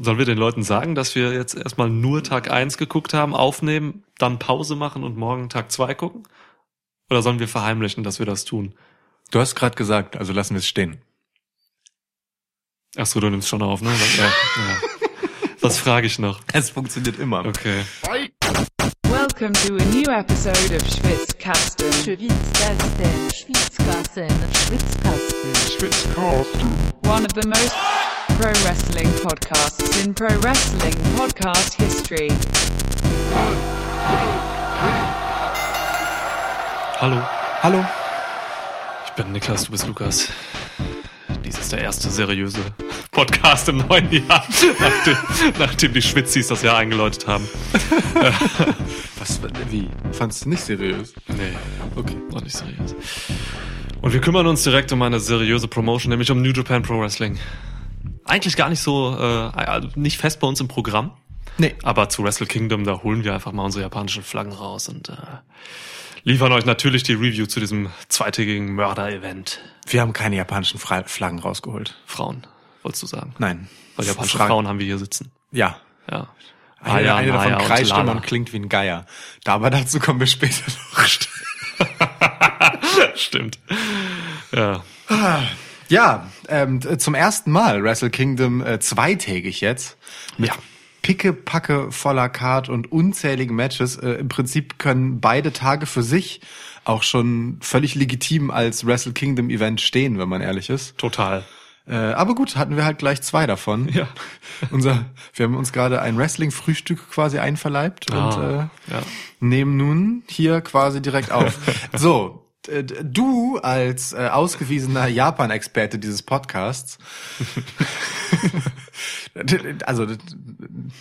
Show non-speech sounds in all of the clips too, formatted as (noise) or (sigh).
Sollen wir den Leuten sagen, dass wir jetzt erstmal nur Tag eins geguckt haben, aufnehmen, dann Pause machen und morgen Tag zwei gucken? Oder sollen wir verheimlichen, dass wir das tun? Du hast gerade gesagt, also lassen wir es stehen. Ach so, du nimmst schon auf, ne? Ja, ja. Das frage ich noch. Es funktioniert immer. Okay. Welcome to a new episode of Schwitzkasten. Schwitzkasten, Schwitzkasten, Schwitzkasten. One of the most pro wrestling podcasts in pro wrestling podcast history. Hallo, Hallo. ich bin Niklas, du bist Lukas. Dies ist der erste seriöse Podcast im neuen Jahr, (laughs) nachdem, nachdem die Schwitzis das Jahr eingeläutet haben. (laughs) Was, wie? Fandst du nicht seriös? Nee, Okay. noch nicht seriös. Und wir kümmern uns direkt um eine seriöse Promotion, nämlich um New Japan Pro Wrestling. Eigentlich gar nicht so, äh, also nicht fest bei uns im Programm. Nee. Aber zu Wrestle Kingdom, da holen wir einfach mal unsere japanischen Flaggen raus und äh, liefern euch natürlich die Review zu diesem zweitägigen Mörder-Event. Wir haben keine japanischen Fra Flaggen rausgeholt. Frauen, wolltest du sagen? Nein. Weil japanische Frage- Frauen haben wir hier sitzen. Ja. Ja. Eine, Aya, eine davon Maya und kreischt Lana. und klingt wie ein Geier. Da, aber dazu kommen wir später noch. (laughs) Stimmt. Ja. Ja, ähm, zum ersten Mal Wrestle Kingdom äh, zweitägig jetzt. Mit Ja. Picke-Packe voller Card und unzähligen Matches. Äh, Im Prinzip können beide Tage für sich auch schon völlig legitim als Wrestle Kingdom Event stehen, wenn man ehrlich ist. Total. Äh, aber gut, hatten wir halt gleich zwei davon. Ja. (laughs) Unser, wir haben uns gerade ein Wrestling-Frühstück quasi einverleibt und Ah, äh, ja. nehmen nun hier quasi direkt auf. (laughs) so, d- du als äh, ausgewiesener Japan-Experte dieses Podcasts, (laughs) also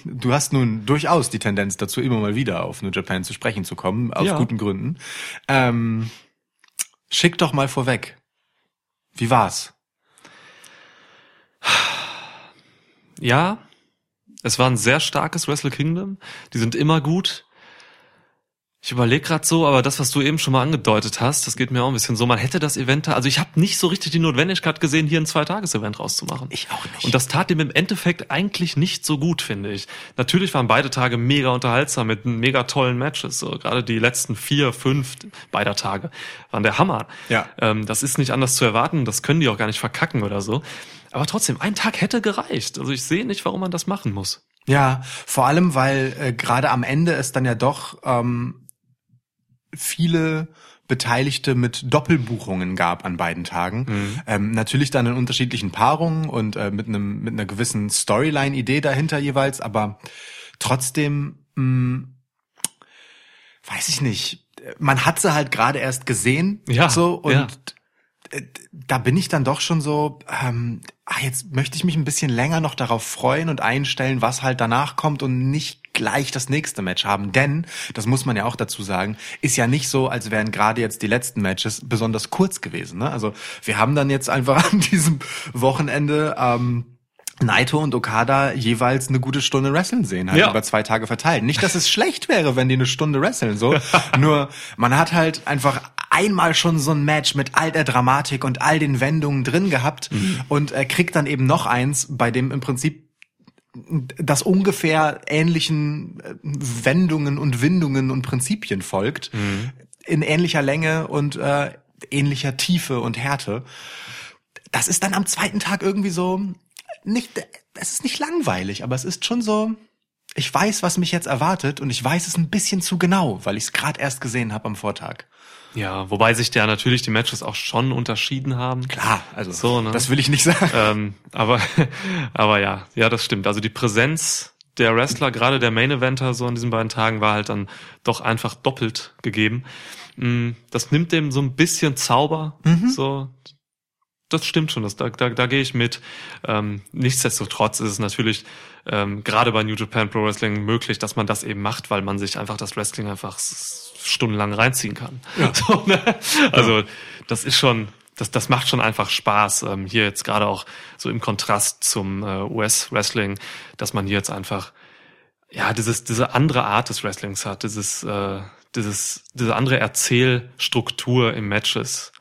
du hast nun durchaus die Tendenz dazu, immer mal wieder auf New Japan zu sprechen zu kommen, aus Ja. guten Gründen. Ähm, schick doch mal vorweg. Wie war's? Ja, es war ein sehr starkes Wrestle Kingdom. Die sind immer gut. Ich überlege gerade so, aber das, was du eben schon mal angedeutet hast, das geht mir auch ein bisschen so. Man hätte das Event, da- also ich habe nicht so richtig die Notwendigkeit gesehen, hier ein Zweitages-Event rauszumachen. Ich auch nicht. Und das tat dem im Endeffekt eigentlich nicht so gut, finde ich. Natürlich waren beide Tage mega unterhaltsam mit mega tollen Matches. So, gerade die letzten vier, fünf beider Tage waren der Hammer. Ja. Ähm, das ist nicht anders zu erwarten. Das können die auch gar nicht verkacken oder so. Aber trotzdem, ein Tag hätte gereicht. Also ich sehe nicht, warum man das machen muss. Ja, vor allem, weil äh, gerade am Ende es dann ja doch ähm, viele Beteiligte mit Doppelbuchungen gab an beiden Tagen. Ähm, natürlich dann in unterschiedlichen Paarungen und äh, mit einem mit einer gewissen Storyline-Idee dahinter jeweils, aber trotzdem mh, weiß ich nicht. Man hat sie halt gerade erst gesehen, Ja, so und ja. äh, da bin ich dann doch schon so, ähm, ah, jetzt möchte ich mich ein bisschen länger noch darauf freuen und einstellen, was halt danach kommt und nicht gleich das nächste Match haben. Denn, das muss man ja auch dazu sagen, ist ja nicht so, als wären gerade jetzt die letzten Matches besonders kurz gewesen. Ne? Also wir haben dann jetzt einfach an diesem Wochenende ähm, Naito und Okada jeweils eine gute Stunde wresteln sehen, halt Ja. über zwei Tage verteilt. Nicht, dass es schlecht wäre, wenn die eine Stunde wresteln, so. (laughs) Nur, man hat halt einfach einmal schon so ein Match mit all der Dramatik und all den Wendungen drin gehabt und äh, kriegt dann eben noch eins, bei dem im Prinzip das ungefähr ähnlichen äh, Wendungen und Windungen und Prinzipien folgt, in ähnlicher Länge und äh, ähnlicher Tiefe und Härte. Das ist dann am zweiten Tag irgendwie so nicht, es ist nicht langweilig, aber es ist schon so, ich weiß, was mich jetzt erwartet und ich weiß es ein bisschen zu genau, weil ich es gerade erst gesehen habe am Vortag. Ja, wobei sich ja natürlich die Matches auch schon unterschieden haben. Klar, also So, ne? das will ich nicht sagen. Ähm, aber, (laughs) aber ja, ja, das stimmt. Also die Präsenz der Wrestler, gerade der Main Eventer so an diesen beiden Tagen, war halt dann doch einfach doppelt gegeben. Mm, Das nimmt dem so ein bisschen Zauber. So, das stimmt schon. Das, da, da, da gehe ich mit. Ähm, nichtsdestotrotz ist es natürlich ähm, gerade bei New Japan Pro Wrestling möglich, dass man das eben macht, weil man sich einfach das Wrestling einfach stundenlang reinziehen kann. (laughs) So, ne? Also das ist schon, das, das macht schon einfach Spaß. Ähm, hier jetzt gerade auch so im Kontrast zum äh, US-Wrestling, dass man hier jetzt einfach ja dieses diese andere Art des Wrestlings hat, dieses äh, dieses diese andere Erzählstruktur im Matches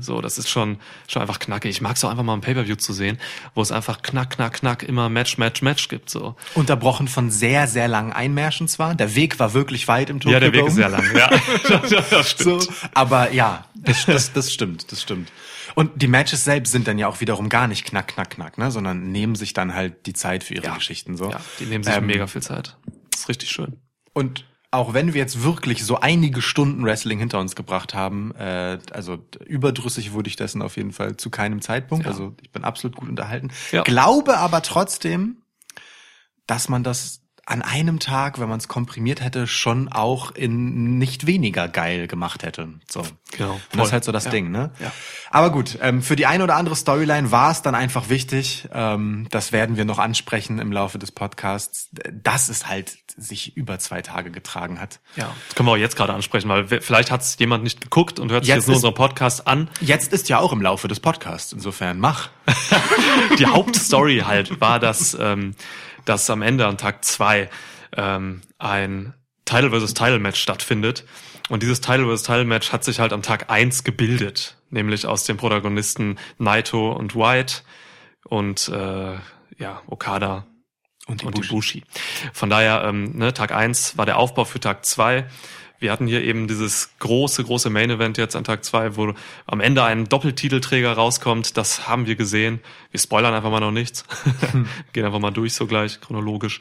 So, das ist schon, schon einfach knackig. Ich mag es auch einfach mal im Pay-Per-View zu sehen, wo es einfach knack, knack, knack immer Match, Match, Match gibt, so. Unterbrochen von sehr, sehr langen Einmärschen zwar. Der Weg war wirklich weit im Tokyo Ja, der Weg ist sehr lang, ja. (laughs) das stimmt. So, aber ja, das, das, das stimmt, das stimmt. Und die Matches selbst sind dann ja auch wiederum gar nicht knack, knack, knack, ne, sondern nehmen sich dann halt die Zeit für ihre Geschichten so. Ja, die nehmen sich Ähm, mega viel Zeit. Das ist richtig schön. Und auch wenn wir jetzt wirklich so einige Stunden Wrestling hinter uns gebracht haben, äh, also überdrüssig wurde ich dessen auf jeden Fall zu keinem Zeitpunkt. Ja. Also ich bin absolut gut unterhalten. Ja. Glaube aber trotzdem, dass man das an einem Tag, wenn man es komprimiert hätte, schon auch in nicht weniger geil gemacht hätte. So. Genau, Und das ist halt so das Ja. Ding, ne? Ja. Aber gut, ähm, für die eine oder andere Storyline war es dann einfach wichtig. Ähm, das werden wir noch ansprechen im Laufe des Podcasts, dass es halt sich über zwei Tage getragen hat. Ja, das können wir auch jetzt gerade ansprechen, weil we- vielleicht hat es jemand nicht geguckt und hört sich Jetzt jetzt nur ist- unseren Podcast an. Jetzt ist ja auch im Laufe des Podcasts, insofern mach. (laughs) Die Hauptstory halt war, dass, ähm, dass am Ende an Tag zwei ähm, ein Title vs. Title Match stattfindet. Und dieses Title vs. Title Match hat sich halt am Tag eins gebildet, nämlich aus den Protagonisten Naito und White und äh, ja, Okada Und und Ibushi. Von daher, ähm, ne, Tag eins war der Aufbau für Tag zwei. Wir hatten hier eben dieses große, große Main Event jetzt an Tag zwei, wo am Ende ein Doppeltitelträger rauskommt. Das haben wir gesehen. Wir spoilern einfach mal noch nichts. (laughs) Gehen einfach mal durch so gleich, chronologisch.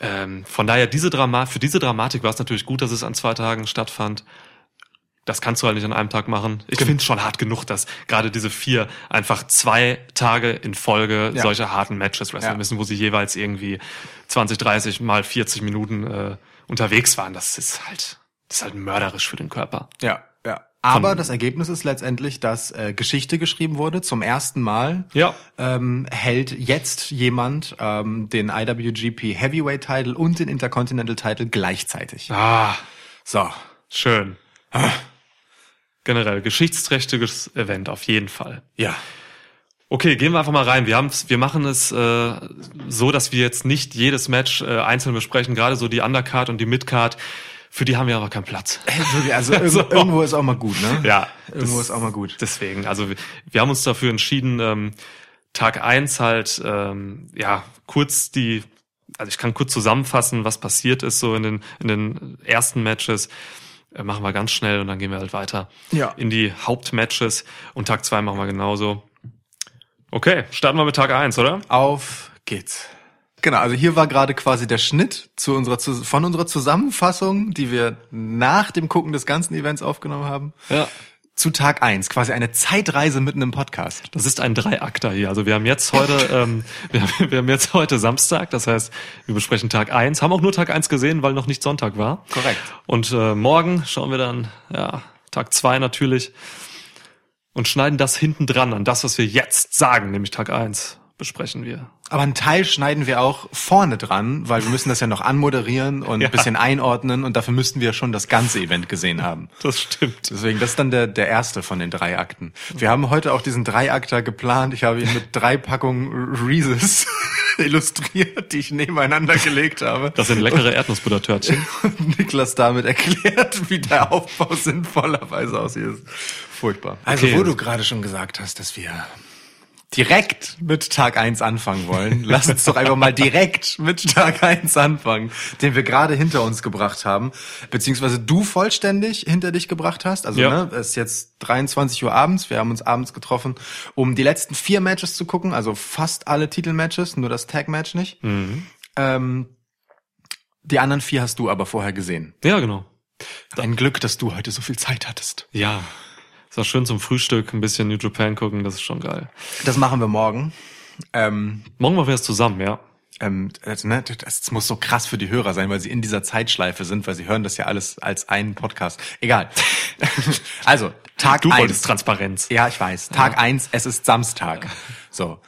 Ähm, von daher, diese Drama für diese Dramatik war es natürlich gut, dass es an zwei Tagen stattfand. Das kannst du halt nicht an einem Tag machen. Ich finde es schon hart genug, dass gerade diese vier einfach zwei Tage in Folge Ja. solche harten Matches wresteln Ja. müssen, wo sie jeweils irgendwie 20, 30 mal 40 Minuten äh, unterwegs waren. Das ist halt, das ist halt mörderisch für den Körper. Ja, ja. Aber das Ergebnis ist letztendlich, dass äh, Geschichte geschrieben wurde. Zum ersten Mal Ja. ähm, hält jetzt jemand ähm, den IWGP Heavyweight Title und den Intercontinental Title gleichzeitig. Ah, So. schön. Generell geschichtsträchtiges Event auf jeden Fall. Ja. Okay, gehen wir einfach mal rein. Wir haben's, wir machen es äh, so, dass wir jetzt nicht jedes Match äh, einzeln besprechen, gerade so die Undercard und die Midcard. Für die haben wir aber keinen Platz. Wirklich, also (laughs) irg So. irgendwo ist auch mal gut, ne? Ja, Irgendwo das- ist auch mal gut. Deswegen, also wir, wir haben uns dafür entschieden, ähm, Tag eins halt, ähm, ja, kurz die, also ich kann kurz zusammenfassen, was passiert ist so in den, in den ersten Matches. Äh, machen wir ganz schnell und dann gehen wir halt weiter Ja. in die Hauptmatches und Tag zwei machen wir genauso. Okay, starten wir mit Tag eins, oder? Auf geht's. Genau, also hier war gerade quasi der Schnitt zu unserer, von unserer Zusammenfassung, die wir nach dem Gucken des ganzen Events aufgenommen haben, Ja. zu Tag eins, quasi eine Zeitreise mitten im Podcast. Das ist ein Dreiakter hier. Also wir haben jetzt heute, (laughs) ähm, wir, haben, wir haben jetzt heute Samstag, das heißt, wir besprechen Tag eins, haben auch nur Tag eins gesehen, weil noch nicht Sonntag war. Korrekt. Und äh, morgen schauen wir dann, ja, Tag zwei natürlich und schneiden das hinten dran an das, was wir jetzt sagen, nämlich Tag eins besprechen wir. Aber einen Teil schneiden wir auch vorne dran, weil wir müssen das ja noch anmoderieren und (laughs) Ja. ein bisschen einordnen und dafür müssten wir schon das ganze Event gesehen haben. (laughs) Das stimmt. Deswegen, das ist dann der, der erste von den drei Akten. Wir haben heute auch diesen Dreiakter geplant. Ich habe ihn mit drei Packungen Reese's (laughs) illustriert, die ich nebeneinander gelegt habe. Das sind leckere Erdnussbuttertörtchen. und Niklas damit erklärt, wie der Aufbau sinnvollerweise aussieht. Furchtbar. Also, Okay. wo du gerade schon gesagt hast, dass wir direkt mit Tag eins anfangen wollen, (laughs) lass uns doch einfach mal direkt mit Tag eins anfangen, den wir gerade hinter uns gebracht haben, beziehungsweise du vollständig hinter dich gebracht hast. Also Ja. ne, es ist jetzt 23 Uhr abends, wir haben uns abends getroffen, um die letzten vier Matches zu gucken, also fast alle Titelmatches, nur das Tag-Match nicht. Ähm, die anderen vier hast du aber vorher gesehen. Ja, genau. Ein Glück, dass du heute so viel Zeit hattest. Ja. Ist auch schön zum Frühstück ein bisschen New Japan gucken, das ist schon geil. Das machen wir morgen. Ähm, Morgen machen wir es zusammen, ja. ähm, das, ne, das, das muss so krass für die Hörer sein, weil sie in dieser Zeitschleife sind, weil sie hören das ja alles als einen Podcast. Egal. (laughs) also, Tag Du eins. wolltest Transparenz. Ja, ich weiß. Tag eins. es ist Samstag. So.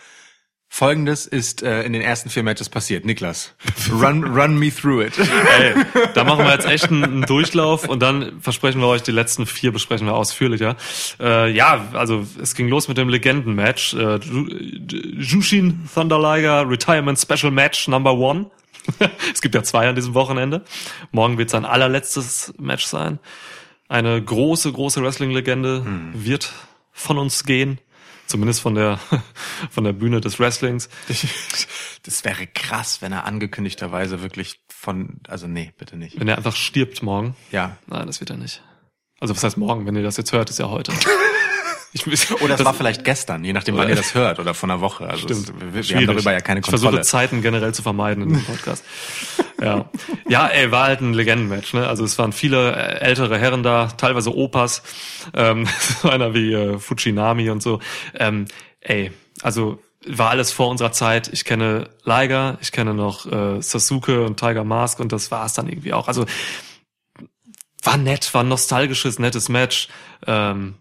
Folgendes ist äh, in den ersten vier Matches passiert. Niklas, run, run me through it. (laughs) Ey, da machen wir jetzt echt einen, einen Durchlauf und dann versprechen wir euch, die letzten vier besprechen wir ausführlicher. Äh, ja, also es ging los mit dem Legendenmatch. Äh, Ju- Jushin Thunder Liger Retirement Special Match Number One. (laughs) es gibt ja zwei an diesem Wochenende. Morgen wird sein allerletztes Match sein. Eine große, große Wrestling-Legende wird von uns gehen. Zumindest von der, (laughs) von der Bühne des Wrestlings. (laughs) Das wäre krass, wenn er angekündigterweise wirklich von, also nee, bitte nicht. Wenn er einfach stirbt morgen. Ja. Nein, das wird er nicht. Also was heißt morgen? Wenn ihr das jetzt hört, ist ja heute. (laughs) Ich, Oder es war vielleicht gestern, je nachdem, wann ihr das hört, oder von einer Woche. Also Stimmt. es, wir, wir haben darüber ja keine Ich versuche Kontrolle. Zeiten generell zu vermeiden in dem (laughs) Podcast. ja. ja, ey, war halt ein Legendenmatch. Ne? Also es waren viele äh, ältere Herren da, teilweise Opas, ähm, (laughs) so einer wie äh, Fujinami und so. Ähm, ey, also war alles vor unserer Zeit. Ich kenne Liger, ich kenne noch äh, Sasuke und Tiger Mask und das war's dann irgendwie auch. Also war nett, war ein nostalgisches, nettes Match. Ähm,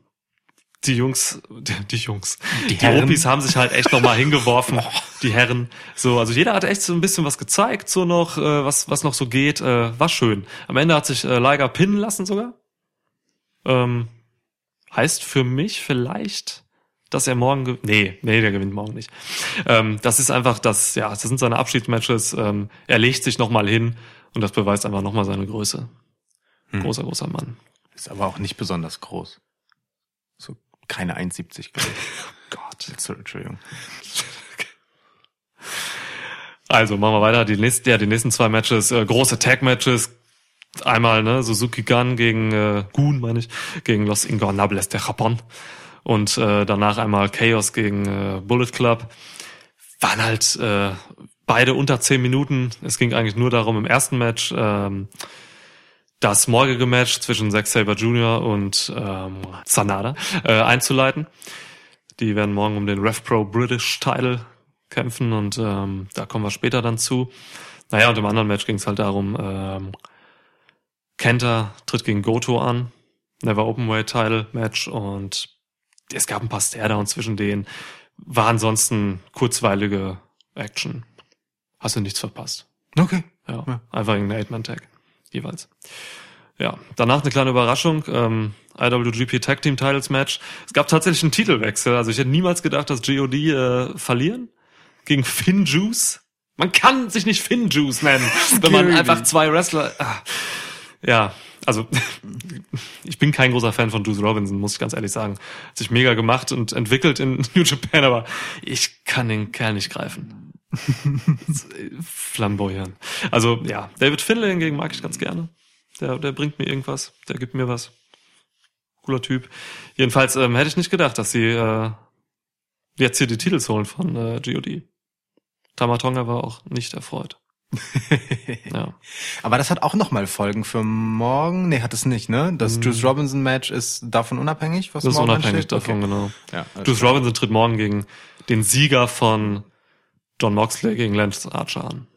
die Jungs, die, die Jungs, die, Herren. Opis haben sich halt echt nochmal hingeworfen, (laughs) die Herren. So, also jeder hat echt so ein bisschen was gezeigt, so noch, äh, was, was noch so geht. Äh, war schön. Am Ende hat sich äh, Liger pinnen lassen sogar. Ähm, heißt für mich vielleicht, dass er morgen, ge- nee, nee, der gewinnt morgen nicht. Ähm, das ist einfach das, ja, das sind seine Abschiedsmatches. Ähm, er legt sich nochmal hin und das beweist einfach nochmal seine Größe. Großer, großer Mann. Ist aber auch nicht besonders groß. Keine 1,70 glaube ich. (laughs) Gott. So, Entschuldigung. (laughs) Also machen wir weiter. Die nächsten, ja, die nächsten zwei Matches, äh, große Tag-Matches. Einmal ne, Suzuki Gun gegen äh, Gun, meine ich, gegen Los Ingobernables de Japón. Und äh, danach einmal Chaos gegen äh, Bullet Club. Waren halt äh, beide unter zehn Minuten. Es ging eigentlich nur darum, im ersten Match ähm, das morgige Match zwischen Zack Saber Jr. und ähm, Sanada äh, einzuleiten. Die werden morgen um den Rev Pro British Title kämpfen und ähm, da kommen wir später dann zu. Naja, und im anderen Match ging es halt darum, ähm, Kenta tritt gegen Goto an, Never Openweight Title Match und es gab ein paar Stare-Down zwischen denen. War ansonsten kurzweilige Action. Hast du nichts verpasst. Okay. Ja, Ja. einfach in Eight-Man-Tag jeweils. Ja, danach eine kleine Überraschung. Ähm, IWGP Tag Team Titles Match. Es gab tatsächlich einen Titelwechsel. Also ich hätte niemals gedacht, dass GOD äh, verlieren gegen Finn Juice. Man kann sich nicht Finn Juice nennen, (laughs) wenn man einfach zwei Wrestler. Ah. Ja, also (laughs) ich bin kein großer Fan von Juice Robinson, muss ich ganz ehrlich sagen. Hat sich mega gemacht und entwickelt in (laughs) New Japan, aber ich kann den Kerl nicht greifen. (laughs) Flamboyant. Also ja, David Finlay hingegen mag ich ganz gerne. Der, der bringt mir irgendwas, der gibt mir was. Cooler Typ. Jedenfalls ähm, hätte ich nicht gedacht, dass sie äh, jetzt hier die Titels holen von äh, GOD. Tamatonga war auch nicht erfreut. (laughs) ja. Aber das hat auch nochmal Folgen für morgen. Nee, hat es nicht, ne? Das Juice Robinson Match ist davon unabhängig, was Das ist morgen unabhängig ansteht? davon, Okay. genau. Ja, Juice. Robinson tritt morgen gegen den Sieger von John Moxley gegen Lance Archer an.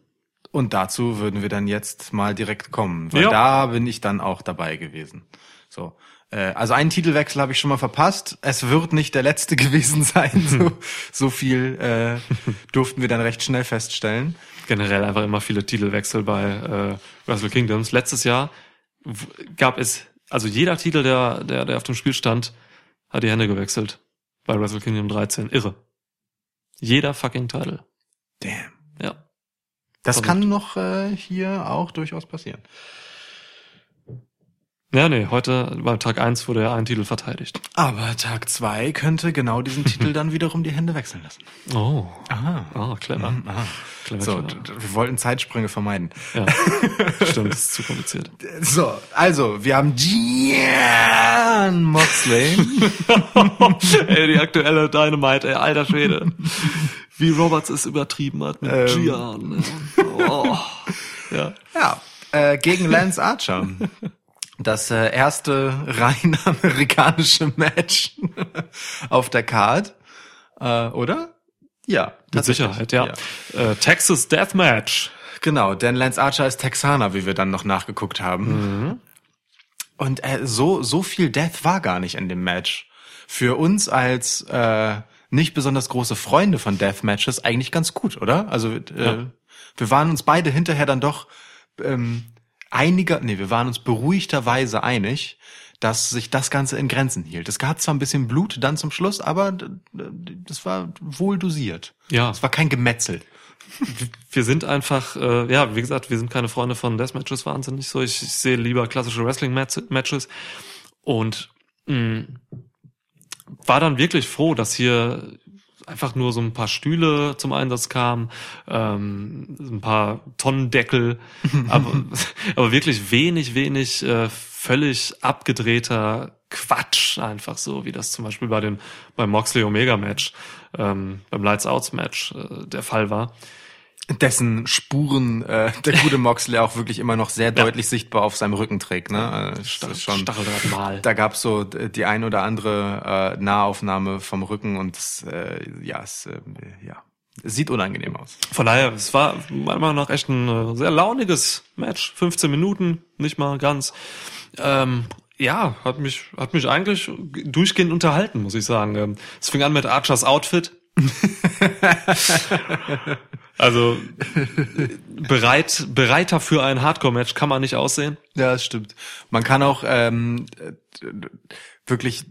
Und dazu würden wir dann jetzt mal direkt kommen, weil Ja. da bin ich dann auch dabei gewesen. So. Äh, also einen Titelwechsel habe ich schon mal verpasst. Es wird nicht der letzte (laughs) gewesen sein. So, (laughs) so viel äh, durften wir dann recht schnell feststellen. Generell einfach immer viele Titelwechsel bei äh, Wrestle Kingdoms. Letztes Jahr gab es, also jeder Titel, der, der, der auf dem Spiel stand, hat die Hände gewechselt. Bei Wrestle Kingdom 13. Irre. Jeder fucking Titel. Damn. Ja. Das Verrückt. kann noch äh, hier auch durchaus passieren. Ja, nee, heute beim Tag 1 wurde ja ein Titel verteidigt. Aber Tag zwei könnte genau diesen Titel (laughs) dann wiederum die Hände wechseln lassen. Oh. Aha. Ah, clever. Aha. Clever, So, clever. wir wollten Zeitsprünge vermeiden. Ja. (laughs) Stimmt, das ist zu kompliziert. So, also, wir haben Gian Moxley. (laughs) ey, die aktuelle Dynamite, ey, alter Schwede. Wie Roberts es übertrieben hat mit Ähm. Gian. Oh. Ja. ja, äh, gegen Lance Archer. Das äh, erste (laughs) rein amerikanische Match (laughs) auf der Card. Äh, oder? Ja, Mit. Sicherheit, ja. Äh, Texas Deathmatch. Genau, denn Lance Archer ist Texaner, wie wir dann noch nachgeguckt haben. Und äh, so so viel Death war gar nicht in dem Match. Für uns als äh, nicht besonders große Freunde von Deathmatches eigentlich ganz gut, oder? Also äh, Ja. wir waren uns beide hinterher dann doch ähm, einiger, nee, wir waren uns beruhigterweise einig, dass sich das Ganze in Grenzen hielt. Es gab zwar ein bisschen Blut dann zum Schluss, aber das war wohl dosiert. Ja. Es war kein Gemetzel. Wir sind einfach, äh, ja, wie gesagt, wir sind keine Freunde von Deathmatches wahnsinnig so. Ich, ich sehe lieber klassische Wrestling-Matches. Und mh, war dann wirklich froh, dass hier einfach nur so ein paar Stühle zum Einsatz kamen, ähm, ein paar Tonnendeckel, (laughs) aber, aber wirklich wenig, wenig äh, völlig abgedrehter Quatsch einfach so, wie das zum Beispiel bei dem beim Moxley Omega Match, ähm, beim Lights Outs Match äh, der Fall war. Dessen Spuren äh, der gute Moxley auch wirklich immer noch sehr deutlich sichtbar auf seinem Rücken trägt. Ne? Äh, ist schon, Stacheldrahtmal. da gab's so die ein oder andere äh, Nahaufnahme vom Rücken und es, äh, ja, es äh, ja, sieht unangenehm aus. Von daher, es war meiner Meinung nach echt ein äh, sehr launiges Match. 15 Minuten, nicht mal ganz. Ähm, ja, hat mich, hat mich eigentlich durchgehend unterhalten, muss ich sagen. Ähm, Es fing an mit Archers Outfit. (laughs) also bereit, bereiter für ein Hardcore-Match kann man nicht aussehen. Ja, das stimmt. Man kann auch ähm, äh, wirklich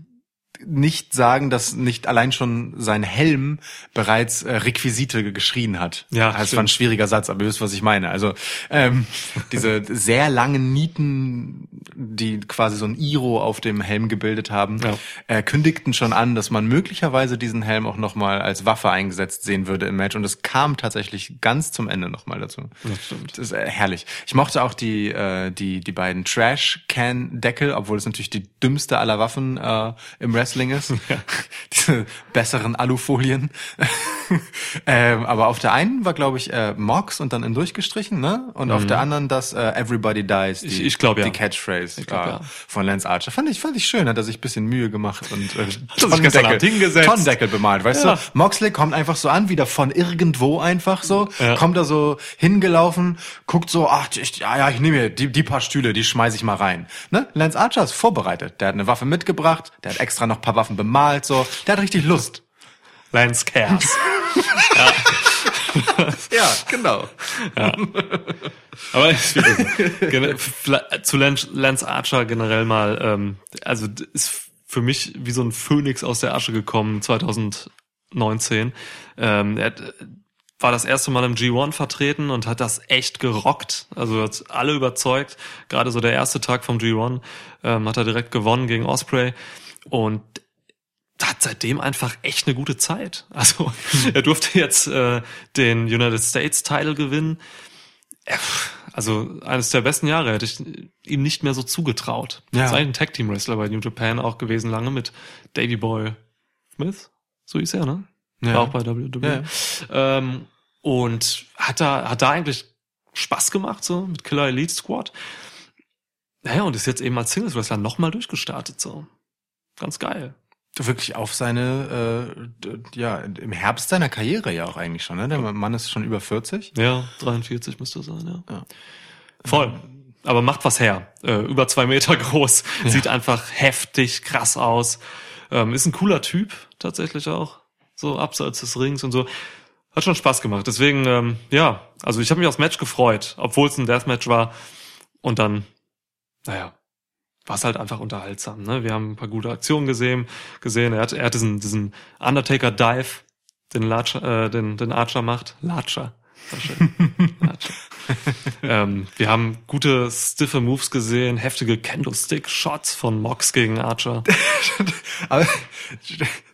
nicht sagen, dass nicht allein schon sein Helm bereits äh, Requisite geschrien hat. Ja, das war ein stimmt. schwieriger Satz, aber ihr wisst, was ich meine. Also ähm, (laughs) diese sehr langen Nieten, die quasi so ein Iro auf dem Helm gebildet haben, Ja. äh, kündigten schon an, dass man möglicherweise diesen Helm auch nochmal als Waffe eingesetzt sehen würde im Match. Und es kam tatsächlich ganz zum Ende nochmal dazu. Das stimmt. Das ist äh, herrlich. Ich mochte auch die, äh, die, die beiden Trash-Can-Deckel, obwohl es natürlich die dümmste aller Waffen äh, im Wrestling ist. (laughs) Diese besseren Alufolien. (laughs) ähm, aber auf der einen war, glaube ich, äh, Mox und dann in durchgestrichen, ne? Und auf der anderen das äh, Everybody Dies, die, Mhm. Ich- ich glaub, ja. die Catchphrase glaub, äh, ja. von Lance Archer. Fand ich, fand ich schön, hat er sich ein bisschen Mühe gemacht und äh, hingesetzt. Tonnendeckel bemalt, weißt Ja. du? Moxley kommt einfach so an, wieder von irgendwo einfach so, kommt da so hingelaufen, guckt so, ach, ich, ja, ja, ich nehme mir die, die paar Stühle, die schmeiß ich mal rein. Ne? Lance Archer ist vorbereitet. Der hat eine Waffe mitgebracht, der hat extra noch ein paar Waffen bemalt, so. Der hat richtig Lust. Lance Cares. (laughs) Ja, genau. Aber ist wieder so. Gene- Fla- zu Lance, Archer generell mal, ähm, also ist für mich wie so ein Phönix aus der Asche gekommen 2019. Ähm, er hat, äh, war das erste Mal im G1 vertreten und hat das echt gerockt. Also hat alle überzeugt. Gerade so der erste Tag vom G1 ähm, hat er direkt gewonnen gegen Osprey und hat seitdem einfach echt eine gute Zeit. Also er durfte jetzt äh, den United States Title gewinnen. Ja, Also eines der besten Jahre hätte ich ihm nicht mehr so zugetraut. Ja. Ist eigentlich ein Tag Team Wrestler bei New Japan auch gewesen lange mit Davy Boy Smith, so hieß er, ne? Ja. War auch bei WWE. Ähm, und hat da hat da eigentlich Spaß gemacht so mit Killer Elite Squad. Naja, und ist jetzt eben als Singles Wrestler nochmal durchgestartet so. Ganz geil. Wirklich auf seine, äh, ja, im Herbst seiner Karriere ja auch eigentlich schon, ne? Der Mann ist schon über 40. Ja, 43 müsste sein, ja. Ja. Voll. Aber macht was her. Äh, über zwei Meter (laughs) groß. Sieht einfach heftig krass aus. Ähm, ist ein cooler Typ, tatsächlich auch. So abseits des Rings und so. Hat schon Spaß gemacht. Deswegen, ähm, ja, also ich habe mich aufs Match gefreut, obwohl es ein Deathmatch war. Und dann, naja, war es halt einfach unterhaltsam. Ne? Wir haben ein paar gute Aktionen gesehen. gesehen. Er hat, er hat diesen, diesen Undertaker-Dive, den, Latscher, äh, den, den Archer macht. Latscher. (laughs) Ähm, wir haben gute, stiffe Moves gesehen, heftige Kendo-Stick-Shots von Mox gegen Archer. (laughs) Aber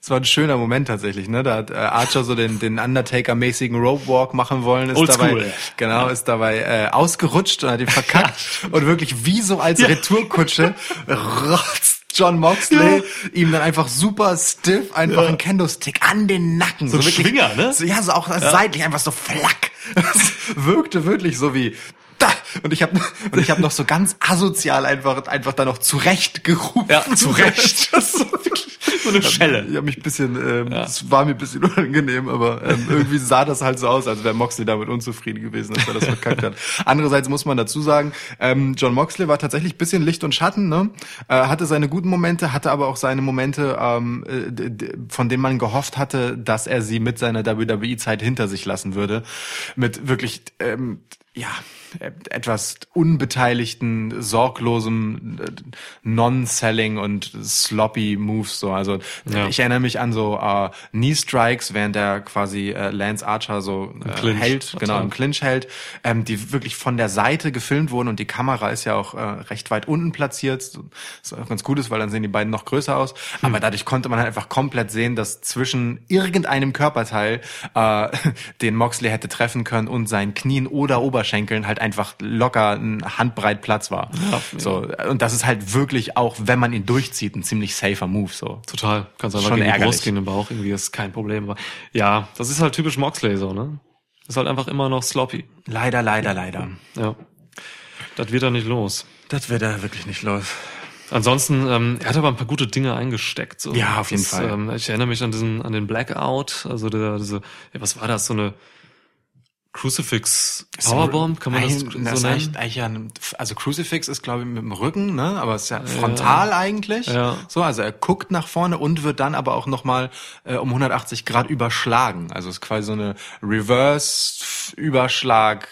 es war ein schöner Moment tatsächlich, ne? Da hat äh, Archer so den, den Undertaker-mäßigen Rope Walk machen wollen, ist Oldschool. dabei, genau, ist dabei äh, ausgerutscht und hat ihn verkackt und wirklich wie so als Retourkutsche rotzt (laughs) John Moxley ihm dann einfach super stiff einfach Ja. einen Kendo-Stick an den Nacken. So ein Schwinger, ne? So, ja, so auch seitlich einfach so flack. (laughs) Das wirkte wirklich so wie da. Und ich habe und ich habe noch so ganz asozial einfach einfach da noch zurecht gerufen. Ja, zurecht. (laughs) Das ist so eine Schelle. ich habe mich ein bisschen, ähm, es war mir ein bisschen unangenehm, aber ähm, irgendwie sah das halt so aus, als wäre Moxley damit unzufrieden gewesen, dass er das verkackt hat. Andererseits muss man dazu sagen, ähm, John Moxley war tatsächlich ein bisschen Licht und Schatten, ne? Äh, hatte seine guten Momente, hatte aber auch seine Momente, ähm, äh, von denen man gehofft hatte, dass er sie mit seiner WWE-Zeit hinter sich lassen würde. Mit wirklich ähm, ja, äh, etwas unbeteiligten, sorglosem äh, Non-Selling und sloppy Moves so. Also Ja. ich erinnere mich an so äh, Knee Strikes, während der quasi äh, Lance Archer so äh, Clinch. hält, genau im Clinch hält, ähm, die wirklich von der Seite gefilmt wurden und die Kamera ist ja auch äh, recht weit unten platziert, so- was auch ganz gut ist, weil dann sehen die beiden noch größer aus. Aber dadurch konnte man halt einfach komplett sehen, dass zwischen irgendeinem Körperteil, äh, (laughs) den Moxley hätte treffen können und seinen Knien oder Oberschenkeln halt einfach locker ein Handbreit Platz war. So und das ist halt wirklich auch, wenn man ihn durchzieht, ein ziemlich safer Move so. Total. Kannst einfach Schon gegen ärgerlich. Brust, gegen den Bauch, irgendwie ist kein Problem. Aber ja, das ist halt typisch Moxley so, ne? Ist halt einfach immer noch sloppy. Leider, leider, leider. Ja. Das wird er nicht los. Das wird er wirklich nicht los. Ansonsten, ähm, er hat aber ein paar gute Dinge eingesteckt. So. Ja, auf jeden das, Fall. Ähm, ich erinnere mich an diesen, an den Blackout, also der, diese, ja, was war das, so eine Crucifix Powerbomb, kann man das Ein- so das nennen? eigentlich, eigentlich ja, ein- also Crucifix ist glaube ich mit dem Rücken, ne, aber es ist ja frontal eigentlich. Ja. So, also er guckt nach vorne und wird dann aber auch noch mal äh, um 180 Grad überschlagen. Also es ist quasi so eine Reverse Überschlag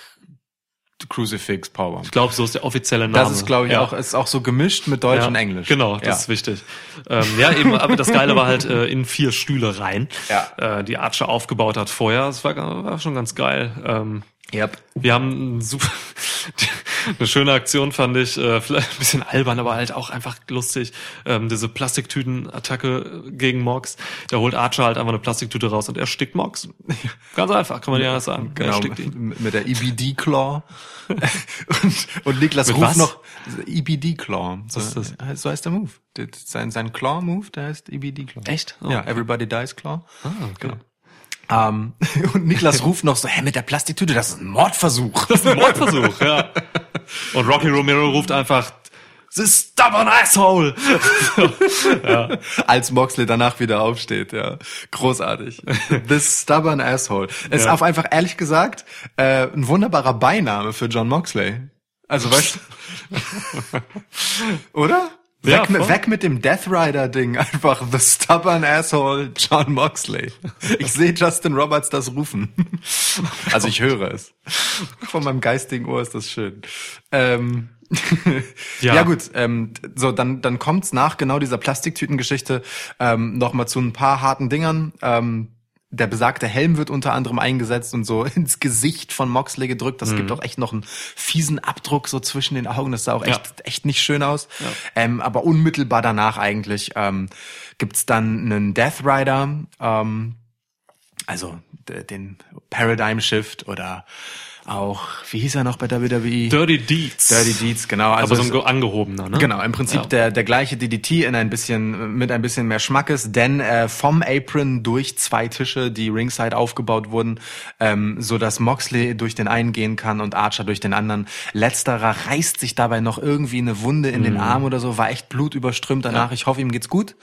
Crucifix Powerbomb. Ich glaube, so ist der offizielle Name. Das ist glaube ich Ja. auch ist auch so gemischt mit Deutsch Ja, und Englisch. Genau, das ja. ist wichtig. Ähm, ja, eben, aber das Geile war halt äh, in vier Stühle rein, Ja. äh, die Archer aufgebaut hat vorher. Das war, war schon ganz geil. Ähm, Yep. wir haben ein super, (laughs) eine schöne Aktion fand ich, äh, vielleicht ein bisschen albern, aber halt auch einfach lustig. Ähm, diese Plastiktüten-Attacke gegen Mox. Da holt Archer halt einfach eine Plastiktüte raus und er stickt Mox. (laughs) Ganz einfach, kann man ja sagen. Er Genau, stickt ihn. mit der EBD Claw. (laughs) und, und Niklas Mit ruft was? noch EBD Claw. So, Was ist das? So heißt der Move. Sein, sein Claw Move, der heißt EBD Claw. Echt? Oh, Ja. Everybody Dies Claw. Ah, okay. Ähm, (laughs) und Niklas ruft noch so, hä, mit der Plastiktüte, das ist ein Mordversuch. Das ist ein Mordversuch, ja. Und Rocky Romero ruft einfach, this stubborn asshole. (laughs) Als Moxley danach wieder aufsteht, ja. Großartig. This stubborn asshole. Ist Ja. auch einfach, ehrlich gesagt, äh, ein wunderbarer Beiname für John Moxley. Also, weißt du? (laughs) Oder? Ja, Weg, mit, weg mit dem Death Rider Ding, einfach the stubborn asshole John Moxley. Ich sehe Justin Roberts das rufen. Also ich höre es. Von meinem geistigen Ohr ist das schön. Ähm, ja. Ja. gut, ähm, so dann dann kommt's nach genau dieser Plastiktütengeschichte ähm, noch mal zu ein paar harten Dingern. Ähm, der besagte Helm wird unter anderem eingesetzt und so (laughs) ins Gesicht von Moxley gedrückt. Das gibt auch echt noch einen fiesen Abdruck so zwischen den Augen. Das sah auch Ja. echt echt nicht schön aus. Ähm, aber unmittelbar danach eigentlich ähm, gibt's dann einen Death Rider, ähm, also den Paradigm Shift oder auch, wie hieß er noch bei WWE? Dirty Deeds. Dirty Deeds, genau. Also aber so ein angehobener, ne? Genau, im Prinzip Ja. der, der gleiche DDT in ein bisschen, mit ein bisschen mehr Schmackes, denn äh, vom Apron durch zwei Tische, die ringside aufgebaut wurden, ähm, so dass Moxley durch den einen gehen kann und Archer durch den anderen. Letzterer reißt sich dabei noch irgendwie eine Wunde in Mhm. den Arm oder so, war echt blutüberströmt danach. Ich hoffe, ihm geht's gut.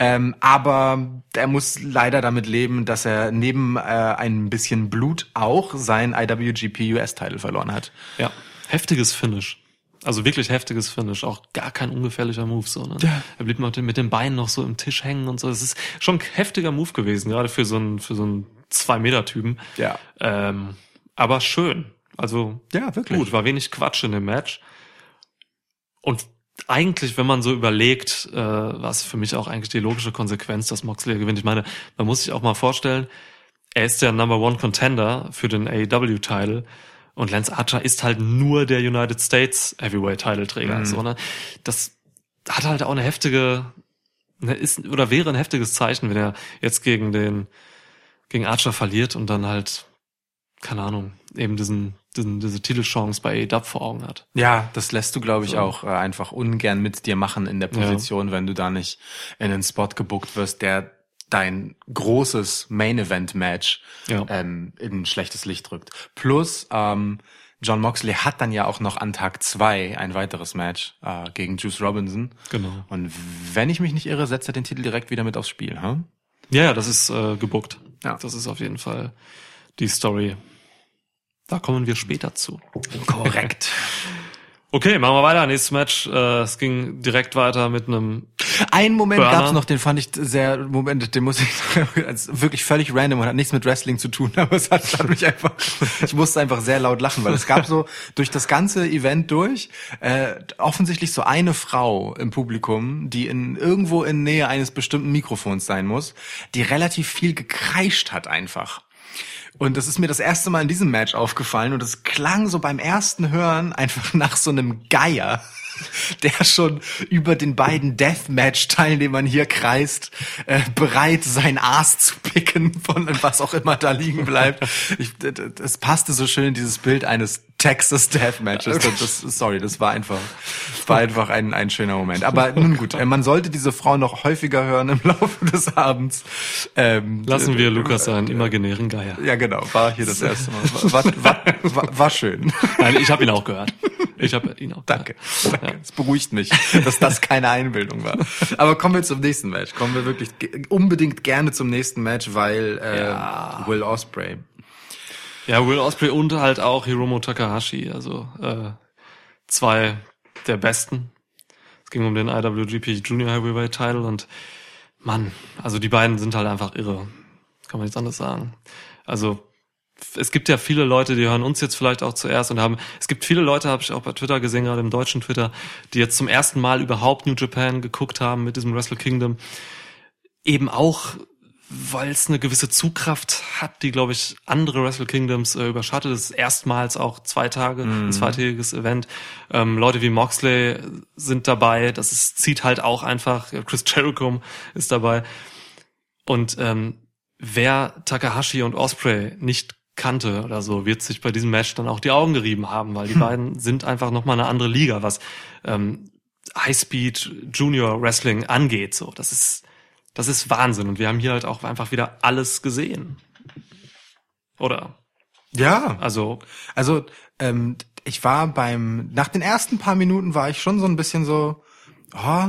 Ähm, aber er muss leider damit leben, dass er neben äh, ein bisschen Blut auch sein IWGP US-Title verloren hat. Ja. Heftiges Finish. Also wirklich heftiges Finish. Auch gar kein ungefährlicher Move, so, ne? Ja. Er blieb mit den- mit den Beinen noch so im Tisch hängen und so. Es ist schon ein heftiger Move gewesen, gerade für so einen, für so einen Zwei-Meter-Typen. Ja. Ähm, aber schön. Also, Ja, wirklich. gut, war wenig Quatsch in dem Match. Und eigentlich, wenn man so überlegt, äh, was für mich auch eigentlich die logische Konsequenz, dass Moxley gewinnt. Ich meine, man muss sich auch mal vorstellen, er ist der Number One Contender für den AEW-Title und Lance Archer ist halt nur der United States Heavyweight-Titelträger. Mhm. So, ne? Das hat halt auch eine heftige, ne, ist oder wäre ein heftiges Zeichen, wenn er jetzt gegen den gegen Archer verliert und dann halt keine Ahnung eben diesen, diesen diese Titelchance bei AEW vor Augen hat. Ja, das lässt du, glaube ich, So. auch äh, einfach ungern mit dir machen in der Position, wenn du da nicht in einen Spot gebuckt wirst, der dein großes Main-Event-Match Ja. ähm, in schlechtes Licht rückt. Plus, ähm, John Moxley hat dann ja auch noch an Tag zwei ein weiteres Match äh, gegen Juice Robinson. Genau. Und wenn ich mich nicht irre, setzt er den Titel direkt wieder mit aufs Spiel. Hm? Ja, ja, das ist äh, gebuckt. Ja. Das ist auf jeden Fall die Story. Da kommen wir später zu. Korrekt. (laughs) Okay, machen wir weiter. Nächstes Match. Äh, es ging direkt weiter mit einem Einen Moment Burner. gab's noch, den fand ich sehr, Moment, den muss ich, (laughs) wirklich völlig random und hat nichts mit Wrestling zu tun, (laughs) aber es hat, hat mich einfach, ich musste einfach sehr laut lachen, weil es gab so durch das ganze Event durch, äh, offensichtlich so eine Frau im Publikum, die in, irgendwo in Nähe eines bestimmten Mikrofons sein muss, die relativ viel gekreischt hat einfach. Und das ist mir das erste Mal in diesem Match aufgefallen und es klang so beim ersten Hören einfach nach so einem Geier, (laughs) der schon über den beiden Deathmatch-Teilnehmern hier kreist, äh, bereit sein Aas zu picken von was auch immer da liegen bleibt. Ich, das passte so schön dieses Bild eines Texas Deathmatches. Das, das, sorry, das war einfach, war einfach ein, ein schöner Moment. Aber nun gut, äh, man sollte diese Frau noch häufiger hören im (laughs) Laufe des Abends. Ähm, Lassen wir Lukas seinen imaginären Geier. ja, genau, war hier das erste Mal. War, war, war, war schön. Nein, ich habe ihn auch gehört. Ich habe ihn auch Danke. Danke. Es beruhigt mich, dass das keine Einbildung war. Aber kommen wir zum nächsten Match. Kommen wir wirklich unbedingt gerne zum nächsten Match, weil äh, Ja. Will Osprey. Ja, Will Osprey und halt auch Hiromu Takahashi, also äh, zwei der besten. Es ging um den IWGP Junior Heavyweight Title und Mann, also die beiden sind halt einfach irre. Kann man nichts anderes sagen. Also es gibt ja viele Leute, die hören uns jetzt vielleicht auch zuerst und haben, es gibt viele Leute, habe ich auch bei Twitter gesehen, gerade im deutschen Twitter, die jetzt zum ersten Mal überhaupt New Japan geguckt haben mit diesem Wrestle Kingdom. Eben auch, weil es eine gewisse Zugkraft hat, die, glaube ich, andere Wrestle Kingdoms äh, überschattet. Es ist erstmals auch zwei Tage, ein zweitägiges Event. Ähm, Leute wie Moxley sind dabei. Das ist, zieht halt auch einfach. Chris Jericho ist dabei. Und ähm, wer Takahashi und Osprey nicht kannte oder so, wird sich bei diesem Match dann auch die Augen gerieben haben, weil die beiden sind einfach nochmal eine andere Liga, was ähm, Highspeed Junior Wrestling angeht. So, das ist das ist Wahnsinn und wir haben hier halt auch einfach wieder alles gesehen. Oder? Ja, Also, also ähm, ich war beim, nach den ersten paar Minuten war ich schon so ein bisschen so, oh,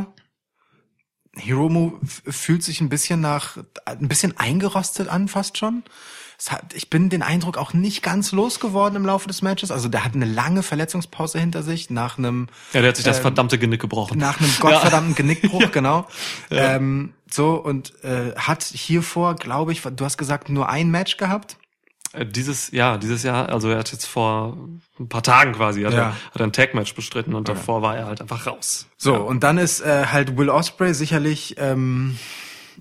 Hiromu fühlt sich ein bisschen nach, ein bisschen eingerostet an, fast schon. Hat, ich bin den Eindruck auch nicht ganz losgeworden im Laufe des Matches. Also der hat eine lange Verletzungspause hinter sich nach einem ja, der hat sich das Ähm, verdammte Genick gebrochen. nach einem (laughs) gottverdammten Genickbruch, (laughs) genau. Ähm, so und äh, hat hiervor, glaube ich, du hast gesagt, nur ein Match gehabt. Äh, Dieses Jahr, dieses Jahr, also er hat jetzt vor ein paar Tagen quasi, hat, Ja. er, hat er ein Tag-Match bestritten und davor war er halt einfach raus. So, und dann ist äh, halt Will Osprey sicherlich ähm,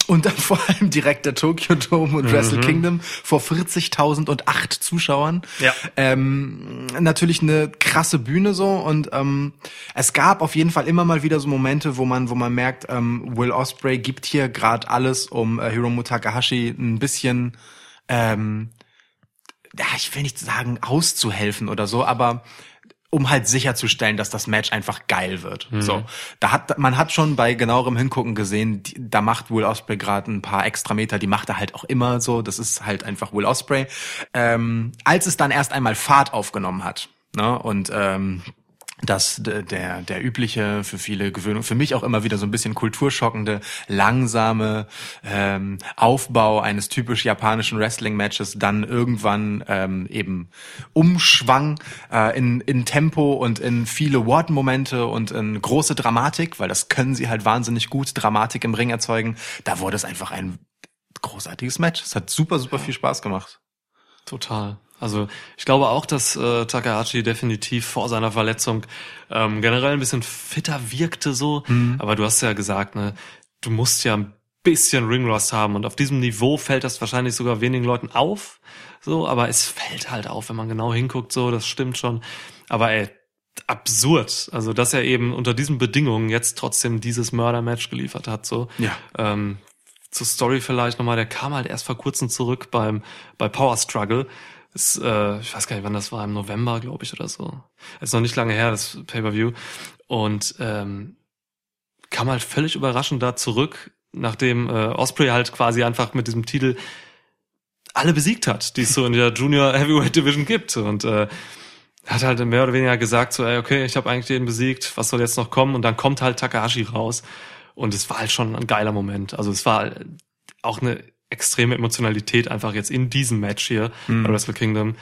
und dann (laughs) vor allem direkt der Tokyo Dome und Wrestle Kingdom vor 40.008 Zuschauern. Ja. Ähm, natürlich eine krasse Bühne so und ähm, es gab auf jeden Fall immer mal wieder so Momente, wo man wo man merkt, ähm, Will Osprey gibt hier gerade alles, um äh, Hiromu Takahashi ein bisschen ähm, ja, ich will nicht sagen auszuhelfen oder so, aber um halt sicherzustellen, dass das Match einfach geil wird. So, da hat man hat schon bei genauerem Hingucken gesehen, die, da macht Will Osprey gerade ein paar extra Meter, die macht er halt auch immer so. Das ist halt einfach Will Osprey. Ähm, als es dann erst einmal Fahrt aufgenommen hat, ne, und ähm, dass der der übliche für viele Gewöhnung für mich auch immer wieder so ein bisschen kulturschockende langsame ähm, Aufbau eines typisch japanischen Wrestling Matches dann irgendwann ähm, eben umschwang äh, in in Tempo und in viele Wortmomente und in große Dramatik weil das können sie halt wahnsinnig gut Dramatik im Ring erzeugen. Da wurde es einfach ein großartiges Match. Es hat super super viel Spaß gemacht. Total. Also ich glaube auch, dass äh, Takahashi definitiv vor seiner Verletzung ähm, generell ein bisschen fitter wirkte so. Aber du hast ja gesagt, ne, du musst ja ein bisschen Ringrust haben und auf diesem Niveau fällt das wahrscheinlich sogar wenigen Leuten auf. So, aber es fällt halt auf, wenn man genau hinguckt. So, das stimmt schon. Aber ey, absurd. Also dass er eben unter diesen Bedingungen jetzt trotzdem dieses Mörder-Match geliefert hat. So. Ja. Ähm, zur Story vielleicht nochmal, der kam halt erst vor kurzem zurück beim bei Power Struggle. Ist, äh, ich weiß gar nicht, wann das war, im November, glaube ich, oder so. Ist noch nicht lange her, das Pay-Per-View. Und ähm, kam halt völlig überraschend da zurück, nachdem äh, Osprey halt quasi einfach mit diesem Titel alle besiegt hat, die es so in der Junior Heavyweight Division gibt. Und äh, hat halt mehr oder weniger gesagt, so, ey, okay, ich habe eigentlich jeden besiegt, was soll jetzt noch kommen? Und dann kommt halt Takahashi raus. Und es war halt schon ein geiler Moment. Also es war auch eine extreme Emotionalität einfach jetzt in diesem Match hier bei Wrestle Kingdom.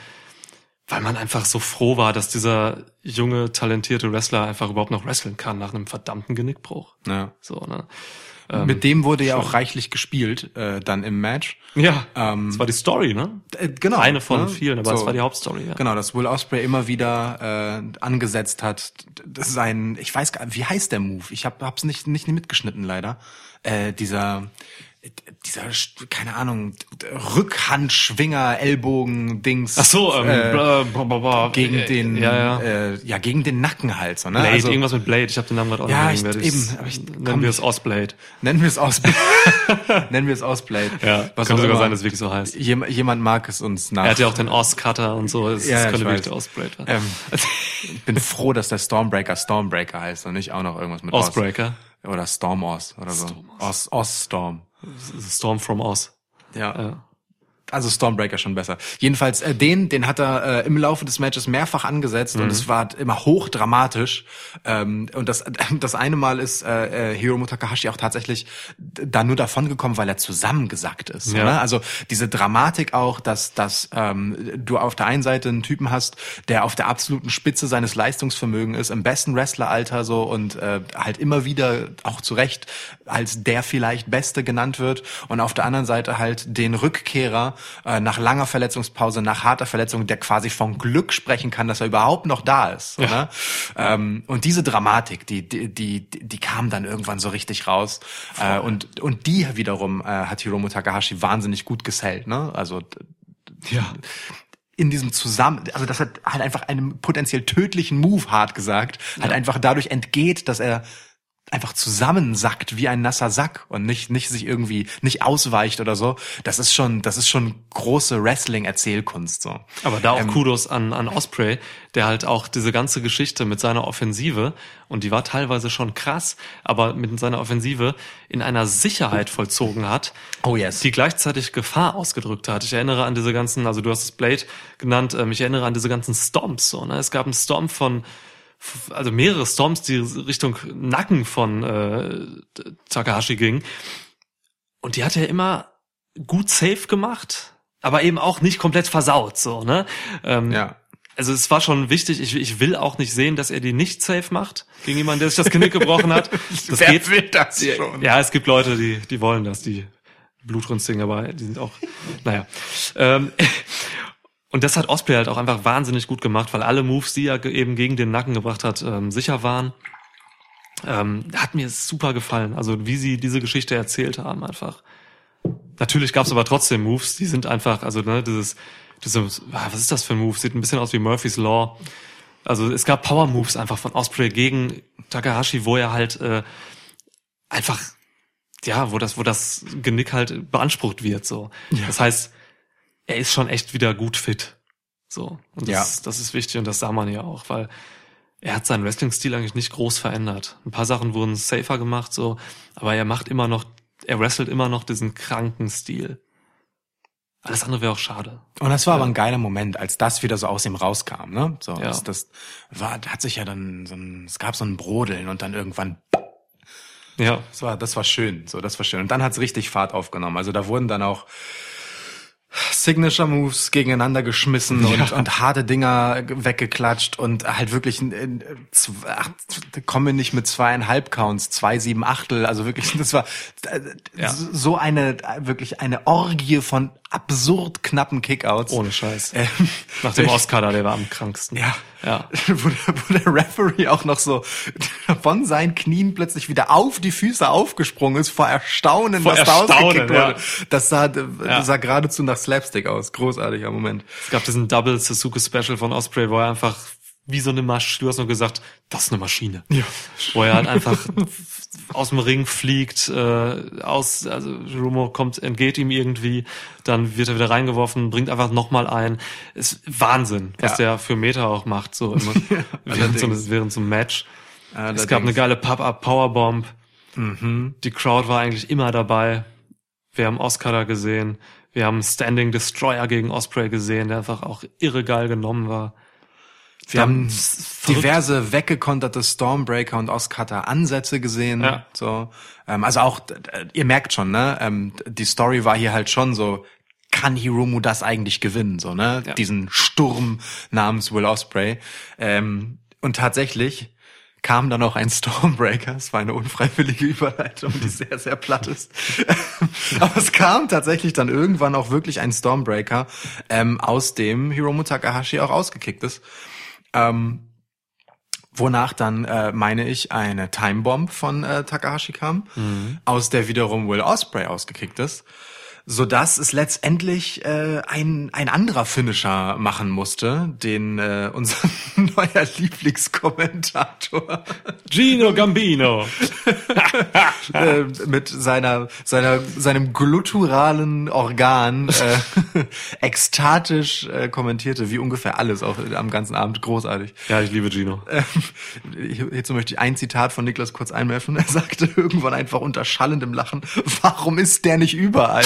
weil man einfach so froh war, dass dieser junge, talentierte Wrestler einfach überhaupt noch wresteln kann nach einem verdammten Genickbruch. Ja. So, ne? Mit dem wurde ja auch reichlich gespielt, äh, dann im Match. Ja, Ähm, das war die Story, ne? Äh, genau. Eine von ne? vielen, aber das war die Hauptstory, ja. Genau, dass Will Osprey immer wieder äh, angesetzt hat. Das ist ein, ich weiß gar wie heißt der Move? Ich hab, hab's nicht, nicht mitgeschnitten leider. Äh, dieser, dieser, keine Ahnung, Rückhandschwinger, Ellbogen, Dings. Ach so, ähm, äh, bla, bla, bla, gegen Äh, den, ja, ja. Äh, ja, gegen den Nacken halt, so, ne? Blade, also, irgendwas mit Blade. Ich habe den Namen gerade auch Ja, nicht ich- eben, aber ich Nennen komm wir nicht- es Osblade. nennen wir es Ausblade. (laughs) nennen wir es Ausblade. Ja, Was könnte sogar sein, dass es wirklich so heißt. Jem, jemand mag es uns nach. Er hat ja auch den Oz-Cutter und so. Das, Ja, das könnte ich wirklich der Osblade sein. Ähm, ich bin froh, dass der Stormbreaker Stormbreaker heißt und nicht auch noch irgendwas mit Oz. Osbreaker. Oder Storm Oz oder so. Oz, Oz Storm. Storm from Oz. Ja. Ja. Also Stormbreaker schon besser. Jedenfalls äh, den, den hat er äh, im Laufe des Matches mehrfach angesetzt und es war immer hochdramatisch. Ähm, und das (laughs) das eine Mal ist äh, äh, Hiromu Takahashi auch tatsächlich da nur davon gekommen, weil er zusammengesackt ist. Ja. Ne? Also diese Dramatik auch, dass dass ähm, du auf der einen Seite einen Typen hast, der auf der absoluten Spitze seines Leistungsvermögens ist, im besten Wrestleralter so und äh, halt immer wieder auch zu Recht als der vielleicht Beste genannt wird und auf der anderen Seite halt den Rückkehrer äh, nach langer Verletzungspause, nach harter Verletzung, der quasi von Glück sprechen kann, dass er überhaupt noch da ist. Ne? Ähm, und diese Dramatik, die, die, die, die kam dann irgendwann so richtig raus. Äh, und, und die wiederum äh, hat Hiromu Takahashi wahnsinnig gut gesellt. Ne? Also Ja. in diesem Zusammen, also das hat halt einfach einem potenziell tödlichen Move, hart gesagt, halt einfach dadurch entgeht, dass er einfach zusammensackt wie ein nasser Sack und nicht nicht sich irgendwie nicht ausweicht oder so. Das ist schon das ist schon große Wrestling Erzählkunst so. Aber da auch Ähm, Kudos an, an Osprey, der halt auch diese ganze Geschichte mit seiner Offensive, und die war teilweise schon krass, aber mit seiner Offensive in einer Sicherheit vollzogen hat, Oh yes. die gleichzeitig Gefahr ausgedrückt hat. Ich erinnere an diese ganzen, also du hast es Blade genannt, ähm, ich erinnere an diese ganzen Stomps. So, ne? Es gab einen Stomp von, also mehrere Stomps, die Richtung Nacken von äh, Takahashi gingen. Und die hat er immer gut safe gemacht, aber eben auch nicht komplett versaut, so, ne? Ähm, ja. Also es war schon wichtig, ich, ich will auch nicht sehen, dass er die nicht safe macht gegen jemanden, der sich das Genick gebrochen hat. (laughs) Das Wer geht. will das schon? Ja, es gibt Leute, die, die wollen das, die blutrünstigen, aber die sind auch, naja. Ähm, und das hat Osprey halt auch einfach wahnsinnig gut gemacht, weil alle Moves, die er eben gegen den Nacken gebracht hat, ähm, sicher waren. Ähm, hat mir super gefallen. Also wie sie diese Geschichte erzählt haben, einfach. Natürlich gab es aber trotzdem Moves, die sind einfach, also ne, dieses, dieses, ah, was ist das für ein Move? Sieht ein bisschen aus wie Murphy's Law. Also es gab Power Moves einfach von Osprey gegen Takahashi, wo er halt äh, einfach, ja, wo das, wo das Genick halt beansprucht wird. So, das heißt, er ist schon echt wieder gut fit. So und das, Ja. das ist wichtig und das sah man ja auch, weil er hat seinen Wrestling-Stil eigentlich nicht groß verändert. Ein paar Sachen wurden safer gemacht, so, aber er macht immer noch, er wrestelt immer noch diesen kranken Stil. Alles andere wäre auch schade. Und das war aber ein geiler Moment, als das wieder so aus ihm rauskam, ne? So, Ja. das, das war, hat sich ja dann so ein, es gab so ein Brodeln und dann irgendwann Ja, Das war, das war schön, so, das war schön. Und dann hat's richtig Fahrt aufgenommen. Also da wurden dann auch Signature Moves gegeneinander geschmissen und, und harte Dinger weggeklatscht und halt wirklich, ach, kommen wir nicht mit zweieinhalb Counts, zwei, sieben Achtel, also wirklich, das war äh, Ja. so eine, wirklich eine Orgie von absurd knappen Kickouts. ohne Scheiß. Ähm, Nach dem (laughs) Oscar da, der war am kranksten. ja. Ja. (laughs) Wo der, wo der Referee auch noch so (laughs) von seinen Knien plötzlich wieder auf die Füße aufgesprungen ist, vor Erstaunen, Vor dass da Erstaunen, ausgekickt ja. wurde. Das sah, das Ja. sah geradezu nach Slapstick aus. Großartiger Moment. Es gab diesen Double Suzuki Special von Osprey, wo er einfach wie so eine Maschine, du hast nur gesagt, das ist eine Maschine. Ja. Wo er halt einfach (laughs) aus dem Ring fliegt, äh, aus, also Rumo kommt, entgeht ihm irgendwie, dann wird er wieder reingeworfen, bringt einfach nochmal ein. Ist Wahnsinn, was Ja. der für Meter auch macht, so immer, (laughs) während, so, während so einem Match. Allerdings. Es gab eine geile Pop-Up Powerbomb. Mhm. Die Crowd war eigentlich immer dabei. Wir haben Oscar da gesehen. Wir haben Standing Destroyer gegen Osprey gesehen, der einfach auch irre geil genommen war. Wir haben diverse weggekonterte Stormbreaker und Oscutter Ansätze gesehen. Ja. So, ähm, also auch, ihr merkt schon, ne? Ähm, die Story war hier halt schon so kann Hiromu das eigentlich gewinnen, so, ne? Ja. Diesen Sturm namens Will Osprey. Ähm, und tatsächlich kam dann auch ein (laughs) Stormbreaker. Es war eine unfreiwillige Überleitung, die sehr, sehr platt ist. (laughs) Aber es kam tatsächlich dann irgendwann auch wirklich ein Stormbreaker, ähm, aus dem Hiromu Takahashi auch ausgekickt ist. Ähm, wonach dann, äh, meine ich, eine Timebomb von äh, Takahashi kam, aus der wiederum Will Osprey ausgekickt ist sodass es letztendlich äh, ein, ein anderer Finisher machen musste, den äh, unser (laughs) neuer Lieblingskommentator Gino Gambino. (laughs) äh, mit seiner, seiner, seinem gluturalen Organ äh, (laughs) ekstatisch äh, kommentierte, wie ungefähr alles auch am ganzen Abend großartig. Ja, ich liebe Gino. Ähm, hierzu möchte ich ein Zitat von Niklas kurz einwerfen. Er sagte irgendwann einfach unter schallendem Lachen, warum ist der nicht überall?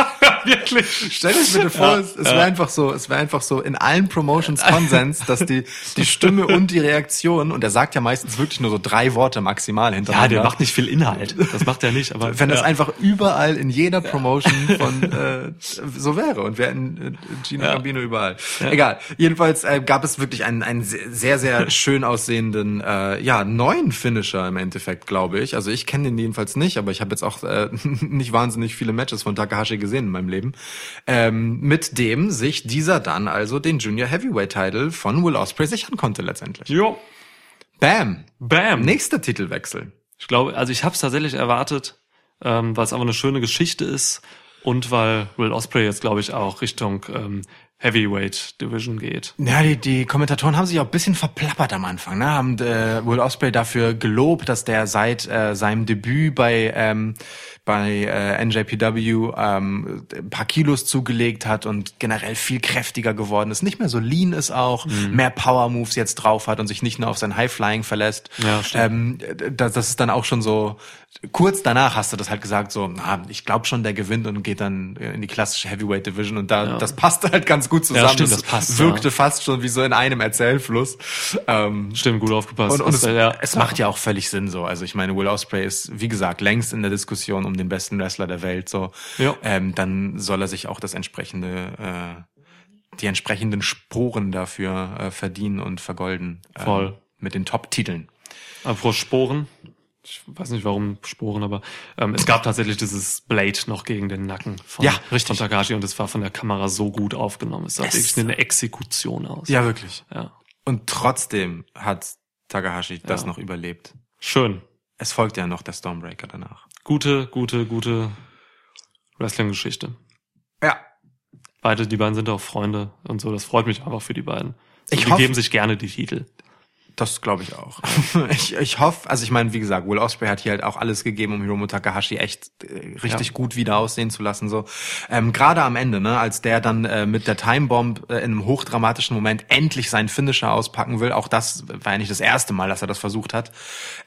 (laughs) Wirklich. Stell dir bitte vor, es, es wäre einfach so, es wäre einfach so in allen Promotions Konsens, dass die, die Stimme und die Reaktion, und er sagt ja meistens wirklich nur so drei Worte maximal Ja, hintereinander. der macht nicht viel Inhalt. Das macht er nicht, aber. wenn das ja. einfach überall in jeder Promotion von (laughs) äh, so wäre und wäre in, in Gino Ja. Gambino überall. Egal. Jedenfalls äh, gab es wirklich einen, einen sehr, sehr schön aussehenden, äh, ja, neuen Finisher im Endeffekt, glaube ich. Also ich kenne den jedenfalls nicht, aber ich habe jetzt auch äh, (laughs) nicht wahnsinnig viele Matches von Takahashi gesehen in meinem Leben. Ähm, mit dem sich dieser dann also den Junior Heavyweight Title von Will Ospreay sichern konnte letztendlich. Jo. Bam. Bam. Nächster Titelwechsel. Ich glaube, also ich habe es tatsächlich erwartet, ähm, weil es einfach eine schöne Geschichte ist und weil Will Osprey jetzt, glaube ich, auch Richtung ähm, Heavyweight Division geht. Ja, die, die Kommentatoren haben sich auch ein bisschen verplappert am Anfang, ne? Haben äh, Will Osprey dafür gelobt, dass der seit äh, seinem Debüt bei ähm, bei äh, NJPW ähm, ein paar Kilos zugelegt hat und generell viel kräftiger geworden ist. Nicht mehr so lean ist auch, mehr Power Moves jetzt drauf hat und sich nicht nur auf sein High Flying verlässt. Ja, ähm, das, das ist dann auch schon so. Kurz danach hast du das halt gesagt, so, na, ich glaube schon, der gewinnt und geht dann in die klassische Heavyweight Division und da das passte halt ganz gut zusammen. stimmt, Das das passt, wirkte ja. fast schon wie so in einem Erzählfluss. Ähm, Stimmt, gut aufgepasst. und und es, ja. es macht ja auch völlig Sinn so. Also ich meine, Will Ospreay ist, wie gesagt, längst in der Diskussion um den besten Wrestler der Welt. So, Ja. ähm, dann soll er sich auch das entsprechende, äh, die entsprechenden Sporen dafür äh, verdienen und vergolden. ähm, Voll. Mit den Top-Titeln. Apropos Sporen. Ich weiß nicht warum Sporen, aber ähm, es gab tatsächlich dieses Blade noch gegen den Nacken von, Ja, richtig. von Takashi und es war von der Kamera so gut aufgenommen. Es sah Es- wirklich eine Exekution aus. Ja, wirklich. ja. Und trotzdem hat Takahashi das Ja. noch überlebt. Schön. Es folgt ja noch der Stormbreaker danach. Gute, gute, gute Wrestling-Geschichte. Ja. Beide, die beiden sind auch Freunde und so. Das freut mich einfach für die beiden. So, Ich die hoff- geben sich gerne die Titel. Das glaube ich auch. (laughs) ich, ich hoffe, also ich meine, wie gesagt, Will Ospreay hat hier halt auch alles gegeben, um Hiromu Takahashi echt äh, richtig Ja. gut wieder aussehen zu lassen. So ähm, gerade am Ende, ne, als der dann äh, mit der Timebomb äh, in einem hochdramatischen Moment endlich seinen Finisher auspacken will. Auch das war ja nicht das erste Mal, dass er das versucht hat.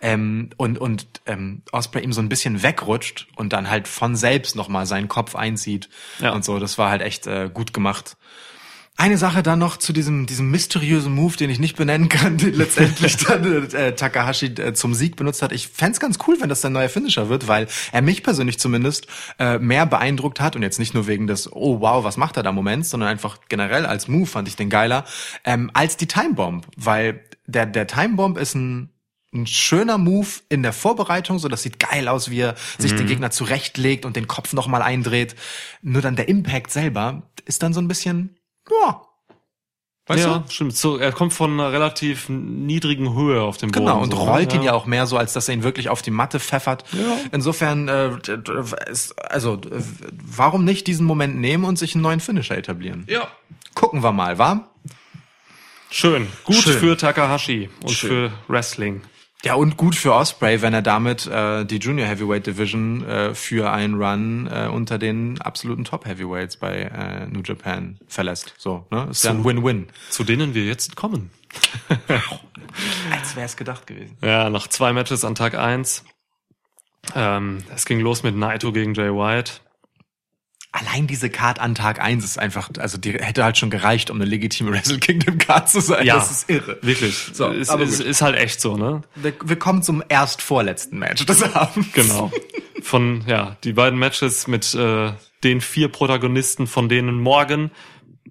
Ähm, und und ähm, Ospreay ihm so ein bisschen wegrutscht und dann halt von selbst noch mal seinen Kopf einzieht Ja. und so. Das war halt echt äh, gut gemacht. Eine Sache dann noch zu diesem, diesem mysteriösen Move, den ich nicht benennen kann, (laughs) den letztendlich dann äh, Takahashi äh, zum Sieg benutzt hat. Ich fänd's ganz cool, wenn das sein neuer Finisher wird, weil er mich persönlich zumindest äh, mehr beeindruckt hat und jetzt nicht nur wegen des, oh wow, was macht er da Moment, sondern einfach generell als Move fand ich den geiler, ähm, als die Timebomb, weil der, der Timebomb ist ein ein schöner Move in der Vorbereitung, so das sieht geil aus, wie er sich Mhm. den Gegner zurechtlegt und den Kopf nochmal eindreht. Nur dann der Impact selber ist dann so ein bisschen, ja. Weißt ja, du? stimmt. So, er kommt von einer relativ niedrigen Höhe auf dem Boden. Genau, und so, rollt ne? ihn ja auch mehr so, als dass er ihn wirklich auf die Matte pfeffert. Ja. Insofern, äh, also, äh, warum nicht diesen Moment nehmen und sich einen neuen Finisher etablieren? Ja. Gucken wir mal, wa? Schön. Gut Schön. für Takahashi und Schön. für Wrestling. Ja, und gut für Osprey, wenn er damit äh, die Junior Heavyweight Division äh, für einen Run äh, unter den absoluten Top Heavyweights bei äh, New Japan verlässt. So, ne? Ist ja ein. Win-Win. Zu denen wir jetzt kommen. (laughs) Als wäre es gedacht gewesen. Ja, nach zwei Matches an Tag eins. Ähm, es ging los mit Naito gegen Jay White. Allein diese Card an Tag 1 ist einfach, also die hätte halt schon gereicht, um eine legitime (laughs) Wrestle Kingdom Card zu sein. Das ist irre. Wirklich. So, ist, aber ist, ist halt echt so, ne? Wir, wir kommen zum erst vorletzten Match des (laughs) Abends. Genau. von, ja, die beiden Matches mit äh, den vier Protagonisten, von denen morgen,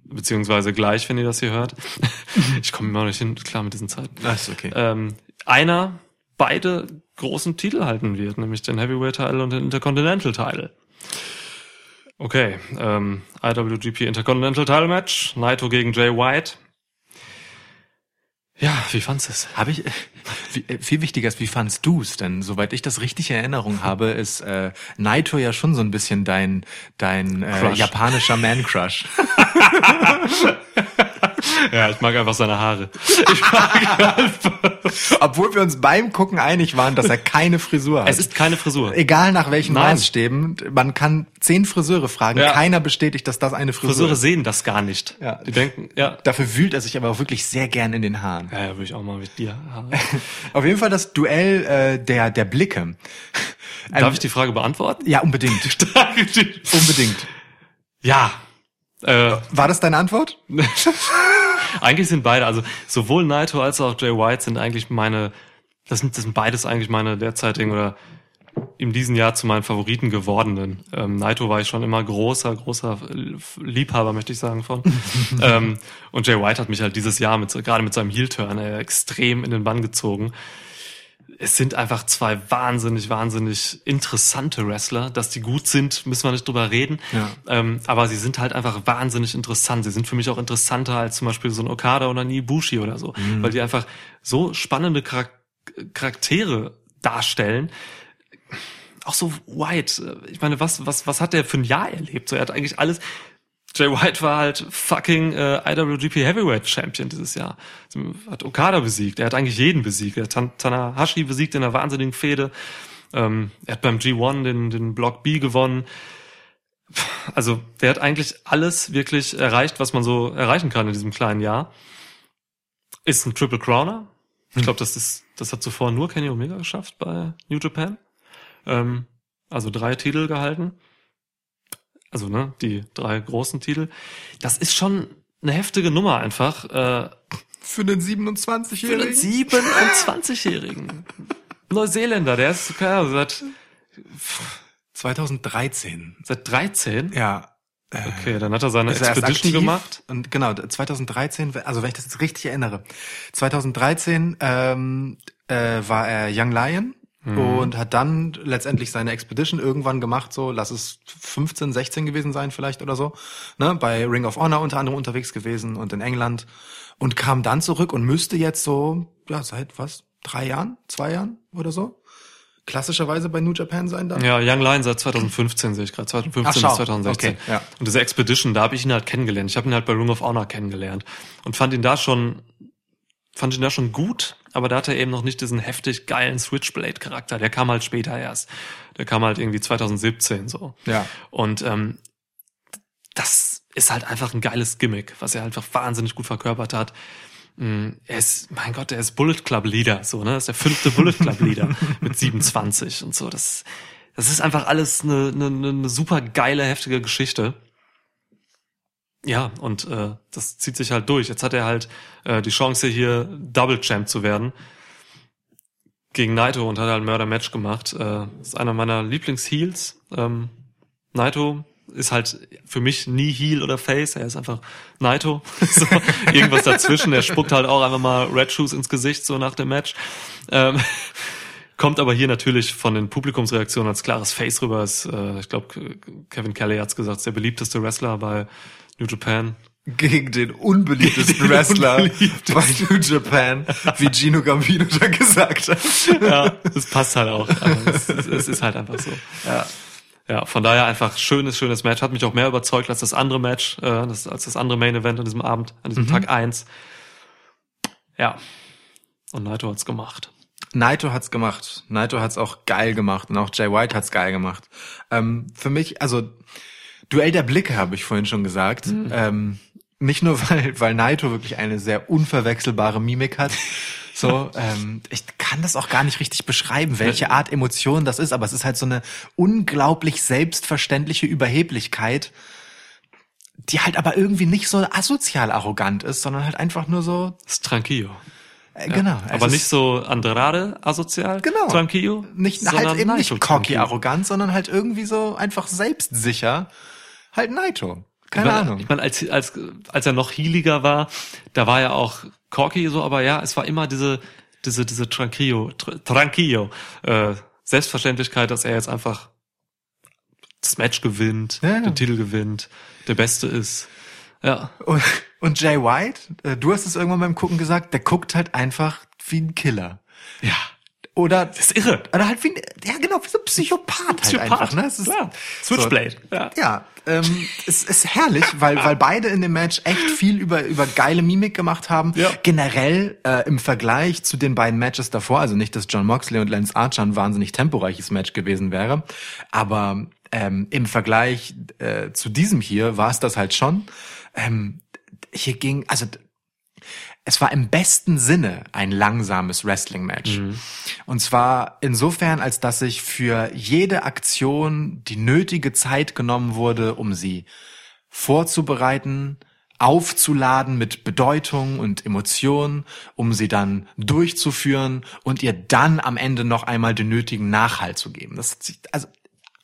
beziehungsweise gleich, wenn ihr das hier hört. (laughs) ich komme immer noch nicht hin, klar mit diesen Zeiten. Das ist okay. Ähm, einer beide großen Titel halten wird, nämlich den Heavyweight-Title und den Intercontinental-Title. Okay, ähm, IWGP Intercontinental Title Match, Naito gegen Jay White. Ja, wie fandst du es? Habe ich, (laughs) wie, äh, viel wichtiger ist, wie fandst du's? Denn soweit ich das richtig in Erinnerung habe, ist äh, Naito ja schon so ein bisschen dein, dein äh, Crush. japanischer Man-Crush. (laughs) Ja, ich mag einfach seine Haare. Ich mag (laughs) einfach. Obwohl wir uns beim Gucken einig waren, dass er keine Frisur hat. Es ist keine Frisur. Egal nach welchen Nein. Maßstäben, man kann zehn Friseure fragen, Ja. keiner bestätigt, dass das eine Frisur Friseure ist. sehen das gar nicht. Ja. Die denken, ja. Dafür wühlt er sich aber auch wirklich sehr gern in den Haaren. Ja, ja würde ich auch mal mit dir haben. (laughs) Auf jeden Fall das Duell äh, der, der Blicke. Darf ich die Frage beantworten? Ja, unbedingt. (laughs) unbedingt. ja. Äh, War das deine Antwort? (laughs) eigentlich sind beide, also sowohl Naito als auch Jay White sind eigentlich meine, das sind, das sind beides eigentlich meine derzeitigen oder in diesem Jahr zu meinen Favoriten gewordenen. Ähm, Naito war ich schon immer großer, großer Liebhaber, möchte ich sagen, von. (laughs) ähm, und Jay White hat mich halt dieses Jahr mit, gerade mit seinem Heel-Turn äh, extrem in den Bann gezogen. Es sind einfach zwei wahnsinnig, wahnsinnig interessante Wrestler. Dass die gut sind, müssen wir nicht drüber reden. Ja. Ähm, aber sie sind halt einfach wahnsinnig interessant. Sie sind für mich auch interessanter als zum Beispiel so ein Okada oder ein Ibushi oder so. Weil die einfach so spannende Charak Charaktere darstellen. Auch so White. Ich meine, was, was, was hat der für ein Jahr erlebt? So, er hat eigentlich alles. Jay White war halt fucking äh, IWGP Heavyweight Champion dieses Jahr. Hat Okada besiegt. Er hat eigentlich jeden besiegt. Er hat Tan Tanahashi besiegt in einer wahnsinnigen Fehde. Ähm, er hat beim G1 den, den Block B gewonnen. Also der hat eigentlich alles wirklich erreicht, was man so erreichen kann in diesem kleinen Jahr. Ist ein Triple Crowner. Ich glaube, das ist, das hat zuvor nur Kenny Omega geschafft bei New Japan. Ähm, also drei Titel gehalten. Also ne, die drei großen Titel. Das ist schon eine heftige Nummer einfach. Äh, Für den für einen 27-Jährigen? 27-Jährigen. Neuseeländer, der ist keine Ahnung, seit, 2013. seit 13. Ja. Okay, dann hat er seine Ist er Expedition aktiv? gemacht. Und genau, 2013, also wenn ich das jetzt richtig erinnere, 2013 ähm, äh, war er Young Lion Mhm. und hat dann letztendlich seine Expedition irgendwann gemacht, so lass es 15, 16 gewesen sein vielleicht oder so, ne, bei Ring of Honor unter anderem unterwegs gewesen und in England und kam dann zurück und müsste jetzt so, ja, seit was, drei Jahren, zwei Jahren oder so, klassischerweise bei New Japan sein dann. Ja, Young Lion seit 2015 sehe ich gerade, 2015 Ach, bis 2016. Okay, ja. Und diese Expedition, da habe ich ihn halt kennengelernt. Ich habe ihn halt bei Ring of Honor kennengelernt und fand ihn da schon, fand ihn da schon gut, aber da hat er eben noch nicht diesen heftig geilen Switchblade-Charakter. Der kam halt später erst. Der kam halt irgendwie 2017 so. Ja. Und ähm, das ist halt einfach ein geiles Gimmick, was er einfach wahnsinnig gut verkörpert hat. Mm, Er ist, mein Gott, er ist Bullet Club Leader, so, ne? Das ist der fünfte Bullet Club Leader (laughs) mit 27 und so. Das, das ist einfach alles eine, eine, eine super geile, heftige Geschichte. Ja, und äh, das zieht sich halt durch. Jetzt hat er halt äh, die Chance, hier Double Champ zu werden gegen Naito und hat halt ein Murder Match gemacht. Äh, ist einer meiner Lieblings-Heels. Ähm, Naito ist halt für mich nie Heel oder Face. Er ist einfach Naito. (laughs) so, irgendwas dazwischen. Er spuckt halt auch einfach mal Red Shoes ins Gesicht, so nach dem Match. Ähm, (laughs) kommt aber hier natürlich von den Publikumsreaktionen als klares Face rüber. Ist, äh, ich glaube, Kevin Kelly hat's gesagt, der beliebteste Wrestler bei New Japan. gegen den unbeliebtesten Wrestler bei New Japan, wie Gino Gambino da gesagt hat. ja, das passt halt auch. Es, es, ist halt einfach so. Ja. Ja, von daher einfach schönes, schönes Match. Hat mich auch mehr überzeugt als das andere Match, äh, als das andere Main Event an diesem Abend, an diesem Tag eins. Ja. Und Naito hat's gemacht. Naito hat's gemacht. Naito hat's auch geil gemacht und auch Jay White hat's geil gemacht. Ähm, für mich, also Duell der Blicke habe ich vorhin schon gesagt. Ähm, nicht nur (laughs) weil weil Naito wirklich eine sehr unverwechselbare Mimik hat. So, ähm, ich kann das auch gar nicht richtig beschreiben, welche Art Emotion das ist, aber es ist halt so eine unglaublich selbstverständliche Überheblichkeit, die halt aber irgendwie nicht so asozial arrogant ist, sondern halt einfach nur so, Tranquillo. Äh, genau. Es Aber ist nicht so Andrade asozial, Genau. Tranquillo, nicht halt eben nicht cocky arrogant, sondern halt irgendwie so einfach selbstsicher. Halt Naito. Keine ich meine, Ahnung. Ich meine, als, als, als er noch healiger war, da war er auch cocky so, aber ja, es war immer diese, diese, diese Tranquillo, Tr- Tranquillo, äh, Selbstverständlichkeit, dass er jetzt einfach das Match gewinnt, Ja, ja. den Titel gewinnt, der Beste ist. Ja. Und, und Jay White, äh, du hast es irgendwann beim Gucken gesagt, der guckt halt einfach wie ein Killer. Ja. Oder Das ist irre. Oder halt wie ein, ja genau, wie so ein Psychopath, halt Psychopath, einfach, ne? Es ist, klar. Switchblade, ja. Ja, ähm, es ist herrlich, (laughs) weil, weil beide in dem Match echt viel über, über geile Mimik gemacht haben. Ja. Generell äh, im Vergleich zu den beiden Matches davor, also nicht, dass John Moxley und Lance Archer ein wahnsinnig temporeiches Match gewesen wäre, aber ähm, im Vergleich äh, zu diesem hier war es das halt schon. Ähm, hier ging, also es war im besten Sinne ein langsames Wrestling-Match. Und zwar insofern, als dass sich für jede Aktion die nötige Zeit genommen wurde, um sie vorzubereiten, aufzuladen mit Bedeutung und Emotionen, um sie dann durchzuführen und ihr dann am Ende noch einmal den nötigen Nachhalt zu geben. Das also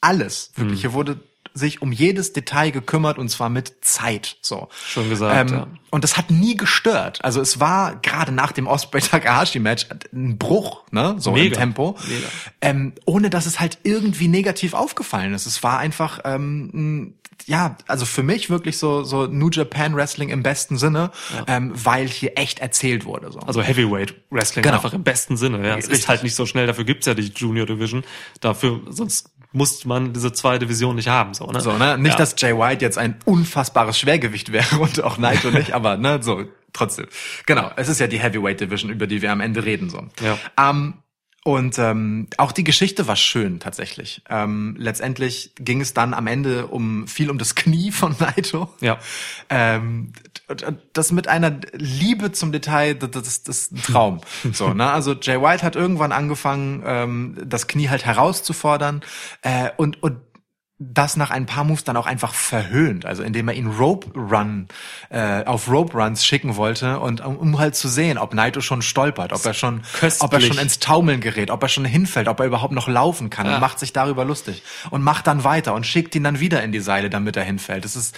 alles, wirklich. Hier wurde sich um jedes Detail gekümmert und zwar mit Zeit, so. Schon gesagt, Ähm, ja. Und das hat nie gestört. Also es war gerade nach dem Osprey Takahashi Match ein Bruch, ne, so im Mega. Tempo, Mega. ähm, ohne dass es halt irgendwie negativ aufgefallen ist. Es war einfach, ähm, ja, also für mich wirklich so so New Japan Wrestling im besten Sinne, ähm, weil hier echt erzählt wurde. So. Also Heavyweight Wrestling Genau. einfach im besten Sinne. Ja. Es ist halt nicht so schnell, dafür gibt's ja die Junior Division. Dafür, sonst muss man diese zwei Divisionen nicht haben. So, ne? So, ne? Nicht, ja. dass Jay White jetzt ein unfassbares Schwergewicht wäre und auch Naito (laughs) nicht, aber ne, so, trotzdem. Genau, es ist ja die Heavyweight Division, über die wir am Ende reden so. Ja. Ähm, und ähm, auch die Geschichte war schön tatsächlich. Ähm, letztendlich ging es dann am Ende um viel um das Knie von Naito. Ja. Ähm, das mit einer Liebe zum Detail, das, das, ist ein Traum. (laughs) So, ne? Also Jay White hat irgendwann angefangen, ähm, das Knie halt herauszufordern äh, und und das nach ein paar Moves dann auch einfach verhöhnt, also indem er ihn Rope Run äh, auf Rope Runs schicken wollte und um, um halt zu sehen, ob Naito schon stolpert, ob er schon, Köstlich. ob er schon ins Taumeln gerät, ob er schon hinfällt, ob er überhaupt noch laufen kann Ja. und macht sich darüber lustig und macht dann weiter und schickt ihn dann wieder in die Seile, damit er hinfällt. Das ist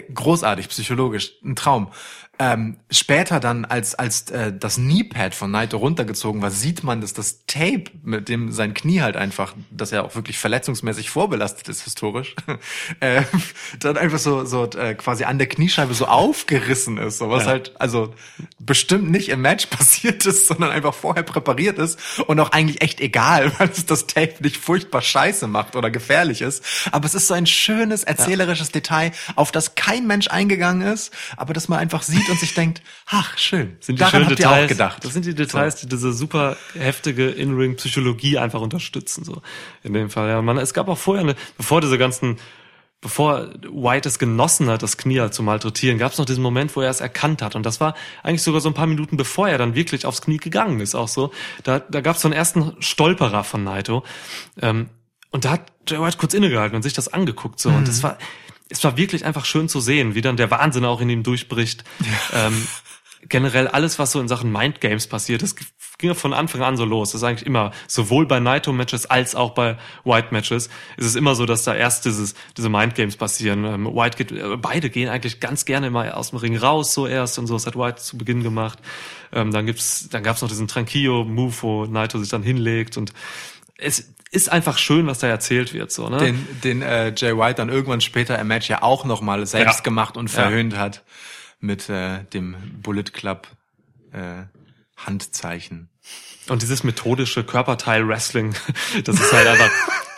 großartig, psychologisch, ein Traum. Ähm, später dann, als als äh, das Kneepad von Naito runtergezogen war, sieht man, dass das Tape, mit dem sein Knie halt einfach, dass er auch wirklich verletzungsmäßig vorbelastet ist historisch, (laughs) äh, dann einfach so so äh, quasi an der Kniescheibe so aufgerissen ist, so was Ja. halt also bestimmt nicht im Match (laughs) passiert ist, sondern einfach vorher präpariert ist und auch eigentlich echt egal, (laughs) weil es das Tape nicht furchtbar scheiße macht oder gefährlich ist. Aber es ist so ein schönes erzählerisches Detail, auf das kein Mensch eingegangen ist, aber das man einfach sieht und sich denkt, ach schön, sind die daran habt Details. ihr auch gedacht. Das sind die Details, die diese super heftige In-Ring-Psychologie einfach unterstützen. So in dem Fall. Ja, man, es gab auch vorher, eine, bevor diese ganzen, bevor White es genossen hat, das Knie halt zu malträtieren, gab es noch diesen Moment, wo er es erkannt hat. Und das war eigentlich sogar so ein paar Minuten, bevor er dann wirklich aufs Knie gegangen ist. Auch so. Da, da gab es so einen ersten Stolperer von Naito. Ähm, und da hat Jay White kurz innegehalten und sich das angeguckt. So. Und das war, es war wirklich einfach schön zu sehen, wie dann der Wahnsinn auch in ihm durchbricht. Ähm, generell alles, was so in Sachen Mind Games passiert, das ging ja von Anfang an so los. Das ist eigentlich immer, sowohl bei Naito-Matches als auch bei White-Matches, ist es immer so, dass da erst dieses, diese Mind Games passieren. Ähm, White geht, äh, beide gehen eigentlich ganz gerne immer aus dem Ring raus, so erst und so. Das hat White zu Beginn gemacht. Ähm, dann gibt's, dann gab's noch diesen Tranquillo-Move, wo Naito sich dann hinlegt und es ist einfach schön, was da erzählt wird, so, ne? Den, den äh, Jay White dann irgendwann später im Match ja auch nochmal selbst Ja. gemacht und verhöhnt hat mit äh, dem Bullet Club äh, Handzeichen. Und dieses methodische Körperteil-Wrestling, (laughs) das ist halt einfach,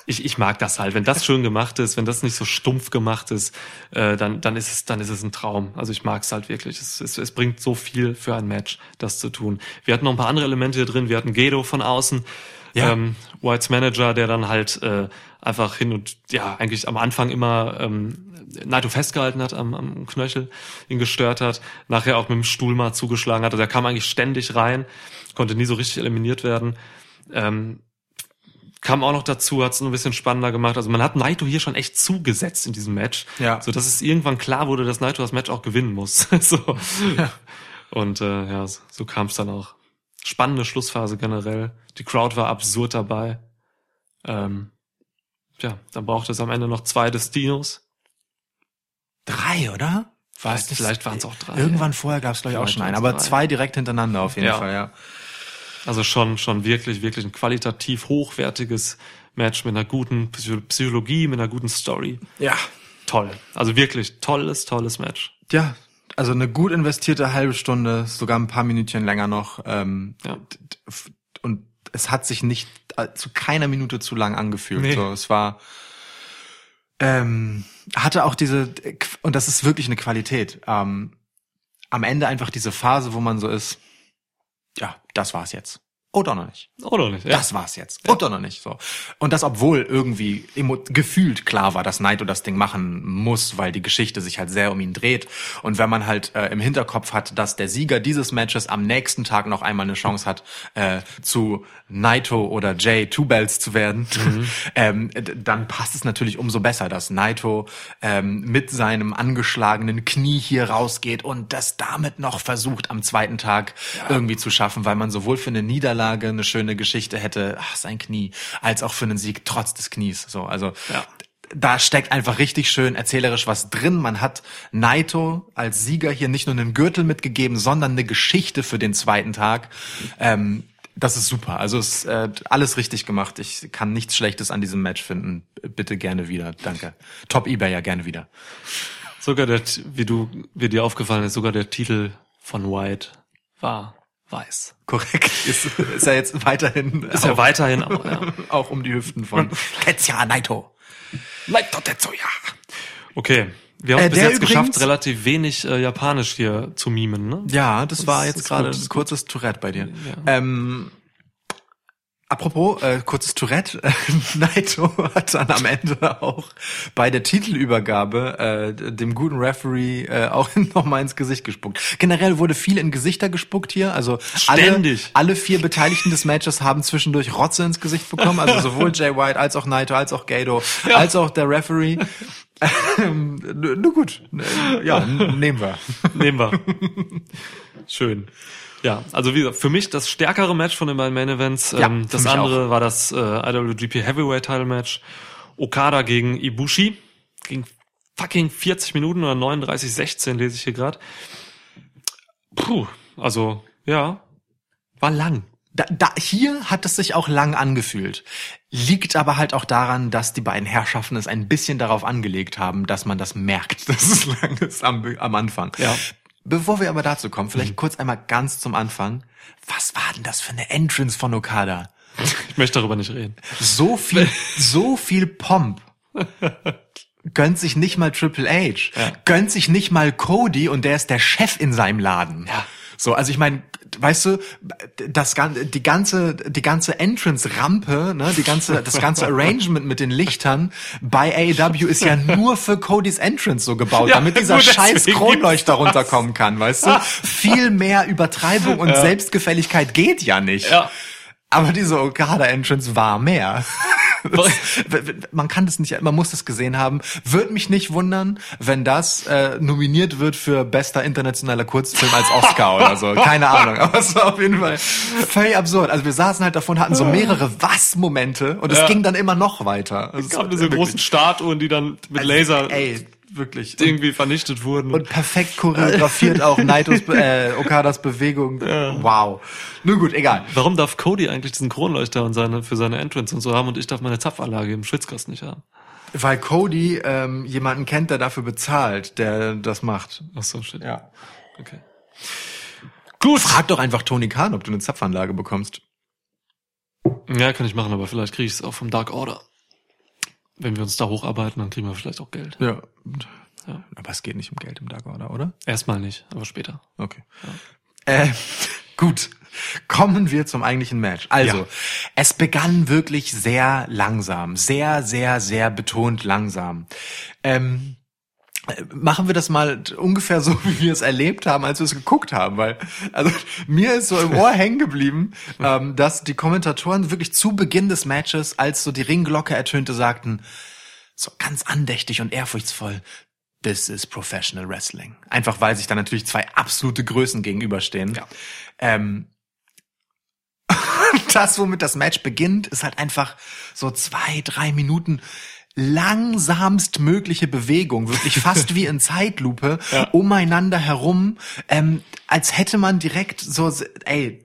ich, ich mag das halt. Wenn das schön gemacht ist, wenn das nicht so stumpf gemacht ist, äh, dann, dann ist es, dann ist es ein Traum. Also ich mag es halt wirklich. Es, es, es bringt so viel für ein Match, das zu tun. Wir hatten noch ein paar andere Elemente hier drin. Wir hatten Gedo von außen. Ja. Ähm, Whites Manager, der dann halt äh, einfach hin und ja, eigentlich am Anfang immer ähm, Naito festgehalten hat am, am Knöchel, ihn gestört hat, nachher auch mit dem Stuhl mal zugeschlagen hat. Also er kam eigentlich ständig rein, konnte nie so richtig eliminiert werden. Ähm, kam auch noch dazu, hat es ein bisschen spannender gemacht. Also man hat Naito hier schon echt zugesetzt in diesem Match, Ja. so dass es irgendwann klar wurde, dass Naito das Match auch gewinnen muss. (laughs) so. (laughs) Und äh, ja, so, so kam es dann auch. Spannende Schlussphase generell. Die Crowd war absurd dabei. Ähm, ja, dann brauchte es am Ende noch zwei Destinos. Drei, oder? Vielleicht, das- vielleicht waren es auch drei. Irgendwann vorher gab es, glaube ich, auch schon einen. Aber drei. zwei direkt hintereinander auf jeden Ja. Fall, ja. Also schon, schon wirklich, wirklich ein qualitativ hochwertiges Match mit einer guten Psy- Psychologie, mit einer guten Story. Ja. Toll. Also wirklich tolles, tolles Match. Ja, also eine gut investierte halbe Stunde, sogar ein paar Minütchen länger noch. Ähm, Ja. Und es hat sich nicht äh, zu keiner Minute zu lang angefühlt. Nee. So, es war ähm, hatte auch diese und das ist wirklich eine Qualität. Ähm, am Ende einfach diese Phase, wo man so ist, ja, das war's jetzt. Oder noch nicht. Oder nicht? Ja. Das war's jetzt. Und doch noch nicht so. Und das, obwohl irgendwie gefühlt klar war, dass Naito das Ding machen muss, weil die Geschichte sich halt sehr um ihn dreht. Und wenn man halt äh, im Hinterkopf hat, dass der Sieger dieses Matches am nächsten Tag noch einmal eine Chance hat, äh, zu Naito oder Jay Two Bells zu werden, (laughs) ähm, d- dann passt es natürlich umso besser, dass Naito ähm, mit seinem angeschlagenen Knie hier rausgeht und das damit noch versucht, am zweiten Tag irgendwie zu schaffen, weil man sowohl für eine Niederlage eine schöne Geschichte hätte, ach, sein Knie, als auch für einen Sieg trotz des Knies. So, also Ja. da steckt einfach richtig schön erzählerisch was drin. Man hat Naito als Sieger hier nicht nur einen Gürtel mitgegeben, sondern eine Geschichte für den zweiten Tag. Ähm, das ist super. Also es ist äh, alles richtig gemacht. Ich kann nichts Schlechtes an diesem Match finden. Bitte gerne wieder. Danke. Top eBay ja gerne wieder. Sogar der, wie du, wie dir aufgefallen ist, sogar der Titel von White war weiß. Korrekt. Ist, ist er jetzt weiterhin Ist ja auch, weiterhin auch, ja. (laughs) auch um die Hüften von (laughs) Tetsuya Naito. Naito Tetsuya. Okay. Wir haben Äh, es bis jetzt übrigens- geschafft, relativ wenig äh, Japanisch hier zu mimen, ne? Ja, das, war Das jetzt ist gerade ein kurzes Tourette bei dir. Ja. Ähm, apropos, äh, kurzes Tourette. (laughs) Naito hat dann am Ende auch bei der Titelübergabe äh, dem guten Referee äh, auch (laughs) nochmal ins Gesicht gespuckt. Generell wurde viel in Gesichter gespuckt hier. Also alle, Ständig. alle vier Beteiligten des Matches haben zwischendurch Rotze ins Gesicht bekommen. Also sowohl Jay White als auch Naito, als auch Gato, als auch der Referee. Ähm, Nur gut. Ja, nehmen wir. Nehmen wir. Schön. Ja, also wie gesagt, für mich das stärkere Match von den beiden Main Events. Ja, ähm, das andere war das äh, IWGP Heavyweight Title Match. Okada gegen Ibushi. Ging fucking 40 Minuten oder 39, 16 lese ich hier gerade. Puh, also ja, war lang. Da, da, hier hat es sich auch lang angefühlt. Liegt aber halt auch daran, dass die beiden Herrschaften es ein bisschen darauf angelegt haben, dass man das merkt, (laughs) dass es lang ist am, am Anfang. Ja. Bevor wir aber dazu kommen, vielleicht kurz einmal ganz zum Anfang. Was war denn das für eine Entrance von Okada? (laughs) Ich möchte darüber nicht reden. So viel, so viel Pomp. Gönnt sich nicht mal Triple H. Ja. Gönnt sich nicht mal Cody und der ist der Chef in seinem Laden. Ja. So, also ich meine, weißt du, das gan- die ganze die ganze Entrance Rampe, ne, die ganze das ganze (laughs) Arrangement mit den Lichtern bei AEW ist ja nur für Codys Entrance so gebaut, Ja, damit dieser scheiß Kronleuchter runterkommen kann, weißt du? Viel mehr Übertreibung und Selbstgefälligkeit geht ja nicht. Ja. Aber diese Okada-Entrance war mehr. Man kann das nicht, man muss das gesehen haben. Würde mich nicht wundern, wenn das äh, nominiert wird für bester internationaler Kurzfilm als Oscar oder so. Keine Ahnung. Aber es war auf jeden Fall völlig absurd. Also wir saßen halt davon, hatten so mehrere Was-Momente und es Ja. ging dann immer noch weiter. Es gab diese wirklich- großen Statuen, die dann mit also, Laser Ey, wirklich. irgendwie vernichtet wurden. Und perfekt choreografiert auch Naitos, äh, Okadas Bewegung. (laughs) Wow. Nur gut, egal. Warum darf Cody eigentlich diesen Kronleuchter und seine, für seine Entrance und so haben und ich darf meine Zapfanlage im Schwitzkasten nicht haben? Weil Cody ähm, jemanden kennt, der dafür bezahlt, der das macht. Ach so, shit. Ja. Okay. Gut. Frag doch einfach Tony Khan, ob du eine Zapfanlage bekommst. Ja, kann ich machen, aber vielleicht kriege ich es auch vom Dark Order. Wenn wir uns da hocharbeiten, dann kriegen wir vielleicht auch Geld. Ja. Ja. Aber es geht nicht um Geld im Dark Order, oder? Erstmal nicht, aber später. Okay. Äh, (laughs) gut. Kommen wir zum eigentlichen Match. Also, Ja. es begann wirklich sehr langsam. Sehr, sehr, sehr betont langsam. Ähm, äh, Machen wir das mal ungefähr so, (laughs) wie wir es erlebt haben, als wir es geguckt haben, weil also mir ist so im Ohr (laughs) hängen geblieben, ähm, dass die Kommentatoren wirklich zu Beginn des Matches, als so die Ringglocke ertönte, sagten, so ganz andächtig und ehrfurchtsvoll, this is professional wrestling. Einfach weil sich da natürlich zwei absolute Größen gegenüberstehen. Ja. Ähm, (laughs) das, womit das Match beginnt, ist halt einfach so zwei, drei Minuten langsamst mögliche Bewegung, wirklich fast wie in Zeitlupe, (laughs) umeinander herum, ähm, als hätte man direkt so, ey,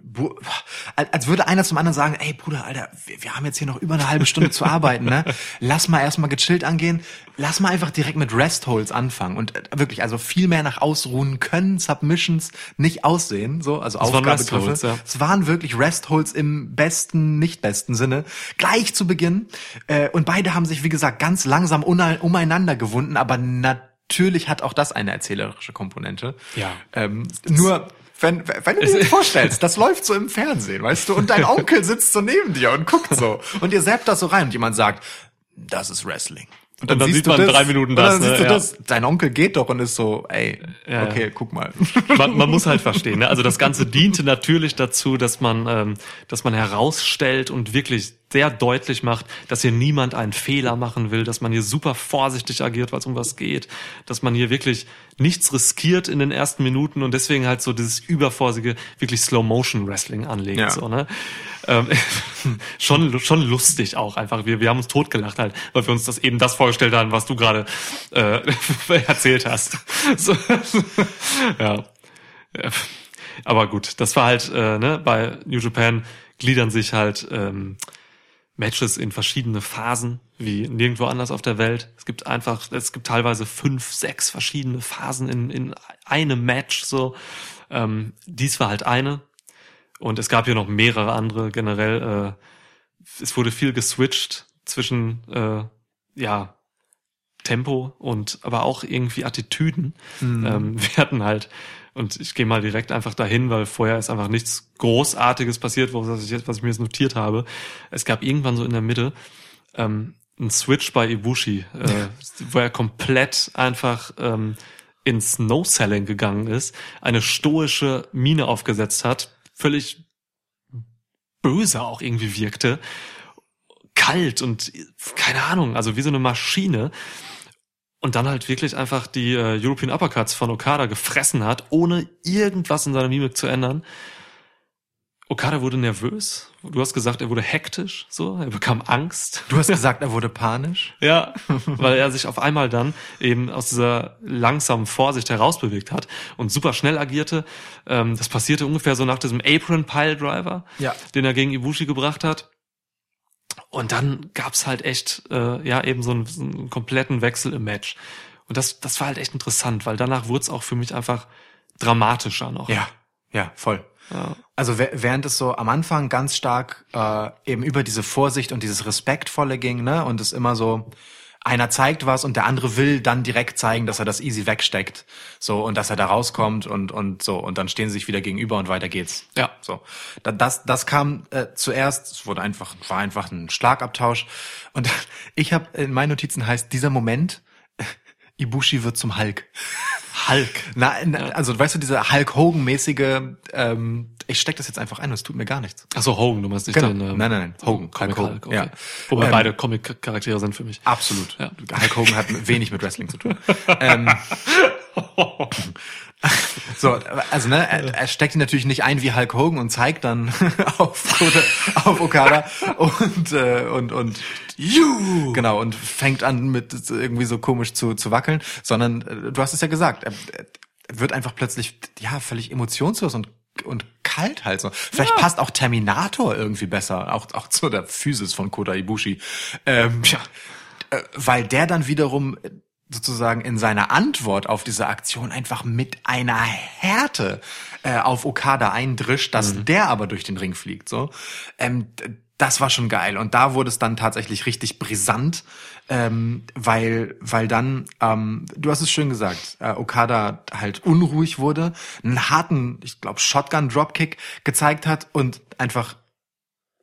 als würde einer zum anderen sagen, ey Bruder, Alter, wir, wir haben jetzt hier noch über eine halbe Stunde zu arbeiten, ne? (laughs) Lass mal erstmal gechillt angehen, lass mal einfach direkt mit Rest Holds anfangen und äh, wirklich, also viel mehr nach ausruhen können Submissions nicht aussehen, so, also Aufgabegriffe. Ja. Es waren wirklich Rest Holds im besten, nicht besten Sinne. Gleich zu Beginn. Äh, und beide haben sich, wie gesagt, ganz langsam umeinander gewunden, aber natürlich hat auch das eine erzählerische Komponente. Ja. Ähm, nur, wenn, wenn du dir das vorstellst, das läuft so im Fernsehen, weißt du, und dein (laughs) Onkel sitzt so neben dir und guckt so. Und ihr zappt das so rein und jemand sagt, das ist Wrestling. Und dann siehst sieht du man drei Minuten und das, Dann ne? siehst du Ja. das. Dein Onkel geht doch und ist so, ey, Ja, okay, ja. guck mal. (laughs) man, man muss halt verstehen. Ne? Also das Ganze (laughs) diente natürlich dazu, dass man, ähm, dass man herausstellt und wirklich sehr deutlich macht, dass hier niemand einen Fehler machen will, dass man hier super vorsichtig agiert, weil es um was geht, dass man hier wirklich nichts riskiert in den ersten Minuten und deswegen halt so dieses übervorsichtige, wirklich Slow-Motion-Wrestling anlegt. Ja. So, ne? ähm, (laughs) schon, schon lustig auch einfach. Wir, wir haben uns totgelacht halt, weil wir uns das eben das vorgestellt haben, was du gerade äh, (laughs) erzählt hast. (laughs) So, ja. Ja. Aber gut, das war halt, äh, ne, bei New Japan gliedern sich halt ähm, Matches in verschiedene Phasen, wie nirgendwo anders auf der Welt. Es gibt einfach, es gibt teilweise fünf, sechs verschiedene Phasen in, in einem Match, so. Ähm, dies war halt eine. Und es gab hier noch mehrere andere generell. Äh, es wurde viel geswitcht zwischen, äh, ja, Tempo und aber auch irgendwie Attitüden. Ähm, (laughs) wir hatten halt, und ich gehe mal direkt einfach dahin, weil vorher ist einfach nichts Großartiges passiert, was ich, jetzt, was ich mir jetzt notiert habe. Es gab irgendwann so in der Mitte ähm, einen Switch bei Ibushi, äh, wo er komplett einfach ähm, ins No-Selling gegangen ist, eine stoische Miene aufgesetzt hat, völlig böse auch irgendwie wirkte, kalt und keine Ahnung, also wie so eine Maschine und dann halt wirklich einfach die äh, European Uppercuts von Okada gefressen hat, ohne irgendwas in seiner Mimik zu ändern. Okada wurde nervös. Du hast gesagt, er wurde hektisch, so, er bekam Angst. Du hast (laughs) gesagt, er wurde panisch. Ja, weil er sich auf einmal dann eben aus dieser langsamen Vorsicht herausbewegt hat und super schnell agierte. Ähm, das passierte ungefähr so nach diesem Apron Pile Driver, Ja. den er gegen Ibushi gebracht hat. Und dann gab's halt echt, äh, ja, eben so einen, so einen kompletten Wechsel im Match. Und das, das war halt echt interessant, weil danach wurde es auch für mich einfach dramatischer noch. Ja, ja, voll. Ja. Also wä- während es so am Anfang ganz stark äh, eben über diese Vorsicht und dieses Respektvolle ging, ne, und es immer so einer zeigt was und der andere will dann direkt zeigen, dass er das easy wegsteckt, so und dass er da rauskommt und und so und dann stehen sie sich wieder gegenüber und weiter geht's. Ja. so. Da- Das das kam äh, zuerst, es wurde einfach war einfach ein Schlagabtausch und (laughs) ich habe in meinen Notizen heißt dieser Moment Ibushi wird zum Hulk. Hulk. Na, na also weißt du, diese Hulk Hogan-mäßige, ähm, ich steck das jetzt einfach ein, und es tut mir gar nichts. Ach so, Hogan, du meinst nicht Genau. den, ähm, Nein, nein, nein. Hogan, Comic Hulk Hogan, Hulk, okay. ja. Wobei Ähm, beide Comic-Charaktere sind für mich. Absolut. Ja. Hulk Hogan hat wenig mit Wrestling zu tun. (laughs) ähm, (laughs) (laughs) so, also ne, er, er steckt ihn natürlich nicht ein wie Hulk Hogan und zeigt dann (laughs) auf, oder, auf Okada und äh, und und you genau und fängt an mit irgendwie so komisch zu zu wackeln, sondern äh, du hast es ja gesagt, er, er wird einfach plötzlich ja völlig emotionslos und und kalt halt so. Vielleicht passt auch Terminator irgendwie besser, auch auch zu der Physis von Kota Ibushi. Ähm, ja, äh, weil der dann wiederum sozusagen in seiner Antwort auf diese Aktion einfach mit einer Härte äh, auf Okada eindrischt, dass der aber durch den Ring fliegt. So, ähm, das war schon geil. Und da wurde es dann tatsächlich richtig brisant, ähm, weil weil dann, ähm, du hast es schön gesagt, äh, Okada halt unruhig wurde, einen harten, ich glaube Shotgun Dropkick gezeigt hat und einfach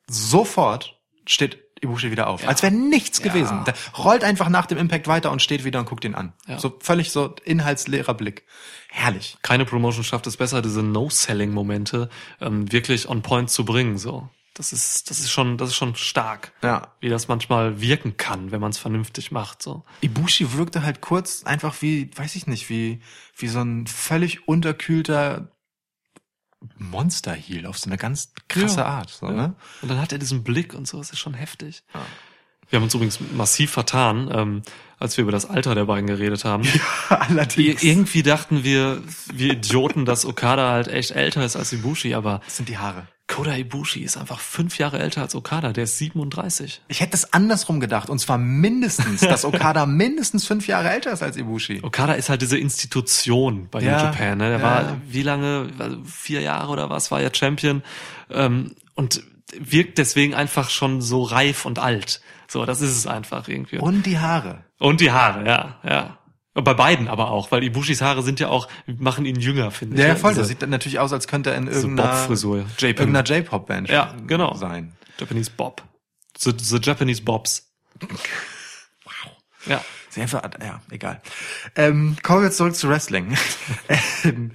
sofort steht Ibushi wieder auf. Als wäre nichts gewesen. Der rollt einfach nach dem Impact weiter und steht wieder und guckt ihn an. Ja. So völlig so inhaltsleerer Blick. Herrlich. keine Promotion schafft es besser, diese No-Selling-Momente ähm, wirklich on point zu bringen. So, das ist, das ist schon, das ist schon stark, Ja. wie das manchmal wirken kann, wenn man es vernünftig macht. So, Ibushi wirkte halt kurz einfach wie, weiß ich nicht, wie, wie so ein völlig unterkühlter Monster Heel auf so eine ganz krasse Ja. Art. So, Ja. ne? Und dann hat er diesen Blick und so, das ist schon heftig. Wir haben uns übrigens massiv vertan, ähm, als wir über das Alter der beiden geredet haben. (laughs) Allerdings. Ir- Irgendwie dachten wir, wir Idioten, dass Okada halt echt älter ist als Ibushi, aber Das sind die Haare. Kota Ibushi ist einfach fünf Jahre älter als Okada, der ist 37. Ich hätte es andersrum gedacht. Und zwar mindestens, dass Okada (laughs) mindestens fünf Jahre älter ist als Ibushi. Okada ist halt diese Institution bei Ja, New Japan. Ne? Der ja. war wie lange, also vier Jahre oder was, war er Champion ähm, und wirkt deswegen einfach schon so reif und alt. So, das ist es einfach irgendwie. Und die Haare. Und die Haare, ja, ja. Bei beiden aber auch, weil Ibushis Haare sind ja auch, machen ihn jünger, finde ich. Ja, voll. Diese- Das sieht dann natürlich aus, als könnte er in irgendeiner, Bob-Frisur. Irgendeiner J-Pop-Band Ja, genau. sein. Japanese Bob. The, the Japanese Bobs. Ja. Sie einfach, ja, egal. Ähm, kommen wir jetzt zurück zu Wrestling. (laughs)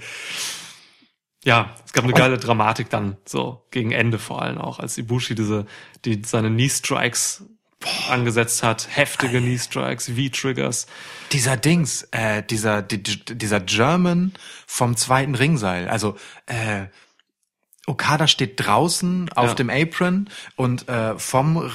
Ja, es gab eine geile Dramatik dann, so gegen Ende vor allem auch, als Ibushi diese, die seine Knee Strikes angesetzt hat, heftige Knee Strikes, V-Triggers. dieser Dings, äh, dieser, die, die- dieser German vom zweiten Ringseil. Also, äh, Okada steht draußen auf Ja. dem Apron und äh, vom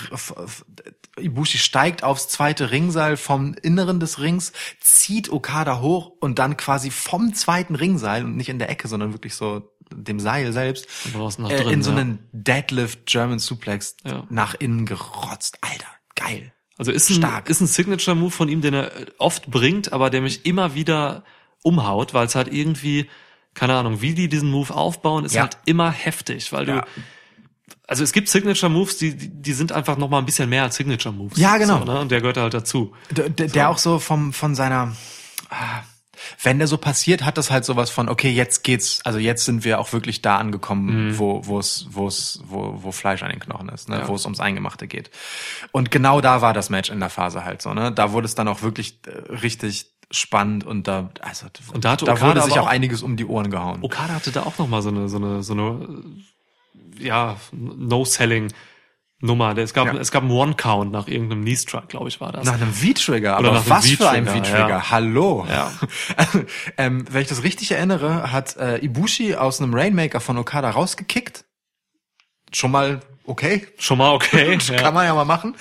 Ibushi steigt aufs zweite Ringseil vom Inneren des Rings, zieht Okada hoch und dann quasi vom zweiten Ringseil und nicht in der Ecke, sondern wirklich so dem Seil selbst äh, drinnen, in so ja. einen Deadlift German Suplex Ja. nach innen gerotzt. Alter, geil. Also ist ein, Stark. ist ein Signature-Move von ihm, den er oft bringt, aber der mich immer wieder umhaut, weil es halt irgendwie, keine Ahnung, wie die diesen Move aufbauen, ist Ja. halt immer heftig, weil du, Ja. also es gibt Signature-Moves, die, die die sind einfach noch mal ein bisschen mehr als Signature-Moves. Ja, genau. So, ne? Und der gehört halt dazu. Der, der, der auch so vom, von seiner, ah, wenn der so passiert, hat das halt sowas von, okay, jetzt geht's, also jetzt sind wir auch wirklich da angekommen, wo, wo es, wo es, wo, wo Fleisch an den Knochen ist, ne, Ja. wo es ums Eingemachte geht. Und genau da war das Match in der Phase halt so, ne, da wurde es dann auch wirklich äh, richtig spannend und da, also, Und da hatte da Okada wurde sich auch auch- einiges um die Ohren gehauen. Okada hatte da auch noch mal so eine, so eine, so eine, ja, No-Selling Nummer. Es gab, Ja. es gab einen One-Count nach irgendeinem Knee-Strike, glaube ich, war das. Nach einem V-Trigger, Oder aber nach was für ein V-Trigger, V-Trigger? ja. Hallo. Ja. (laughs) ähm, wenn ich das richtig erinnere, hat äh, Ibushi aus einem Rainmaker von Okada rausgekickt. Schon mal okay. Schon mal okay. (laughs) Kann man ja mal machen.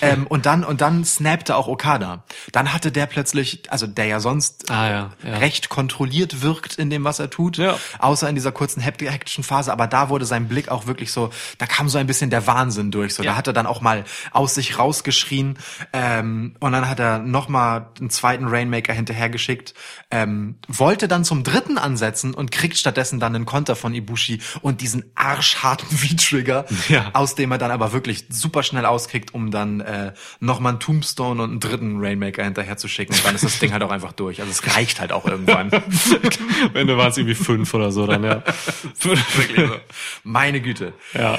Ähm, und dann und dann snappte auch Okada. Dann hatte der plötzlich, also der ja sonst Ah, ja, ja. recht kontrolliert wirkt in dem, was er tut, Ja. außer in dieser kurzen hekti- hektischen Phase. Aber da wurde sein Blick auch wirklich so, da kam so ein bisschen der Wahnsinn durch. So, Ja. da hat er dann auch mal aus sich rausgeschrien ähm, und dann hat er noch mal einen zweiten Rainmaker hinterhergeschickt, ähm, wollte dann zum dritten ansetzen und kriegt stattdessen dann einen Konter von Ibushi und diesen arschharten (laughs) V-Trigger, Ja. Aus dem er dann aber wirklich super schnell auskickt, um dann äh, noch mal einen Tombstone und einen dritten Rainmaker hinterher zu schicken. Und dann ist das Ding halt auch einfach durch. Also es reicht halt auch irgendwann. (laughs) Am Ende waren es irgendwie fünf oder so dann, ja. (laughs) Wirklich so. Meine Güte. ja.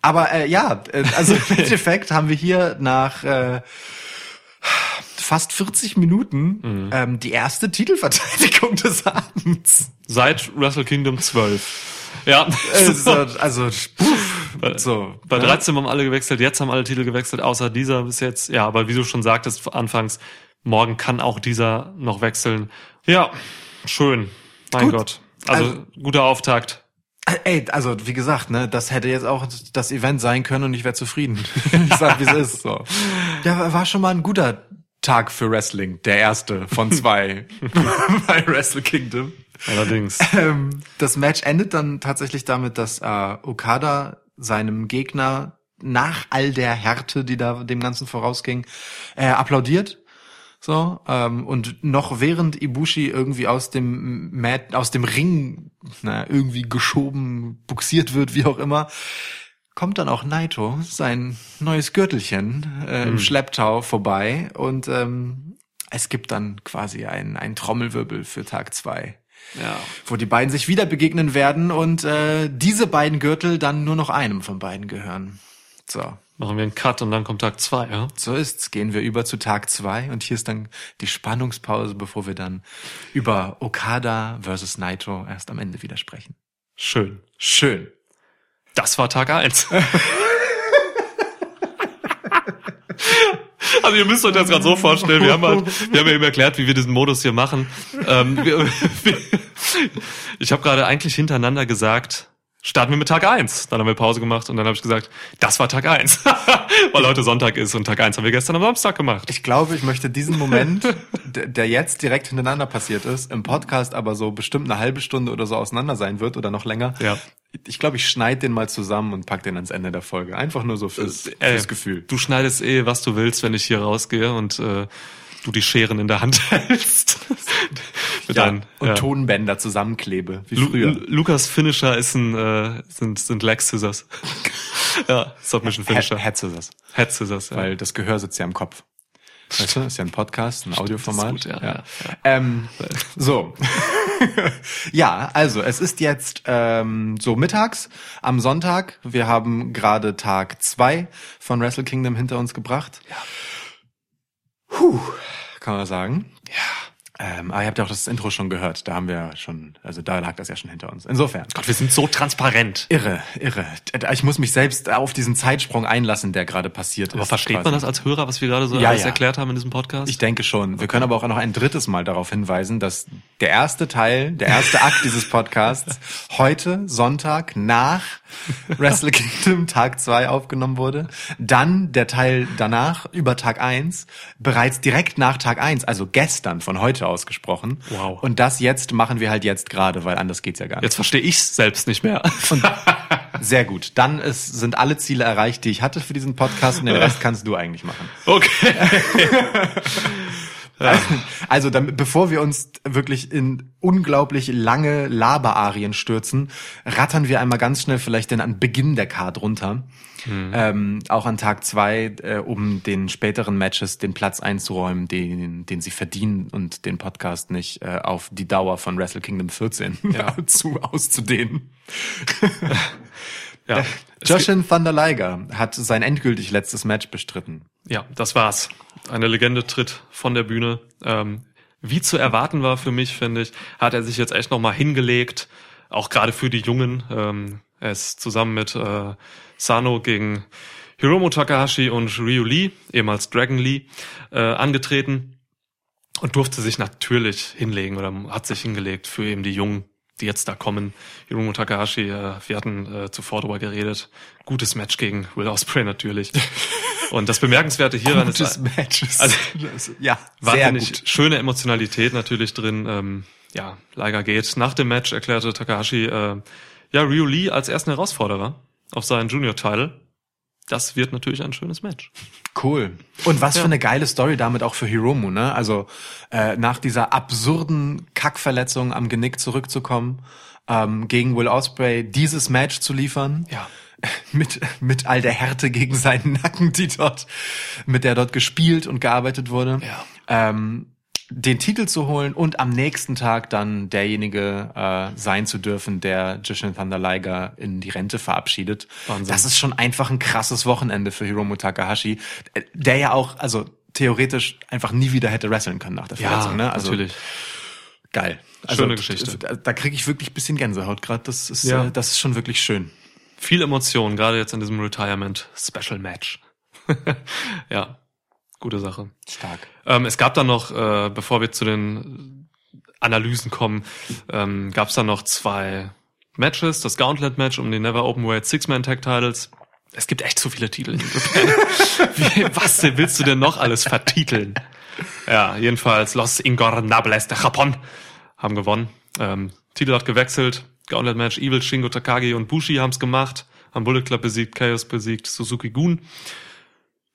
Aber äh, ja, äh, also im Endeffekt haben wir hier nach äh, fast 40 Minuten ähm, die erste Titelverteidigung des Abends. Seit Wrestle Kingdom 12. Ja. Also, also puff, so. Bei ne? 13 haben alle gewechselt, jetzt haben alle Titel gewechselt, außer dieser bis jetzt. Ja, aber wie du schon sagtest anfangs, morgen kann auch dieser noch wechseln. Ja, schön. Mein Gut. Gott. Also, Also- guter Auftakt. Äh, Ey, also wie gesagt, ne, das hätte jetzt auch das Event sein können und ich wäre zufrieden. (laughs) ich sag, wie es ist. So. Ja, war schon mal ein guter Tag für Wrestling, der erste von zwei (laughs) (laughs) bei Wrestle Kingdom. Allerdings. (laughs) Ähm, das Match endet dann tatsächlich damit, dass äh, Okada seinem Gegner nach all der Härte, die da dem Ganzen vorausging, äh, applaudiert. So, ähm, und noch während Ibushi irgendwie aus dem Mat, aus dem Ring na, irgendwie geschoben, buxiert wird, wie auch immer, kommt dann auch Naito, sein neues Gürtelchen, äh, im Schlepptau vorbei und ähm, es gibt dann quasi einen, einen Trommelwirbel für Tag zwei Ja. wo die beiden sich wieder begegnen werden und äh, diese beiden Gürtel dann nur noch einem von beiden gehören. So, Machen wir einen Cut und dann kommt Tag zwei, ja? so ist's. Gehen wir über zu Tag zwei und hier ist dann die Spannungspause, bevor wir dann über Okada versus Naito erst am Ende wieder sprechen. Schön. Schön. Das war Tag eins. (laughs) Also ihr müsst euch das gerade so vorstellen, wir haben halt, wir haben ja eben erklärt, wie wir diesen Modus hier machen. Ähm, wir, (laughs) wir, Ich habe gerade eigentlich hintereinander gesagt, starten wir mit Tag eins. Dann haben wir Pause gemacht und dann habe ich gesagt, das war Tag eins, (laughs) Weil heute Sonntag ist und Tag eins haben wir gestern am Samstag gemacht. Ich glaube, ich möchte diesen Moment, (laughs) der jetzt direkt hintereinander passiert ist, im Podcast aber so bestimmt eine halbe Stunde oder so auseinander sein wird oder noch länger. Ja. Ich glaube, ich schneide den mal zusammen und pack den ans Ende der Folge. Einfach nur so fürs, Äh, fürs Gefühl. Du schneidest eh, was du willst, wenn ich hier rausgehe und äh, du die Scheren in der Hand (laughs) hältst. Mit Ja, deinen- und ja. Tonbänder zusammenklebe, wie Lu früher. Lu Lukas Finisher ist ein, äh, sind, sind Leg Scissors. (laughs) ja, Submission Finisher. Head, Head Scissors, Head Scissors, ja. weil das Gehör sitzt ja im Kopf. Weißt du, ist ja ein Podcast, ein Audioformat. gut, ja, ja, Ähm, (laughs) so. ja, also es ist jetzt ähm, so mittags am Sonntag. Wir haben gerade Tag zwei von Wrestle Kingdom hinter uns gebracht. Ja. Puh, kann man sagen. Ja. Ähm, aber ihr habt ja auch das Intro schon gehört. Da haben wir schon, also da lag das ja schon hinter uns. Insofern. Gott, wir sind so transparent. Irre, irre. Ich muss mich selbst auf diesen Zeitsprung einlassen, der gerade passiert Aber ist. versteht quasi. man das als Hörer, was wir gerade so Ja, alles ja. erklärt haben in diesem Podcast? Ich denke schon. Wir können aber auch noch ein drittes Mal darauf hinweisen, dass der erste Teil, der erste Akt (laughs) dieses Podcasts heute, Sonntag, nach (laughs) Wrestle Kingdom Tag 2 aufgenommen wurde. Dann der Teil danach, über Tag 1, bereits direkt nach Tag 1, also gestern von heute ausgesprochen. Wow. Und das jetzt machen wir halt jetzt gerade, weil anders geht's ja gar nicht. Jetzt verstehe ich selbst nicht mehr. Und (laughs) sehr gut. Dann ist, sind alle Ziele erreicht, die ich hatte für diesen Podcast und den Rest kannst du eigentlich machen. Okay. (laughs) Also, damit, bevor wir uns wirklich in unglaublich lange Laberarien stürzen, rattern wir einmal ganz schnell vielleicht den an Beginn der Card runter. Ähm, auch an Tag zwei, äh, um den späteren Matches den Platz einzuräumen, den, den sie verdienen und den Podcast nicht äh, auf die Dauer von Wrestle Kingdom 14 (laughs) zu auszudehnen. (laughs) Ja. Justin Thunder Liger hat sein endgültig letztes Match bestritten. Ja, das war's. Eine Legende tritt von der Bühne. Ähm, wie zu erwarten war für mich, finde ich, hat er sich jetzt echt nochmal hingelegt. Auch gerade für die Jungen. Ähm, er ist zusammen mit äh, Sano gegen Hiromu Takahashi und Ryu Lee, ehemals Dragon Lee, äh, angetreten und durfte sich natürlich hinlegen oder hat sich hingelegt für eben die Jungen, die jetzt da kommen. Hiromu Takahashi, äh, wir hatten äh, zuvor darüber geredet. Gutes Match gegen Will Ospreay natürlich. (laughs) Und das Bemerkenswerte hieran ist, Match. Also- (laughs) ja, sehr wahnsinnig gut. schöne Emotionalität natürlich drin. Ähm, ja, Liger geht. Nach dem Match erklärte Takahashi, äh, ja, Ryu Lee als ersten Herausforderer auf seinen Junior-Title. Das wird natürlich ein schönes Match. Cool. Und was Ja. für eine geile Story damit auch für Hiromu, ne? Also äh, nach dieser absurden Kackverletzung am Genick zurückzukommen, ähm, gegen Will Osprey dieses Match zu liefern. Ja. (laughs) Mit, mit all der Härte gegen seinen Nacken, die dort, mit der dort gespielt und gearbeitet wurde. Ja. Ähm, den Titel zu holen und am nächsten Tag dann derjenige äh, sein zu dürfen, der Jushin Thunder Liger in die Rente verabschiedet. Wahnsinn. Das ist schon einfach ein krasses Wochenende für Hiromu Takahashi, äh, der ja auch, also theoretisch einfach nie wieder hätte wresteln können nach der Verletzung. ne? Also natürlich. geil. Also, Schöne Geschichte. Da, da kriege ich wirklich ein bisschen Gänsehaut gerade. Das ist, Ja. äh, das ist schon wirklich schön. Viel Emotion, gerade jetzt in diesem Retirement Special Match. (laughs) ja, gute Sache. Stark. Ähm, es gab dann noch, äh, bevor wir zu den Analysen kommen, ähm, gab es dann noch zwei Matches. Das Gauntlet-Match um die Never Openweight Six-Man-Tag-Titles. Es gibt echt zu viele Titel. (laughs) Wie, was denn willst du denn noch alles vertiteln? Ja, jedenfalls Los Ingornables de Japón haben gewonnen. Ähm, Titel hat gewechselt. Gauntlet-Match Evil, Shingo Takagi und Bushi haben's gemacht. Haben Bullet Club besiegt, Chaos besiegt, Suzuki Gun.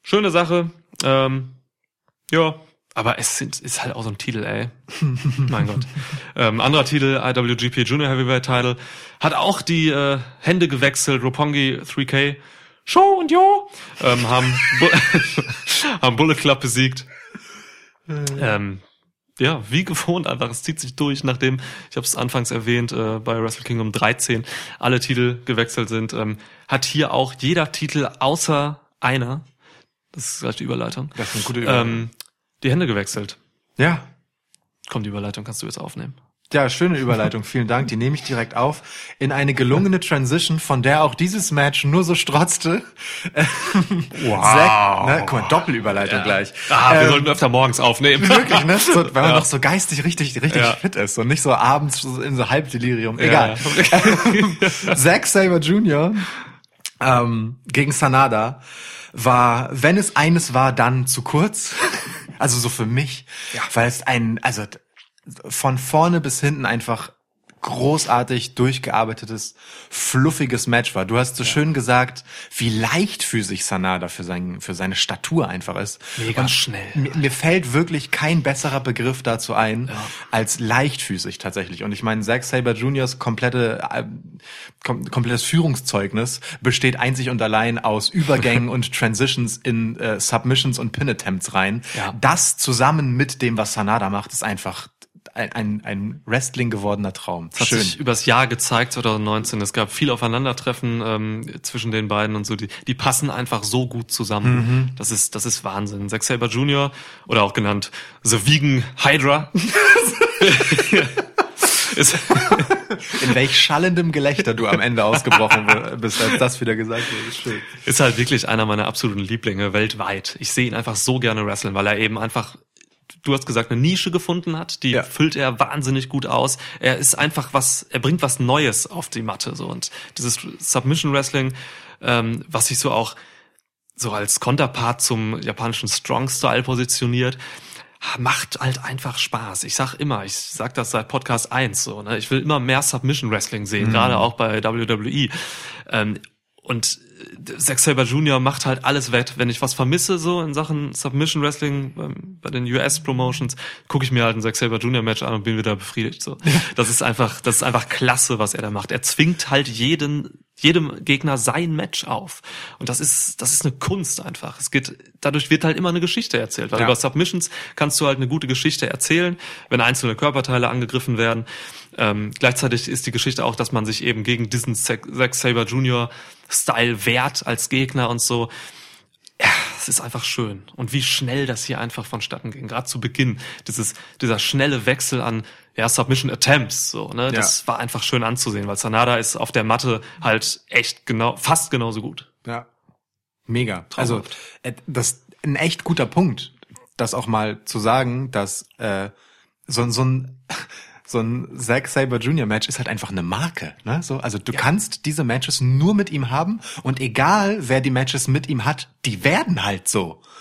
Schöne Sache. Ähm, ja, aber es sind, ist halt auch so ein Titel, ey. (laughs) mein Gott. Ähm, anderer Titel, IWGP Junior Heavyweight Title, hat auch die äh, Hände gewechselt. Roppongi 3K, Show und Jo, ähm, haben, (laughs) Bu (laughs) haben Bullet Club besiegt. Ähm, ja, wie gewohnt einfach. Es zieht sich durch, nachdem, ich habe es anfangs erwähnt, äh, bei Wrestle Kingdom 13 alle Titel gewechselt sind. Ähm, hat hier auch jeder Titel außer einer, das ist gleich die Überleitung, Das ist eine gute Überleitung. ähm, die Hände gewechselt. Ja. Komm, die Überleitung kannst du jetzt aufnehmen. Ja, schöne Überleitung, (laughs) vielen Dank. Die nehme ich direkt auf. In eine gelungene Transition, von der auch dieses Match nur so strotzte. Wow. Zack, ne, guck mal, Doppelüberleitung gleich. Ah, wir Ähm, sollten öfter morgens aufnehmen. (laughs) Wirklich, ne? So, weil man Ja. noch so geistig richtig, richtig Ja. fit ist und nicht so abends in so Halbdelirium. Ja, Egal. (laughs) ja. Zack Saber Jr. Ähm, gegen Sanada war, wenn es eines war, dann zu kurz. (laughs) Also so für mich, weil es ein, also von vorne bis hinten einfach großartig durchgearbeitetes, fluffiges Match war. Du hast so schön gesagt, wie leichtfüßig Sanada für, sein, für seine Statur einfach ist. Mega Und schnell. Mir, mir fällt wirklich kein besserer Begriff dazu ein, als leichtfüßig tatsächlich. Und ich meine, Zack Saber Juniors komplette, äh, kom komplettes Führungszeugnis besteht einzig und allein aus Übergängen (laughs) und Transitions in äh, Submissions und Pin-Attempts rein. Ja. Das zusammen mit dem, was Sanada macht, ist einfach ein, ein, ein Wrestling gewordener Traum. Das hat Schön. sich übers Jahr gezeigt, 2019. Es gab viel Aufeinandertreffen ähm, zwischen den beiden und so. Die, die passen einfach so gut zusammen. Mhm. Das ist, das ist Wahnsinn. Zack Saber Jr. oder auch genannt The Vegan Hydra. (laughs) In welch schallendem Gelächter du am Ende ausgebrochen bist, als das wieder gesagt wurde. Ist schön. ist halt wirklich einer meiner absoluten Lieblinge weltweit. Ich sehe ihn einfach so gerne wrestlen, weil er eben einfach du hast gesagt, eine Nische gefunden hat, die Ja. füllt er wahnsinnig gut aus. Er ist einfach was, er bringt was Neues auf die Matte so und dieses Submission Wrestling, ähm, was sich so auch so als Konterpart zum japanischen Strong Style positioniert, macht halt einfach Spaß. Ich sag immer, ich sag das seit Podcast 1 so, ne? Ich will immer mehr Submission Wrestling sehen, gerade auch bei WWE. Ähm, und Zack Saber Jr. macht halt alles wett. Wenn ich was vermisse, so in Sachen Submission Wrestling ähm, bei den US Promotions, gucke ich mir halt ein Zack Saber Jr. Match an und bin wieder befriedigt. So, das ist einfach, das ist einfach klasse, was er da macht. Er zwingt halt jeden, jedem Gegner sein Match auf. Und das ist, das ist eine Kunst einfach. Es geht, dadurch wird halt immer eine Geschichte erzählt. Weil Ja. über Submissions kannst du halt eine gute Geschichte erzählen, wenn einzelne Körperteile angegriffen werden. Ähm, gleichzeitig ist die Geschichte auch, dass man sich eben gegen diesen Zack Saber Jr. Style wehrt als Gegner und so. Ja, es ist einfach schön. Und wie schnell das hier einfach vonstatten ging. Gerade zu Beginn. Dieses, dieser schnelle Wechsel an ja, Submission Attempts. So, ne? Das war einfach schön anzusehen, weil Sanada ist auf der Matte halt echt genau, fast genauso gut. Ja. Mega. Traumhaft. Also äh, das ein echt guter Punkt, das auch mal zu sagen, dass äh, so, so ein so ein Zack Saber Jr. Match ist halt einfach eine Marke, ne? So, also du kannst diese Matches nur mit ihm haben und egal wer die Matches mit ihm hat, die werden halt so. (laughs)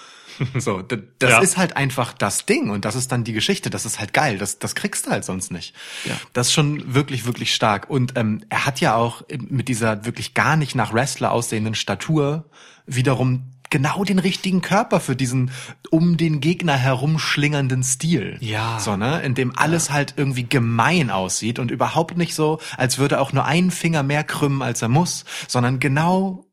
So, das Ja. ist halt einfach das Ding und das ist dann die Geschichte. Das ist halt geil. Das, das kriegst du halt sonst nicht. Ja. Das ist schon wirklich, wirklich stark. Und ähm, er hat ja auch mit dieser wirklich gar nicht nach Wrestler aussehenden Statur wiederum genau den richtigen Körper für diesen um den Gegner herumschlingernden Stil. Ja. So, ne? In dem alles halt irgendwie gemein aussieht und überhaupt nicht so, als würde auch nur einen Finger mehr krümmen, als er muss, sondern genau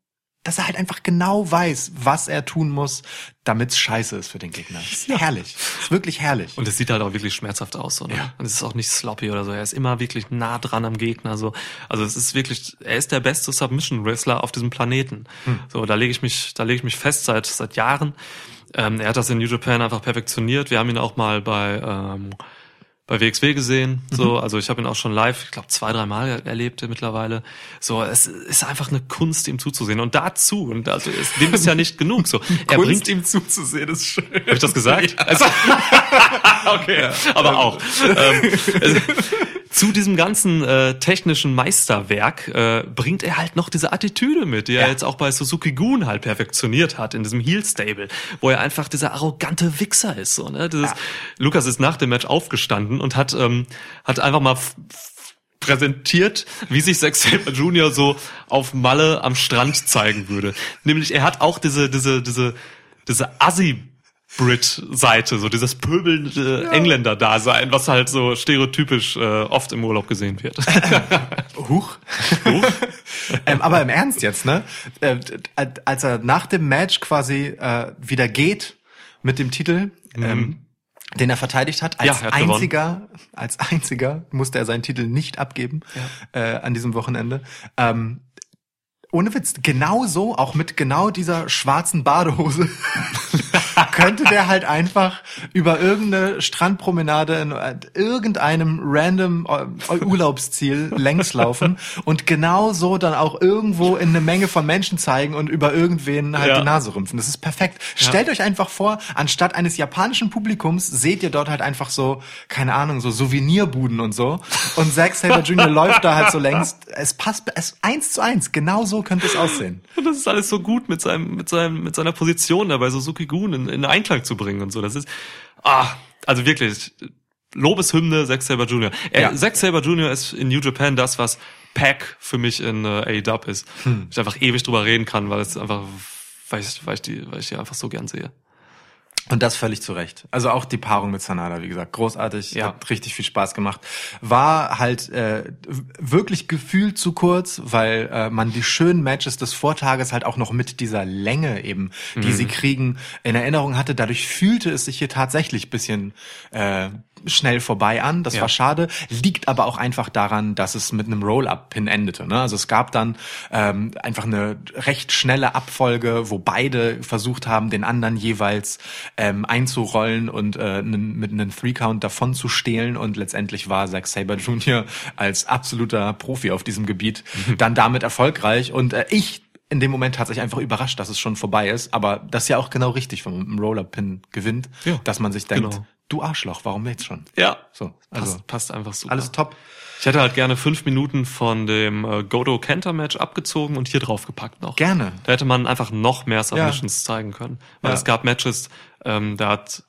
dass er halt einfach genau weiß, was er tun muss, damit's scheiße ist für den Gegner. (laughs) Ist herrlich. Das ist wirklich herrlich. Und es sieht halt auch wirklich schmerzhaft aus. So, ne? Ja. Und es ist auch nicht sloppy oder so. Er ist immer wirklich nah dran am Gegner. So. Also es ist wirklich, er ist der beste Submission-Wrestler auf diesem Planeten. Hm. So, da lege ich mich, da lege ich mich fest seit, seit Jahren. Ähm, er hat das in New Japan einfach perfektioniert. Wir haben ihn auch mal bei, ähm, bei WXW gesehen, so, Mhm. also ich habe ihn auch schon live, ich glaube zwei, drei Mal erlebt mittlerweile. So, es ist einfach eine Kunst, ihm zuzusehen. Und dazu, und also ist, dem ist ja nicht genug. So, (laughs) er bringt ihm zuzusehen, ist schön. habe ich das gesagt? (laughs) Also, (laughs) okay, aber auch. Ähm, zu diesem ganzen äh, technischen Meisterwerk äh, bringt er halt noch diese Attitüde mit, die er Ja. jetzt auch bei Suzuki Gun halt perfektioniert hat in diesem Heel Stable, wo er einfach dieser arrogante Wichser ist. So, ne? Dieses, Lukas ist nach dem Match aufgestanden und hat ähm, hat einfach mal präsentiert, wie sich Zack Saber Jr. so auf Malle am Strand zeigen würde. Nämlich er hat auch diese diese diese diese Assi Brit-Seite, so dieses pöbelnde Engländer-Dasein, was halt so stereotypisch äh, oft im Urlaub gesehen wird. (laughs) Huch. (laughs) ähm, aber im Ernst jetzt, ne? Äh, als er nach dem Match quasi äh, wieder geht mit dem Titel, ähm, den er verteidigt hat, als Ja, hat gewonnen. einziger, als einziger musste er seinen Titel nicht abgeben äh, an diesem Wochenende. Ähm, ohne Witz, genau so, auch mit genau dieser schwarzen Badehose, (laughs) könnte der halt einfach über irgendeine Strandpromenade in äh, irgendeinem random äh, Urlaubsziel längs laufen und genau so dann auch irgendwo in eine Menge von Menschen zeigen und über irgendwen halt Ja. die Nase rümpfen. Das ist perfekt. Stellt euch einfach vor, anstatt eines japanischen Publikums seht ihr dort halt einfach so, keine Ahnung, so Souvenirbuden und so. Und Zack Saber Jr. (laughs) läuft da halt so längst. Es passt, es eins zu eins. Genau so könnte es aussehen. Und das ist alles so gut mit seinem, mit seinem, mit seiner Position dabei, Suzuki Gun in, in Einklang zu bringen und so. Das ist, ah, also wirklich, Lobeshymne Zack Saber Jr. Äh, Ja. Zack Saber Jr. ist in New Japan das, was Pack für mich in äh, AEW ist. Hm. Ich einfach ewig drüber reden kann, weil es einfach, weil ich, weil ich die, weil ich die einfach so gern sehe. Und das völlig zu Recht. Also auch die Paarung mit Sanada, wie gesagt, großartig, Ja. hat richtig viel Spaß gemacht. War halt äh, wirklich gefühlt zu kurz, weil äh, man die schönen Matches des Vortages halt auch noch mit dieser Länge eben, die sie kriegen, in Erinnerung hatte. Dadurch fühlte es sich hier tatsächlich bisschen äh, schnell vorbei an. Das Ja. war schade. Liegt aber auch einfach daran, dass es mit einem Roll-Up-Pin endete. Ne? Also es gab dann ähm, einfach eine recht schnelle Abfolge, wo beide versucht haben, den anderen jeweils ähm, einzurollen und äh, mit einem Three-Count davon zu stehlen. Und letztendlich war Zack Saber (laughs) Jr. als absoluter Profi auf diesem Gebiet (laughs) dann damit erfolgreich. Und äh, ich in dem Moment hat sich einfach überrascht, dass es schon vorbei ist. Aber das ist ja auch genau richtig, wenn man mit einem Roller-Pin gewinnt, Ja, dass man sich denkt, genau. du Arschloch, warum jetzt schon? Ja. So, Passt, also passt einfach super. alles top. Ich hätte halt gerne fünf Minuten von dem äh, Godo Kenta Match abgezogen und hier drauf gepackt noch. Gerne. Da hätte man einfach noch mehr Submissions zeigen können. Weil Ja. es gab Matches, ähm, da hat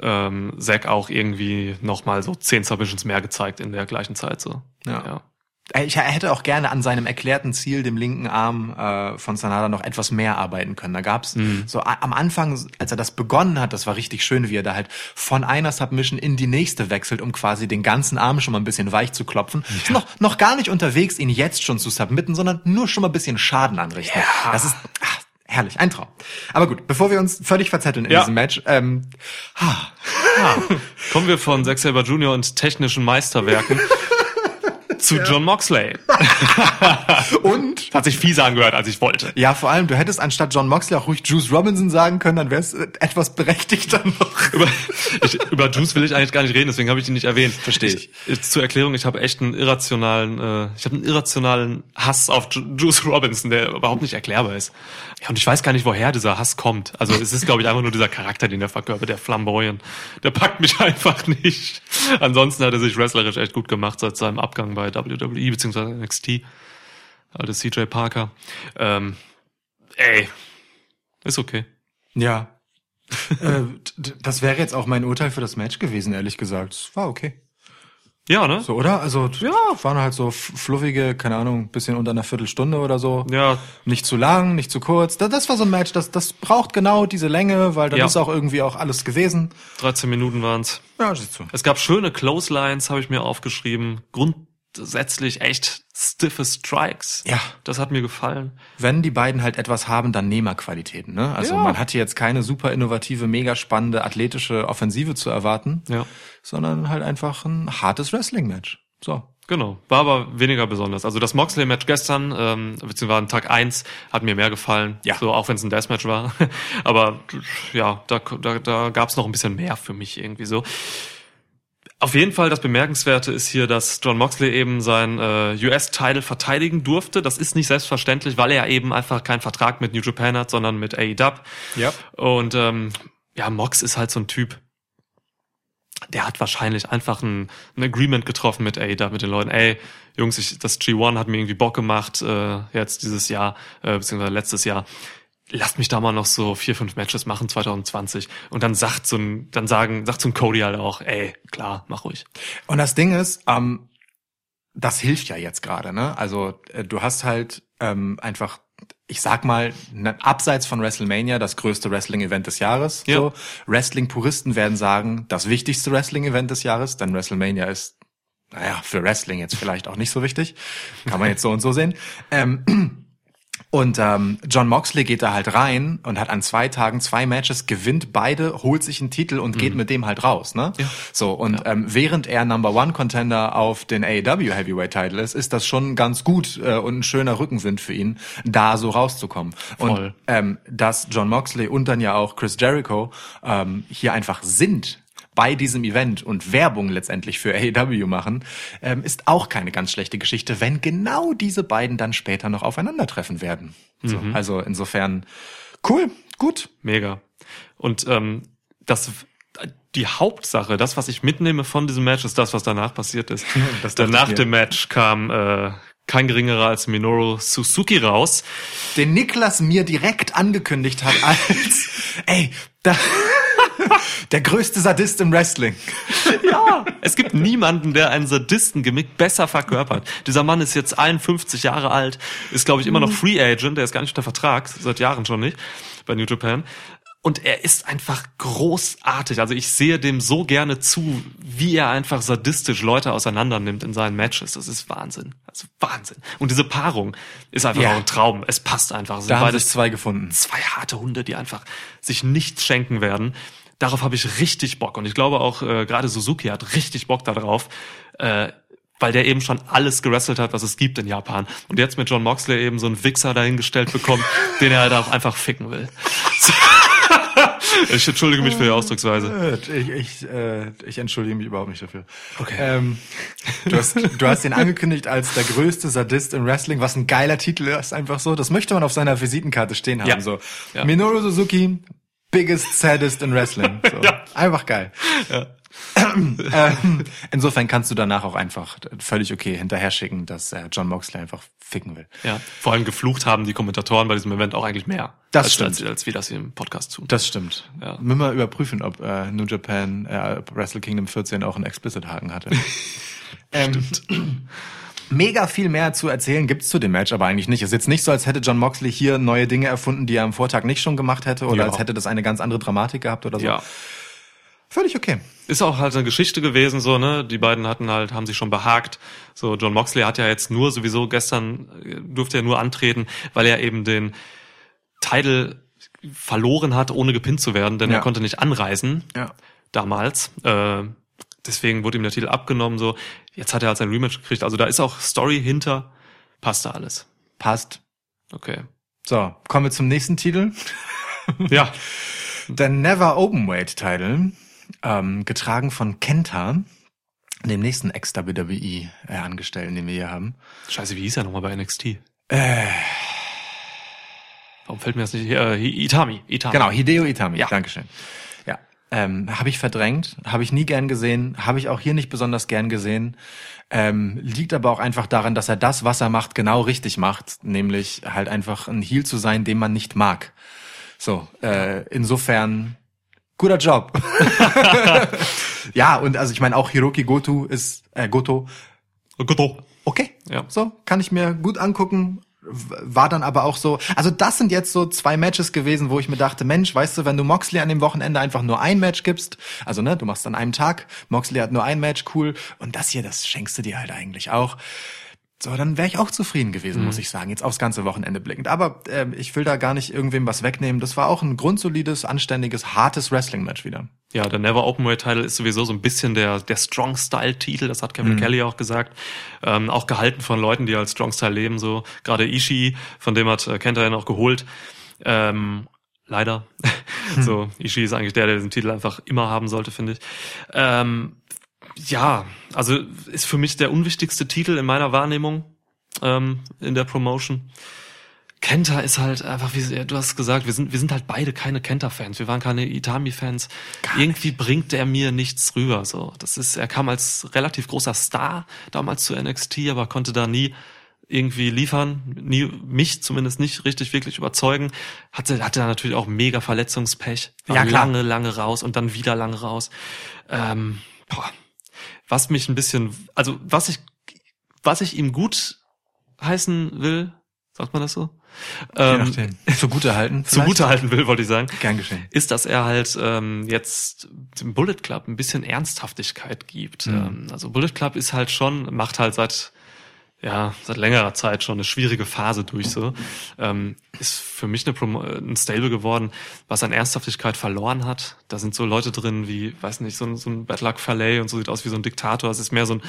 ähm, Zack auch irgendwie noch mal so zehn Submissions mehr gezeigt in der gleichen Zeit. So. Ja. Äh, Ich hätte auch gerne an seinem erklärten Ziel, dem linken Arm äh, von Sanada, noch etwas mehr arbeiten können. Da gab's so a- am Anfang, als er das begonnen hat, das war richtig schön, wie er da halt von einer Submission in die nächste wechselt, um quasi den ganzen Arm schon mal ein bisschen weich zu klopfen. Ist noch, noch gar nicht unterwegs, ihn jetzt schon zu submitten, sondern nur schon mal ein bisschen Schaden anrichten. Das ist ach, herrlich, ein Traum. Aber gut, bevor wir uns völlig verzetteln in Ja. diesem Match, ähm, (laughs) Kommen wir von Zack Saber Jr. und technischen Meisterwerken (laughs) zu John Moxley. (laughs) und Hat sich fieser angehört, als ich wollte. Ja, vor allem, du hättest anstatt John Moxley auch ruhig Juice Robinson sagen können, dann wäre es etwas berechtigter noch. (laughs) Über, ich, über Juice will ich eigentlich gar nicht reden, deswegen habe ich ihn nicht erwähnt. Versteh ich. ich. Zur Erklärung, ich habe echt einen irrationalen, äh, ich habe einen irrationalen Hass auf Ju Juice Robinson, der überhaupt nicht erklärbar ist. Ja, und ich weiß gar nicht, woher dieser Hass kommt. Also es ist, glaube ich, einfach nur dieser Charakter, den er verkörpert, der Flamboyant. Der packt mich (laughs) einfach nicht. Ansonsten hat er sich wrestlerisch echt gut gemacht seit seinem Abgang bei WWE bzw. NXT. Alter CJ Parker. Ähm, ey, ist okay. Ja. (laughs) äh, das wäre jetzt auch mein Urteil für das Match gewesen, ehrlich gesagt. Es war okay. Ja, ne? So, oder? Also, ja. waren halt so fluffige, keine Ahnung, bisschen unter einer Viertelstunde oder so. Ja, Nicht zu lang, nicht zu kurz. Das, das war so ein Match, das, das braucht genau diese Länge, weil dann Ja. ist auch irgendwie auch alles gewesen. 13 Minuten waren's. Ja, siehst du. Es gab schöne Clotheslines, habe ich mir aufgeschrieben. Grundsätzlich echt stiffe Strikes. Ja. Das hat mir gefallen. wenn die beiden halt etwas haben, dann Nehmerqualitäten. Ne? Also Ja. man hat hier jetzt keine super innovative, mega spannende athletische Offensive zu erwarten, Ja. sondern halt einfach ein hartes Wrestling-Match. So. Genau, war aber weniger besonders. Also das Moxley-Match gestern, ähm, beziehungsweise Tag eins hat mir mehr gefallen. Ja. So, auch wenn es ein Deathmatch war. (laughs) aber ja, da, da, da gab es noch ein bisschen mehr für mich irgendwie so. Auf jeden Fall das Bemerkenswerte ist hier, dass John Moxley eben sein äh, US-Title verteidigen durfte. Das ist nicht selbstverständlich, weil er eben einfach keinen Vertrag mit New Japan hat, sondern mit AEW. Ja. Und ähm, ja, Mox ist halt so ein Typ. Der hat wahrscheinlich einfach ein, ein Agreement getroffen mit AEW, mit den Leuten. Ey, Jungs, ich, das G1 hat mir irgendwie Bock gemacht, äh, jetzt dieses Jahr, äh, beziehungsweise letztes Jahr. Lasst mich da mal noch so vier, fünf Matches machen 2020. Und dann sagt so ein, dann sagen, sagt so ein Cody halt auch, ey, klar, mach ruhig. Und das Ding ist, ähm, das hilft ja jetzt gerade, ne? Also äh, du hast halt ähm, einfach, ich sag mal, ne, abseits von WrestleMania das größte Wrestling-Event des Jahres. Ja. So. Wrestling-Puristen werden sagen, das wichtigste Wrestling-Event des Jahres, denn WrestleMania ist, naja, für Wrestling jetzt vielleicht auch nicht so wichtig. Kann man jetzt so und so sehen. Ähm, Und ähm, John Moxley geht da halt rein und hat an zwei Tagen zwei Matches, gewinnt beide, holt sich einen Titel und geht mit dem halt raus. Ne? Ja. So, und ähm, während er Number One Contender auf den AEW Heavyweight Title ist, ist das schon ganz gut äh, und ein schöner Rückenwind für ihn, da so rauszukommen. Voll. Und ähm, dass John Moxley und dann ja auch Chris Jericho ähm, hier einfach sind bei diesem Event und Werbung letztendlich für AEW machen, ähm, ist auch keine ganz schlechte Geschichte, wenn genau diese beiden dann später noch aufeinandertreffen werden. So, also insofern cool, gut. Mega. Und ähm, das die Hauptsache, das, was ich mitnehme von diesem Match, ist das, was danach passiert ist. (laughs) das dachte Nach ich mir. dem Match kam äh, kein geringerer als Minoru Suzuki raus. Den Niklas mir direkt angekündigt hat (laughs) als, ey, da, der größte Sadist im Wrestling. (laughs) Ja, es gibt niemanden, der einen Sadisten-Gimmick besser verkörpert. Dieser Mann ist jetzt 51 Jahre alt, ist, glaube ich, immer noch Free Agent, der ist gar nicht unter Vertrag, seit Jahren schon nicht, bei New Japan. Und er ist einfach großartig. Also ich sehe dem so gerne zu, wie er einfach sadistisch Leute auseinander nimmt in seinen Matches. Das ist Wahnsinn. Also Wahnsinn. Und diese Paarung ist einfach Ja. auch ein Traum. Es passt einfach. Es sind Da haben beides sich zwei gefunden. zwei harte Hunde, die einfach sich nichts schenken werden. Darauf habe ich richtig Bock. Und ich glaube auch, äh, gerade Suzuki hat richtig Bock darauf, äh, weil der eben schon alles gewrestelt hat, was es gibt in Japan. Und jetzt mit John Moxley eben so einen Wichser dahingestellt bekommt, (laughs) den er halt auch einfach ficken will. (laughs) ich entschuldige mich für die Ausdrucksweise. Ich, ich, äh, ich entschuldige mich überhaupt nicht dafür. Okay. Ähm, du, hast, du hast ihn angekündigt als der größte Sadist im Wrestling, was ein geiler Titel ist, einfach so. Das möchte man auf seiner Visitenkarte stehen haben. Ja. So. Ja. Minoru Suzuki, biggest sadist in Wrestling. So. (laughs) Ja. Einfach geil. (clears throat) ähm, insofern kannst du danach auch einfach völlig okay hinterher schicken, dass äh, John Moxley einfach ficken will. Ja, vor allem geflucht haben die Kommentatoren bei diesem Event auch eigentlich mehr. Das als, stimmt. Als, als wir das hier im Podcast tun. Das stimmt. Ja. Müssen wir überprüfen, ob äh, New Japan äh, Wrestle Kingdom 14 auch einen Explicit-Haken hatte. (laughs) ähm, (clears throat) mega viel mehr zu erzählen gibt's zu dem Match, aber eigentlich nicht. Es ist jetzt nicht so, als hätte John Moxley hier neue Dinge erfunden, die er am Vortag nicht schon gemacht hätte, oder Ja. als hätte das eine ganz andere Dramatik gehabt oder so. ja. Völlig okay. ist auch halt eine Geschichte gewesen, so, ne? Die beiden hatten halt, haben sich schon behagt. So, John Moxley hat ja jetzt nur sowieso gestern, äh, durfte er nur antreten, weil er eben den Titel verloren hat, ohne gepinnt zu werden, denn Ja. er konnte nicht anreisen Ja. damals. Äh, deswegen wurde ihm der Titel abgenommen, so. Jetzt hat er halt sein Rematch gekriegt. Also da ist auch Story hinter. Passt da alles. Passt. Okay. So, kommen wir zum nächsten Titel. (laughs) Ja. Der Never Openweight Title, ähm, getragen von Kenta, dem nächsten Ex-WWE äh, Angestellten, den wir hier haben. Scheiße, wie hieß er nochmal bei NXT? Äh. Warum fällt mir das nicht? Äh, Itami. Itami. Genau, Hideo Itami. Ja. Dankeschön. Ähm, habe ich verdrängt, habe ich nie gern gesehen, habe ich auch hier nicht besonders gern gesehen. Ähm, liegt aber auch einfach daran, dass er das, was er macht, genau richtig macht, nämlich halt einfach ein Heel zu sein, den man nicht mag. So, äh, insofern guter Job. (laughs) ja, und also ich meine auch Hiroki Goto ist äh, Goto Goto. okay. Ja. So, kann ich mir gut angucken. War dann aber auch so, also das sind jetzt so zwei Matches gewesen, wo ich mir dachte, Mensch, weißt du, wenn du Moxley an dem Wochenende einfach nur ein Match gibst, also ne, du machst an einem Tag, Moxley hat nur ein Match, cool, und das hier, das schenkst du dir halt eigentlich auch. So, dann wäre ich auch zufrieden gewesen, muss ich sagen, jetzt aufs ganze Wochenende blickend. Aber ähm, ich will da gar nicht irgendwem was wegnehmen. Das war auch ein grundsolides, anständiges, hartes Wrestling-Match wieder. Ja, der Never Openweight Title ist sowieso so ein bisschen der, der Strong Style Titel, das hat Kevin Kelly auch gesagt. Ähm, auch gehalten von Leuten, die als Strong Style leben, so. Gerade Ishii, von dem hat äh, Kenta ja noch geholt. Ähm, leider. (laughs) so, Ishii ist eigentlich der, der diesen Titel einfach immer haben sollte, finde ich. Ähm, ja, also ist für mich der unwichtigste Titel in meiner Wahrnehmung ähm, in der Promotion. Kenta ist halt einfach, wie du hast gesagt, wir sind, wir sind halt beide keine Kenta-Fans. Wir waren keine Itami-Fans. Irgendwie bringt der mir nichts rüber. So, das ist, er kam als relativ großer Star damals zu NXT, aber konnte da nie irgendwie liefern, nie mich zumindest nicht richtig wirklich überzeugen. Hatte, hatte da natürlich auch mega Verletzungspech. War Ja, klar. lange, lange raus und dann wieder lange raus. Ähm, boah. Was mich ein bisschen, also was ich, was ich ihm gut heißen will, sagt man das so? Ähm, Zugute halten. zugute (laughs) halten will, wollte ich sagen, Gern geschehen. ist, dass er halt ähm, jetzt dem Bullet Club ein bisschen Ernsthaftigkeit gibt. Mhm. Ähm, also Bullet Club ist halt schon, macht halt seit ja, seit längerer Zeit schon eine schwierige Phase durch so, ähm, ist für mich eine Promo äh, ein Stable geworden, was an Ernsthaftigkeit verloren hat. Da sind so Leute drin wie, weiß nicht, so ein, so ein Bad Luck Fallet und so sieht aus wie so ein Diktator. Es ist mehr so ein,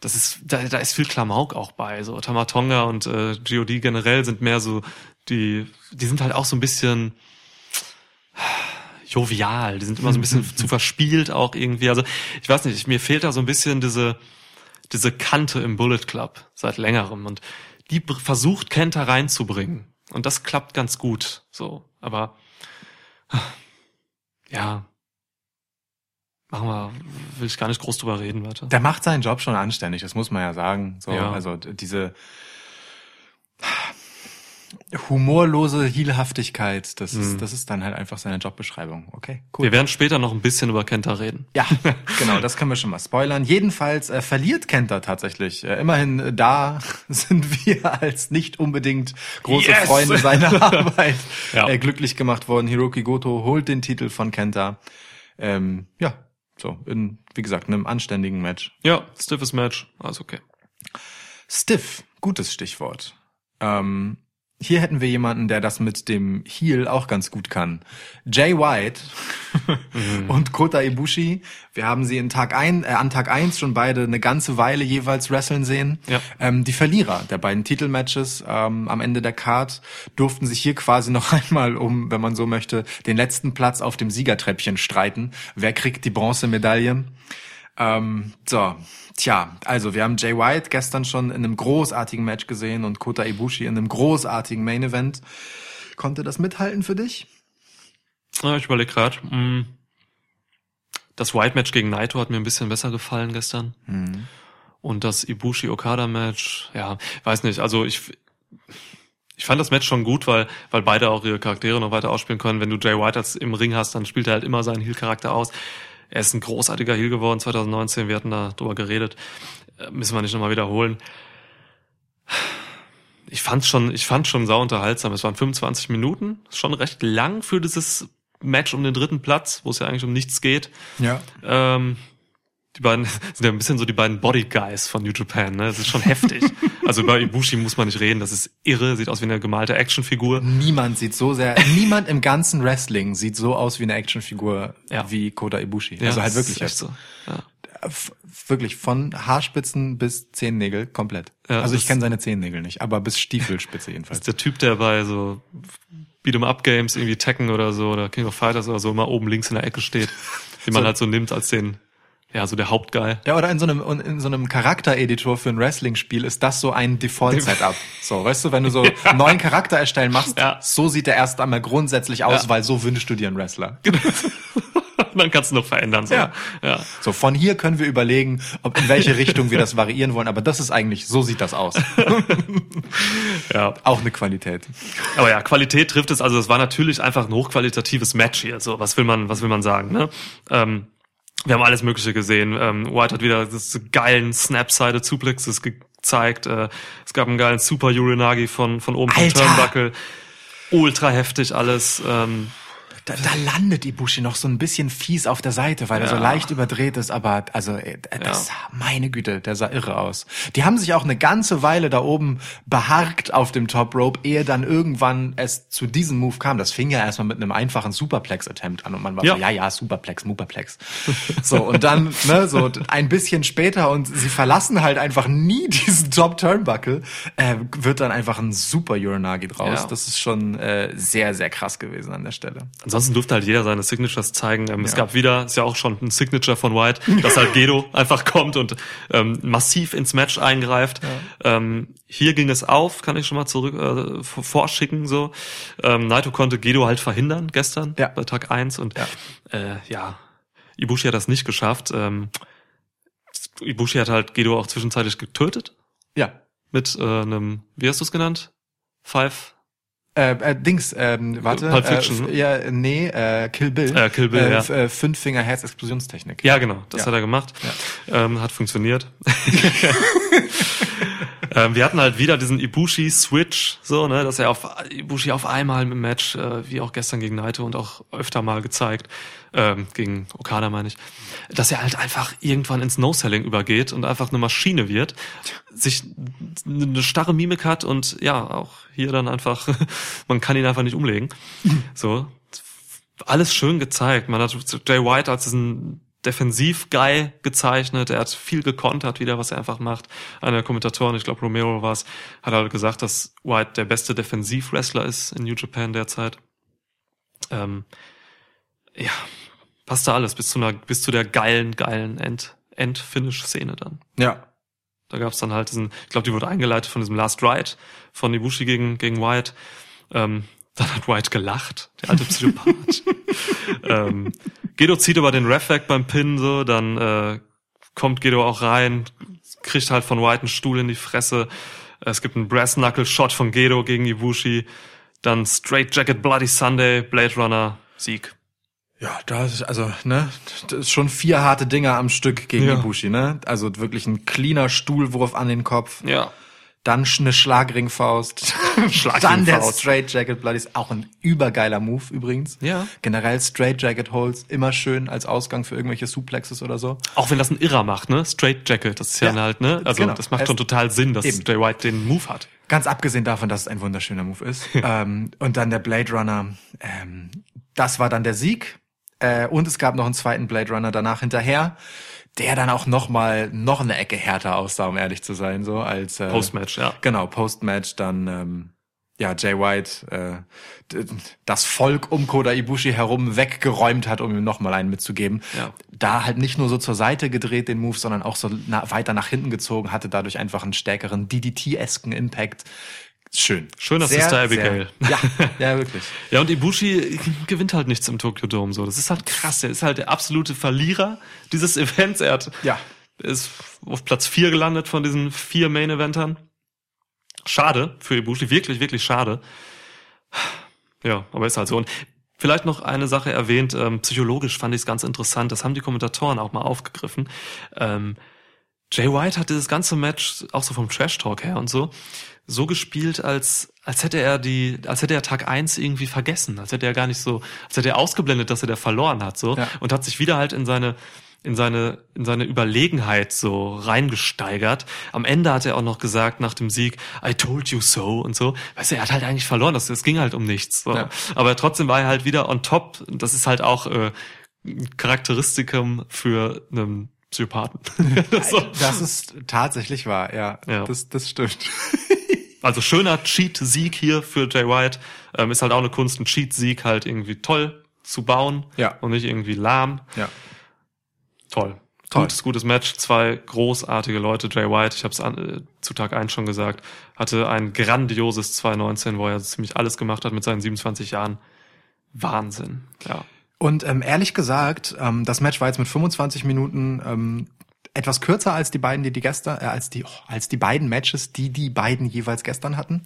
das ist, da, da ist viel Klamauk auch bei. So Tamatonga und äh, GOD generell sind mehr so, die, die sind halt auch so ein bisschen jovial, die sind immer so ein bisschen (laughs) zu verspielt auch irgendwie. Also ich weiß nicht, mir fehlt da so ein bisschen diese, diese Kante im Bullet Club seit längerem und die versucht Kenta reinzubringen und das klappt ganz gut so, aber ja, machen wir, will ich gar nicht groß drüber reden, weiter. Der macht seinen Job schon anständig, das muss man ja sagen. So, Ja. also diese humorlose Hielhaftigkeit, das ist, das ist dann halt einfach seine Jobbeschreibung. Okay, cool. Wir werden später noch ein bisschen über Kenta reden. Ja, (laughs) genau, das können wir schon mal spoilern. Jedenfalls äh, verliert Kenta tatsächlich. Äh, immerhin äh, da (laughs) sind wir als nicht unbedingt große Yes! Freunde seiner (laughs) Arbeit Ja. äh, glücklich gemacht worden. Hiroki Goto holt den Titel von Kenta. Ähm, ja, so, in, wie gesagt, einem anständigen Match. Ja, stiffes Match, alles okay. Stiff, gutes Stichwort. Ähm, hier hätten wir jemanden, der das mit dem Heel auch ganz gut kann. Jay White (laughs) und Kota Ibushi. Wir haben sie in Tag ein, äh, an Tag eins schon beide eine ganze Weile jeweils wresteln sehen. Ja. Ähm, die Verlierer der beiden Titelmatches ähm, am Ende der Card durften sich hier quasi noch (laughs) einmal um, wenn man so möchte, den letzten Platz auf dem Siegertreppchen streiten. Wer kriegt die Bronzemedaille? Ähm, so, tja, also wir haben Jay White gestern schon in einem großartigen Match gesehen und Kota Ibushi in einem großartigen Main Event. Konnte das mithalten für dich? Ja, ich überlege gerade. Das White Match gegen Naito hat mir ein bisschen besser gefallen gestern. Und das Ibushi Okada Match, ja, weiß nicht. Also ich ich fand das Match schon gut, weil weil beide auch ihre Charaktere noch weiter ausspielen können. Wenn du Jay White als im Ring hast, dann spielt er halt immer seinen Heel Charakter aus. Er ist ein großartiger Heel geworden 2019. Wir hatten da drüber geredet. Äh, Müssen wir nicht nochmal wiederholen. Ich fand's schon, ich fand schon sau unterhaltsam. Es waren 25 Minuten, schon recht lang für dieses Match um den dritten Platz, wo es ja eigentlich um nichts geht. Ja. Ähm, die beiden (laughs) sind ja ein bisschen so die beiden Body Guys von New Japan, ne? Das ist schon heftig. Also über Ibushi muss man nicht reden, das ist irre, sieht aus wie eine gemalte Actionfigur. Niemand sieht so sehr, niemand im ganzen Wrestling sieht so aus wie eine Actionfigur Ja. wie Kota Ibushi. Ja, also halt wirklich ist echt so. Ja. Wirklich von Haarspitzen bis Zehennägel komplett. Ja, also ich kenne seine Zehennägel nicht, aber bis Stiefelspitze jedenfalls. Der Typ, der bei so Beat'em Up Games irgendwie Tekken oder so oder King of Fighters oder so immer oben links in der Ecke steht, den man So- halt so nimmt als den, ja, so der Hauptguy. Ja, oder in so einem, in so einem Charaktereditor für ein Wrestling-Spiel ist das so ein Default-Setup. (laughs) So, weißt du, wenn du so einen neuen Charakter erstellen machst, Ja. so sieht der erst einmal grundsätzlich aus, Ja. weil so wünschst du dir einen Wrestler. (laughs) dann kannst du noch verändern. So. Ja. ja. So, von hier können wir überlegen, ob in welche (laughs) Richtung wir das variieren wollen, aber das ist eigentlich, so sieht das aus. ja. Auch eine Qualität. Aber ja, Qualität trifft es. Also es war natürlich einfach ein hochqualitatives Match hier. So, was will man, was will man sagen? Ne? Ähm, wir haben alles Mögliche gesehen. Ähm, White hat wieder das geilen Snap-Sided Suplexes gezeigt. Äh, es gab einen geilen Super Urinagi von von oben vom Alter! Turnbuckle. Ultra heftig alles. Ähm, Da, da landet Ibushi noch so ein bisschen fies auf der Seite, weil er so Ja. leicht überdreht ist, aber also äh, das meine Güte, der sah irre aus. Die haben sich auch eine ganze Weile da oben beharkt auf dem Top Rope, ehe dann irgendwann es zu diesem Move kam. Das fing ja erstmal mit einem einfachen Superplex Attempt an und man war Ja. so, ja, ja, Superplex, Superplex. so und dann ne, so ein bisschen später und sie verlassen halt einfach nie diesen Top Turnbuckle, äh, wird dann einfach ein Super Uranagi draus. Ja. Das ist schon äh, sehr sehr krass gewesen an der Stelle. Ansonsten durfte halt jeder seine Signatures zeigen. Ähm, Es Ja. gab wieder, ist ja auch schon ein Signature von White, dass halt Gedo (laughs) einfach kommt und ähm, massiv ins Match eingreift. Ähm, hier ging es auf, kann ich schon mal zurück äh, vor- vorschicken so. Ähm, Naito konnte Gedo halt verhindern gestern Ja. bei Tag 1 und Ja. äh, ja, Ibushi hat das nicht geschafft. Ähm, Ibushi hat halt Gedo auch zwischenzeitlich getötet Ja. mit äh, einem, wie hast du es genannt? Five? Äh, äh, Dings, ähm, warte. Pulp Fiction, äh, ja, nee, äh, Kill Bill. Äh, Kill Bill, äh, ja. äh, Fünf Finger Herz Explosionstechnik. Ja, genau, das Ja. hat er gemacht. Ähm, hat funktioniert. (laughs) (laughs) ähm, wir hatten halt wieder diesen Ibushi-Switch, so, ne, dass er auf Ibushi auf einmal im Match, äh, wie auch gestern gegen Naito und auch öfter mal gezeigt, ähm, gegen Okada meine ich, dass er halt einfach irgendwann ins No-Selling übergeht und einfach eine Maschine wird, sich eine starre Mimik hat und ja, auch hier dann einfach, (laughs) man kann ihn einfach nicht umlegen. (laughs) So. Alles schön gezeigt. Man hat Jay White als diesen Defensiv-Guy gezeichnet. Er hat viel gekontert wieder, was er einfach macht. Einer der Kommentatoren, ich glaube Romero war es, hat halt gesagt, dass White der beste Defensiv-Wrestler ist in New Japan derzeit. Ähm, ja, passt da alles bis zu einer, bis zu der geilen, geilen End, End-Finish-Szene dann. Ja. Da gab's dann halt diesen, ich glaube, die wurde eingeleitet von diesem Last Ride von Ibushi gegen, gegen White. Ähm, dann hat White gelacht, der alte Psychopath. (laughs) ähm, Gedo zieht aber den Ref weg beim Pin, so, dann äh, kommt Gedo auch rein, kriegt halt von White einen Stuhl in die Fresse. Es gibt einen Brass Knuckle Shot von Gedo gegen Ibushi. Dann Straight Jacket Bloody Sunday, Blade Runner, Sieg. Ja, da ist also, ne, das ist schon vier harte Dinger am Stück gegen Ja. Ibushi, ne? Also wirklich ein cleaner Stuhlwurf an den Kopf. Ja. Dann eine (laughs) Schlagringfaust. Dann der Schlagringfaust. Straight Jacket Bloody ist auch ein übergeiler Move übrigens. Ja. Generell Straight Jacket Holds immer schön als Ausgang für irgendwelche Suplexes oder so. Auch wenn das ein Irrer macht, ne? Straight Jacket, das ist ja, Ja, halt, ne? Also genau. das macht Es- schon total Sinn, dass Eben. Jay White den Move hat. Ganz abgesehen davon, dass es ein wunderschöner Move ist. ähm, und dann der Blade Runner. Ähm, das war dann der Sieg. Äh, und es gab noch einen zweiten Blade Runner danach hinterher, der dann auch noch mal noch eine Ecke härter aussah, um ehrlich zu sein, so als äh, Postmatch, ja. Genau, Postmatch dann ähm, ja Jay White äh, das Volk um Koda Ibushi herum weggeräumt hat, um ihm noch mal einen mitzugeben. Ja. Da halt nicht nur so zur Seite gedreht den Move, sondern auch so na, weiter nach hinten gezogen, hatte dadurch einfach einen stärkeren DDT-esken Impact. Schön. Sister Abigail. Sehr, ja, ja, wirklich. (laughs) Ja, und Ibushi gewinnt halt nichts im Tokyo Dome so. Das ist halt krass. Er ist halt der absolute Verlierer dieses (laughs) Events. Er hat, Ja. ist auf Platz vier gelandet von diesen vier Main Eventern. Schade für Ibushi. Wirklich, wirklich schade. Ja, aber ist halt so. Und vielleicht noch eine Sache erwähnt. Ähm, psychologisch fand ich es ganz interessant. Das haben die Kommentatoren auch mal aufgegriffen. Ähm, Jay White hat dieses ganze Match, auch so vom Trash Talk her und so, so gespielt, als, als hätte er die, als hätte er Tag eins irgendwie vergessen, als hätte er gar nicht so, als hätte er ausgeblendet, dass er da verloren hat, so, Ja. und hat sich wieder halt in seine, in seine, in seine Überlegenheit so reingesteigert. Am Ende hat er auch noch gesagt, nach dem Sieg, I told you so und so. Weißt du, er hat halt eigentlich verloren, das, es ging halt um nichts. So. Ja. Aber trotzdem war er halt wieder on top. Das ist halt auch äh, ein Charakteristikum für einen Psychopathen. (laughs) so. Das ist tatsächlich wahr, ja. Ja. Das, das stimmt. (laughs) Also schöner Cheat-Sieg hier für Jay White. Ähm, ist halt auch eine Kunst, einen Cheat-Sieg halt irgendwie toll zu bauen Ja. und nicht irgendwie lahm. Ja. Toll. Toll. Gutes, gutes Match. Zwei großartige Leute. Jay White, ich habe es äh, zu Tag 1 schon gesagt, hatte ein grandioses 2019, wo er ziemlich alles gemacht hat mit seinen 27 Jahren. Wahnsinn. Ja. Und ähm, ehrlich gesagt, ähm, das Match war jetzt mit 25 Minuten ähm, etwas kürzer als die beiden, die die gestern, äh, als die, oh, als die beiden Matches, die die beiden jeweils gestern hatten.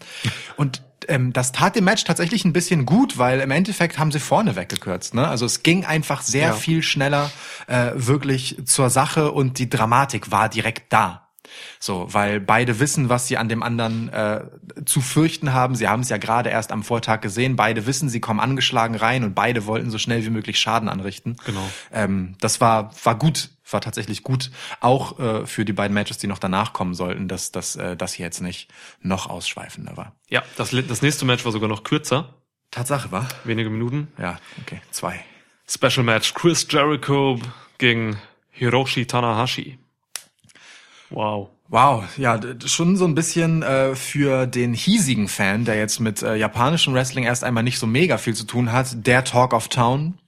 Und ähm, das tat dem Match tatsächlich ein bisschen gut, weil im Endeffekt haben sie vorne weggekürzt. Ne? Also es ging einfach sehr Ja. viel schneller äh, wirklich zur Sache und die Dramatik war direkt da. So, weil beide wissen, was sie an dem anderen äh, zu fürchten haben. Sie haben es ja gerade erst am Vortag gesehen. Beide wissen, sie kommen angeschlagen rein und beide wollten so schnell wie möglich Schaden anrichten. Genau. Ähm, das war war gut, war tatsächlich gut, auch äh, für die beiden Matches, die noch danach kommen sollten, dass dass äh, das hier jetzt nicht noch ausschweifender war. Ja, das, das nächste Match war sogar noch kürzer. Tatsache war. Wenige Minuten. Ja, okay, zwei. Special Match. Chris Jericho gegen Hiroshi Tanahashi. Wow. Wow, ja, schon so ein bisschen äh, für den hiesigen Fan, der jetzt mit äh, japanischem Wrestling erst einmal nicht so mega viel zu tun hat, der Talk of Town.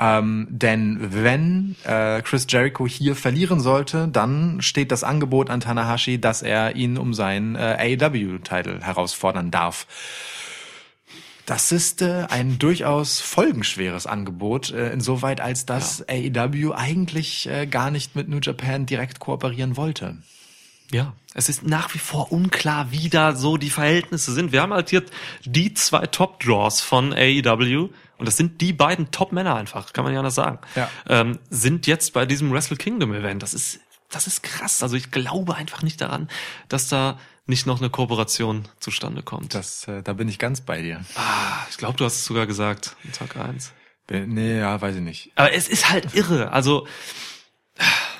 Ähm, denn wenn äh, Chris Jericho hier verlieren sollte, dann steht das Angebot an Tanahashi, dass er ihn um seinen äh, AEW-Titel herausfordern darf. Das ist äh, ein durchaus folgenschweres Angebot, äh, insoweit als dass AEW eigentlich äh, gar nicht mit New Japan direkt kooperieren wollte. Ja, es ist nach wie vor unklar, wie da so die Verhältnisse sind. Wir haben halt hier die zwei Top-Draws von AEW und das sind die beiden Top-Männer einfach, kann man ja anders sagen. Ja. Ähm, sind jetzt bei diesem Wrestle Kingdom Event. Das ist das ist krass. Also ich glaube einfach nicht daran, dass da nicht noch eine Kooperation zustande kommt. Das, äh, da bin ich ganz bei dir. ah, ich glaube, du hast es sogar gesagt, Tag 1. Bin- Nee, ja, weiß ich nicht. Aber es ist halt irre. Also,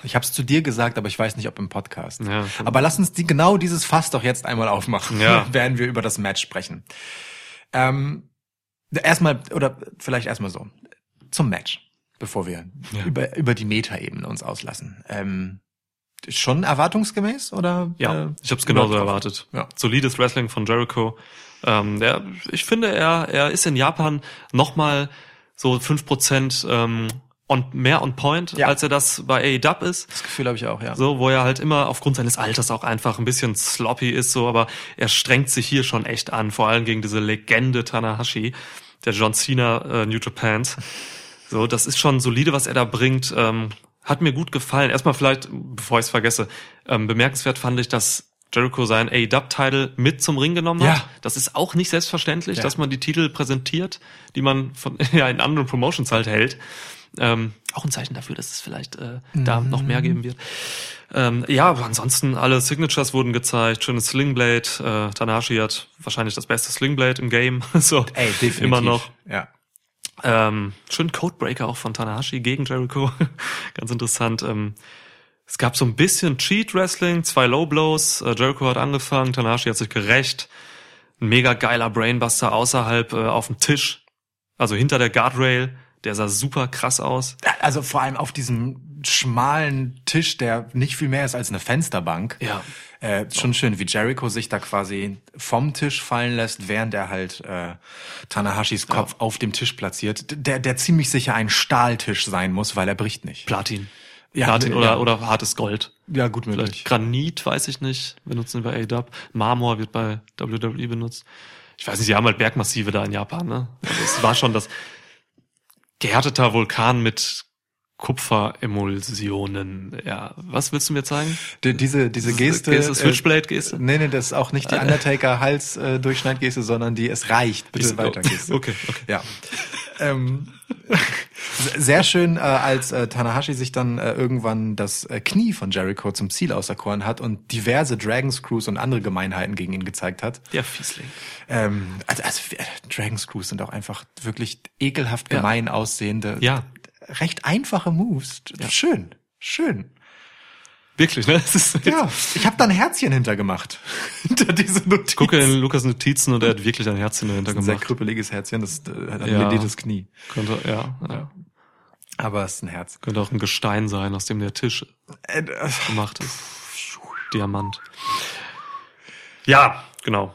Ich habe es zu dir gesagt, aber ich weiß nicht, ob im Podcast. Ja. Aber lass uns die, genau dieses Fass doch jetzt einmal aufmachen, Ja. (laughs) während wir über das Match sprechen. Ähm, erstmal, oder vielleicht erstmal so, zum Match, bevor wir Ja. über, über die Metaebene uns auslassen. Ähm, schon erwartungsgemäß oder? ja, äh, ich habe es genauso erwartet. Ja. Solides Wrestling von Jericho. Ähm, der, ich finde, er, er ist in Japan nochmal so fünf Prozent ähm, on, mehr on point, Ja. als er das bei AEW ist. Das Gefühl habe ich auch, ja. So, wo er halt immer aufgrund seines Alters auch einfach ein bisschen sloppy ist, so, aber er strengt sich hier schon echt an, vor allem gegen diese Legende Tanahashi, der John Cena äh, New Japans. So, das ist schon solide, was er da bringt. Ähm, hat mir gut gefallen. Erstmal vielleicht, bevor ich es vergesse, ähm, bemerkenswert fand ich, dass Jericho seinen AEW-Title mit zum Ring genommen hat. Ja. Das ist auch nicht selbstverständlich, Ja. dass man die Titel präsentiert, die man von (laughs) ja, in anderen Promotions halt hält. Ähm, auch ein Zeichen dafür, dass es vielleicht äh, da noch mehr geben wird. Ähm, ja, aber ansonsten alle Signatures wurden gezeigt, schönes Slingblade. Äh, Tanahashi hat wahrscheinlich das beste Slingblade im Game. (laughs) so Ey, definitiv. immer noch. Ja. Ähm, schön Codebreaker auch von Tanahashi gegen Jericho. (laughs) Ganz interessant. Ähm, es gab so ein bisschen Cheat Wrestling, zwei Low Blows. Äh, Jericho hat angefangen, Tanahashi hat sich gerecht. Ein mega geiler Brainbuster außerhalb äh, auf dem Tisch, also hinter der Guardrail. Der sah super krass aus. Also vor allem auf diesem schmalen Tisch, der nicht viel mehr ist als eine Fensterbank. Ja. Äh, schon schön, wie Jericho sich da quasi vom Tisch fallen lässt, während er halt äh, Tanahashis Kopf auf dem Tisch platziert. Der, der ziemlich sicher ein Stahltisch sein muss, weil er bricht nicht. Platin. Ja, Platin ja. oder, oder hartes Gold. Ja, gut Vielleicht Granit, weiß ich nicht, benutzen wir AW. Marmor wird bei WWE benutzt. Ich weiß nicht, die haben halt Bergmassive da in Japan, ne? Also es war schon das gehärteter Vulkan mit Kupferemulsionen. Ja, was willst du mir zeigen? Die, diese, diese Geste. Geste, äh, Switchblade-Geste? Nee, nee, das ist auch nicht die Undertaker-Hals-Durchschneidgeste, sondern die es reicht. Bitte weiter Geste. Okay, okay. Ja. Ähm, (laughs) sehr schön, äh, als äh, Tanahashi sich dann äh, irgendwann das äh, Knie von Jericho zum Ziel auserkoren hat und diverse Dragon Screws und andere Gemeinheiten gegen ihn gezeigt hat. Der Fiesling. Ähm, also, also äh, Dragon Screws sind auch einfach wirklich ekelhaft Ja. gemein aussehende, Ja. recht einfache Moves. Schön, schön. Wirklich, ne? Ja, ich habe da ein Herzchen hintergemacht. (laughs) Hinter diese Notiz. Ich gucke in Lukas Notizen und er hat wirklich ein Herz dahinter ein sehr gemacht. krüppeliges Herzchen, das äh, hat ein Ja. Knie. Könnte, ja, ja. Aber es ist ein Herz. Könnte auch ein Gestein sein, aus dem der Tisch Äh, äh, gemacht ist. Diamant. Ja, genau.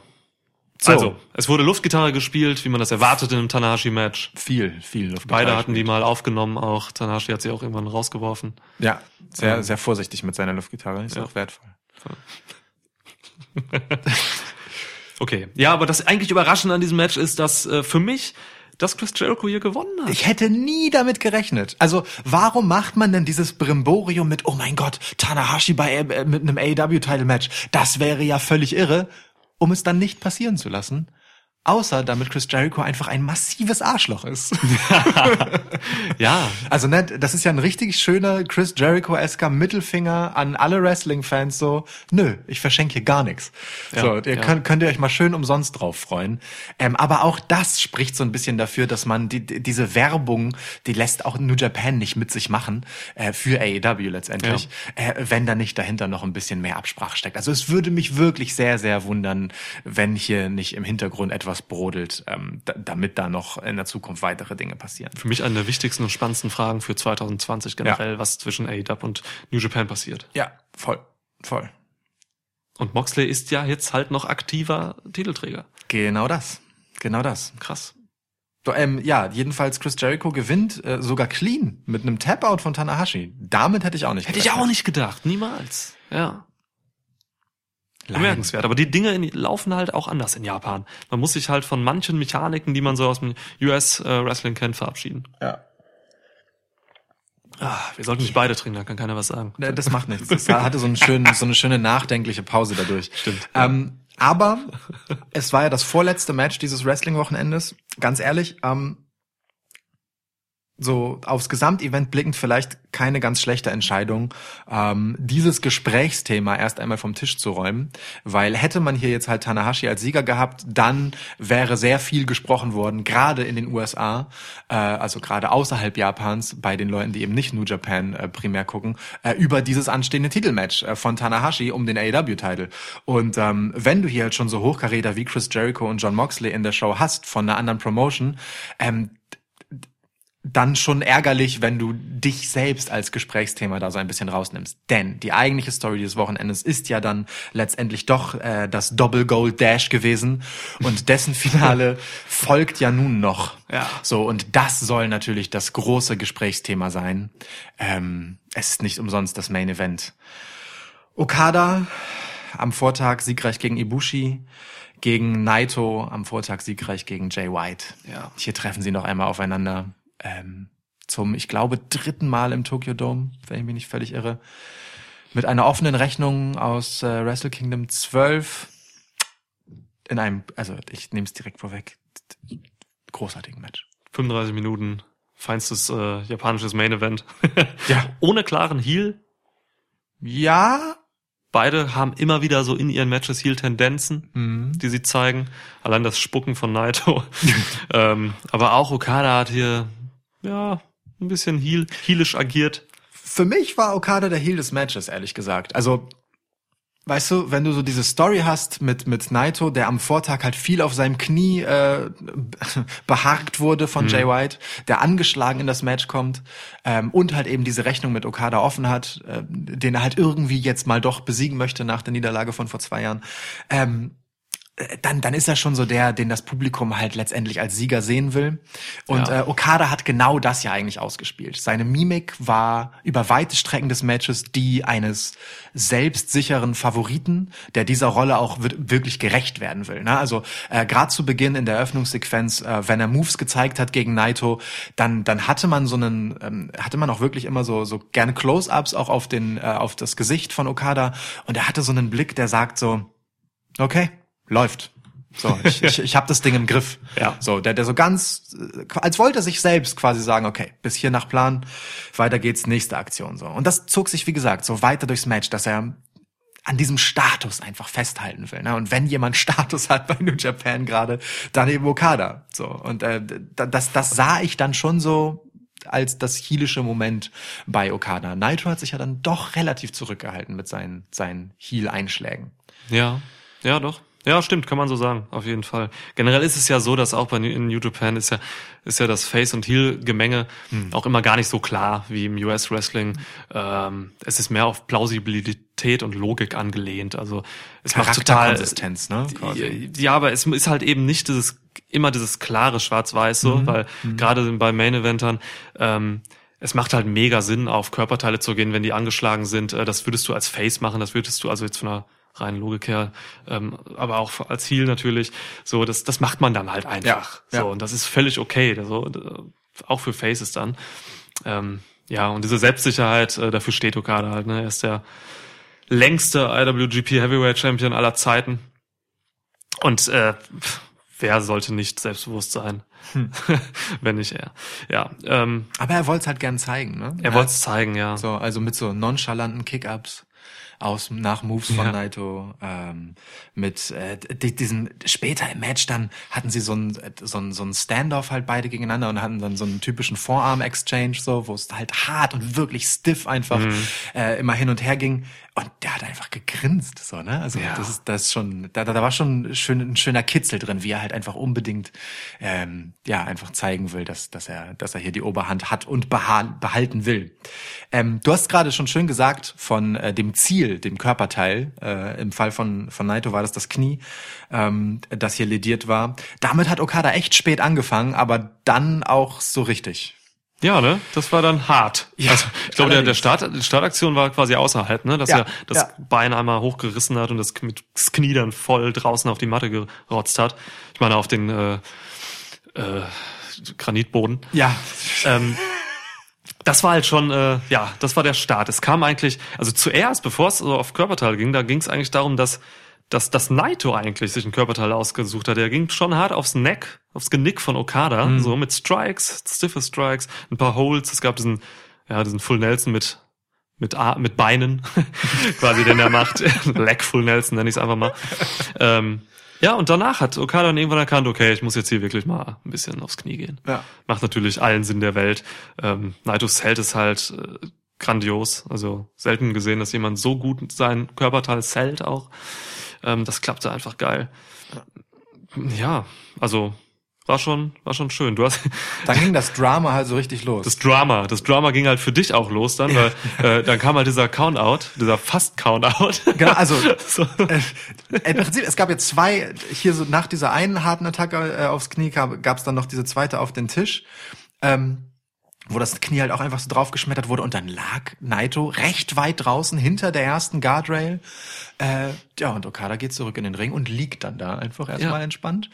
So. Also, es wurde Luftgitarre gespielt, wie man das erwartet in einem Tanahashi-Match. viel, viel Luft. Beide hatten die mal aufgenommen auch. Tanahashi hat sie auch irgendwann rausgeworfen. Ja, sehr, Ähm. sehr vorsichtig mit seiner Luftgitarre. Ist Ja. auch wertvoll. (laughs) Okay. Ja, aber das eigentlich Überraschende an diesem Match ist, dass äh, für mich, dass Chris Jericho hier gewonnen hat. Ich hätte nie damit gerechnet. Also, warum macht man denn dieses Brimborium mit, oh mein Gott, Tanahashi bei, äh, mit einem AEW-Title-Match? Das wäre ja völlig irre, um es dann nicht passieren zu lassen. Außer damit Chris Jericho einfach ein massives Arschloch ist. (laughs) ja, Also ne, das ist ja ein richtig schöner Chris Jericho-esker Mittelfinger an alle Wrestling-Fans so, nö, ich verschenke hier gar nichts. Ja, so, ihr ja. könnt, könnt ihr euch mal schön umsonst drauf freuen. Ähm, aber auch das spricht so ein bisschen dafür, dass man die, die, diese Werbung, die lässt auch New Japan nicht mit sich machen, äh, für AEW letztendlich, äh, wenn da nicht dahinter noch ein bisschen mehr Absprache steckt. Also es würde mich wirklich sehr, sehr wundern, wenn hier nicht im Hintergrund etwas brodelt, ähm, da, damit da noch in der Zukunft weitere Dinge passieren. für mich eine der wichtigsten und spannendsten Fragen für 2020 generell, was zwischen AEW und New Japan passiert. Ja, voll, voll. Und Moxley ist ja jetzt halt noch aktiver Titelträger. Genau das. Genau das. Krass. So, ähm, ja, jedenfalls Chris Jericho gewinnt äh, sogar clean mit einem Tap-Out von Tanahashi. Damit hätte ich auch nicht Hätte ich auch nicht gedacht, niemals. Ja. Bemerkenswert. Aber die Dinge in, laufen halt auch anders in Japan. Man muss sich halt von manchen Mechaniken, die man so aus dem US äh, Wrestling kennt, verabschieden. Ja. Ah, wir sollten nicht beide trinken, da kann keiner was sagen. Das macht nichts. Das hatte so, einen schönen, so eine schöne nachdenkliche Pause dadurch. Stimmt. Ähm, aber es war ja das vorletzte Match dieses Wrestling-Wochenendes. Ganz ehrlich, ähm, so aufs Gesamtevent blickend vielleicht keine ganz schlechte Entscheidung, ähm, dieses Gesprächsthema erst einmal vom Tisch zu räumen, weil hätte man hier jetzt halt Tanahashi als Sieger gehabt, dann wäre sehr viel gesprochen worden, gerade in den USA, äh, also gerade außerhalb Japans, bei den Leuten, die eben nicht New Japan äh, primär gucken, äh, über dieses anstehende Titelmatch äh, von Tanahashi um den AEW-Titel. Und ähm, wenn du hier halt schon so Hochkaräter wie Chris Jericho und John Moxley in der Show hast von einer anderen Promotion, ähm, dann schon ärgerlich, wenn du dich selbst als Gesprächsthema da so ein bisschen rausnimmst. Denn die eigentliche Story des Wochenendes ist ja dann letztendlich doch äh, das Double Gold Dash gewesen und dessen Finale (laughs) folgt ja nun noch. Ja. So und das soll natürlich das große Gesprächsthema sein. Ähm, es ist nicht umsonst das Main Event. Okada am Vortag siegreich gegen Ibushi, gegen Naito am Vortag siegreich gegen Jay White. Ja. Hier treffen sie noch einmal aufeinander ähm, zum, ich glaube, dritten Mal im Tokyo Dome, wenn ich mich nicht völlig irre. Mit einer offenen Rechnung aus äh, Wrestle Kingdom 12 in einem, also ich nehme es direkt vorweg, großartigen Match. 35 Minuten, feinstes äh, japanisches Main Event. (laughs) Ja. Ohne klaren Heal. Ja, Beide haben immer wieder so in ihren Matches Heal-Tendenzen, Mhm. die sie zeigen. Allein das Spucken von Naito. (laughs) ähm, aber auch Okada hat hier, ja, ein bisschen Heal, healisch agiert. für mich war Okada der Heel des Matches, ehrlich gesagt. Also, weißt du, wenn du so diese Story hast mit, mit Naito, der am Vortag halt viel auf seinem Knie äh, (laughs) beharkt wurde von Jay White, der angeschlagen in das Match kommt ähm, und halt eben diese Rechnung mit Okada offen hat, äh, den er halt irgendwie jetzt mal doch besiegen möchte nach der Niederlage von vor zwei Jahren. Ähm, äh, dann, dann ist er schon so der, den das Publikum halt letztendlich als Sieger sehen will. Und Ja. äh, Okada hat genau das ja eigentlich ausgespielt. Seine Mimik war über weite Strecken des Matches die eines selbstsicheren Favoriten, der dieser Rolle auch wir- wirklich gerecht werden will. Ne? Also äh, gerade zu Beginn in der Eröffnungssequenz, äh, wenn er Moves gezeigt hat gegen Naito, dann, dann hatte man so einen, ähm, hatte man auch wirklich immer so, so gerne Close-ups auch auf den, äh, auf das Gesicht von Okada. Und er hatte so einen Blick, der sagt so, okay, läuft. So, ich, ich, ich habe das Ding im Griff. (laughs) Ja. So, der, der so ganz, als wollte er sich selbst quasi sagen, okay, bis hier nach Plan, weiter geht's, nächste Aktion. So. Und das zog sich, wie gesagt, so weiter durchs Match, dass er an diesem Status einfach festhalten will. Ne? Und wenn jemand (laughs) Status hat bei New Japan gerade, dann eben Okada. So. Und äh, da- das, das sah ich dann schon so als das heelische Moment bei Okada. Naito hat sich ja dann doch relativ zurückgehalten mit seinen, seinen Heel-Einschlägen. Ja, ja, doch. Ja, stimmt, kann man so sagen, auf jeden Fall. Generell ist es ja so, dass auch bei New- in New Japan ist ja ist ja das Face und Heel Gemenge auch immer gar nicht so klar wie im US Wrestling. Ähm, es ist mehr auf Plausibilität und Logik angelehnt. Also es macht total Charakterkonsistenz, ne? quasi. ja, aber es ist halt eben nicht dieses immer dieses klare Schwarz-Weiß so, weil gerade bei Main Eventern ähm, es macht halt mega Sinn, auf Körperteile zu gehen, wenn die angeschlagen sind. Äh, Das würdest du als Face machen, das würdest du also jetzt von einer reinen Logik her, ähm, aber auch als Heel natürlich. So, das, das macht man dann halt einfach. Ja, ja. So, und das ist völlig okay. So, auch für Faces dann. Ähm, ja, und diese Selbstsicherheit, äh, dafür steht Okada halt. Ne? Er ist der längste IWGP Heavyweight Champion aller Zeiten. Und äh, wer sollte nicht selbstbewusst sein, Hm. (laughs) wenn nicht er. Ja, ähm, Aber er wollte es halt gern zeigen, ne? er wollte es zeigen, ja. So, also mit so nonchalanten Kick-Ups aus nach Moves von Ja. Naito ähm, mit äh, di- diesem später im Match dann hatten sie so ein so ein so ein Standoff halt beide gegeneinander und hatten dann so einen typischen Forearm Exchange so wo es halt hart und wirklich stiff einfach Mhm. äh, immer hin und her ging und der hat einfach gegrinst so ne? Also Ja. das ist das ist schon da, da war schon schön, ein schöner Kitzel drin wie er halt einfach unbedingt ähm, ja einfach zeigen will dass dass er dass er hier die Oberhand hat und beha behalten will. Ähm, du hast gerade schon schön gesagt von äh, dem Ziel dem Körperteil äh, im Fall von von Naito war das das Knie ähm, das hier lediert war. Damit hat Okada echt spät angefangen aber dann auch so richtig Ja, ne? Das war dann hart. Ja, also, ich glaube, der, der. Start, die Startaktion war quasi außerhalb, ne? Dass Ja, er das ja. Bein einmal hochgerissen hat und das, das Knie dann voll draußen auf die Matte gerotzt hat. Ich meine, auf den äh, äh, Granitboden. ja Ähm, das war halt schon, äh, ja, das war der Start. Es kam eigentlich, also zuerst, bevor es so auf Körperteile ging, da ging es eigentlich darum, dass dass, dass Naito eigentlich sich ein Körperteil ausgesucht hat. Er ging schon hart aufs Neck, aufs Genick von Okada, so mit Strikes, stiffe Strikes, ein paar Holds. Es gab diesen, ja, diesen Full Nelson mit mit, A mit Beinen, (laughs) quasi, den er macht. (laughs) Leg Full Nelson nenne ich es einfach mal. Ähm, ja, und danach hat Okada dann irgendwann erkannt, okay, ich muss jetzt hier wirklich mal ein bisschen aufs Knie gehen. Ja. Macht natürlich allen Sinn der Welt. Ähm, Naitos Zelt ist halt äh, grandios. Also selten gesehen, dass jemand so gut sein Körperteil zählt auch. Ähm, das klappte einfach geil. Ja, also war schon, war schon schön. Du hast Dann ging das Drama halt so richtig los. das Drama, das Drama ging halt für dich auch los dann, weil äh, dann kam halt dieser Countout, dieser fast Countout. Genau, also (laughs) So. äh, im Prinzip, es gab jetzt zwei, hier so nach dieser einen harten Attacke äh, aufs Knie gab es dann noch diese zweite auf den Tisch, ähm, wo das Knie halt auch einfach so draufgeschmettert wurde und dann lag Naito recht weit draußen hinter der ersten Guardrail. Äh, ja, und Okada geht zurück in den Ring und liegt dann da einfach erstmal Ja. entspannt.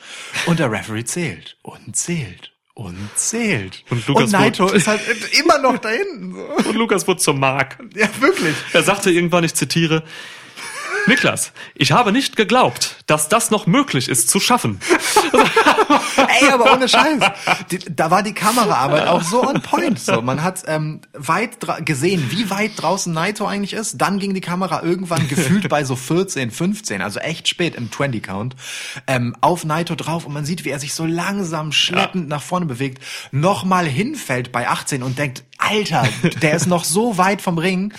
Und der Referee zählt und zählt und zählt. Und Lukas Naito wurde- ist halt immer noch da hinten. So. (laughs) Und Lukas wurde zum Mark. Ja, wirklich. Er sagte irgendwann, ich zitiere, Niklas, ich habe nicht geglaubt, dass das noch möglich ist zu schaffen. (laughs) Ey, aber ohne Scheiß. Die, da war die Kameraarbeit auch so on point. So, man hat ähm, weit gesehen, wie weit draußen Naito eigentlich ist. Dann ging die Kamera irgendwann gefühlt bei so 14, 15, also echt spät im 20 Count, ähm, auf Naito drauf und man sieht, wie er sich so langsam schleppend nach vorne bewegt, nochmal hinfällt bei 18 und denkt, Alter, der ist noch so weit vom Ring,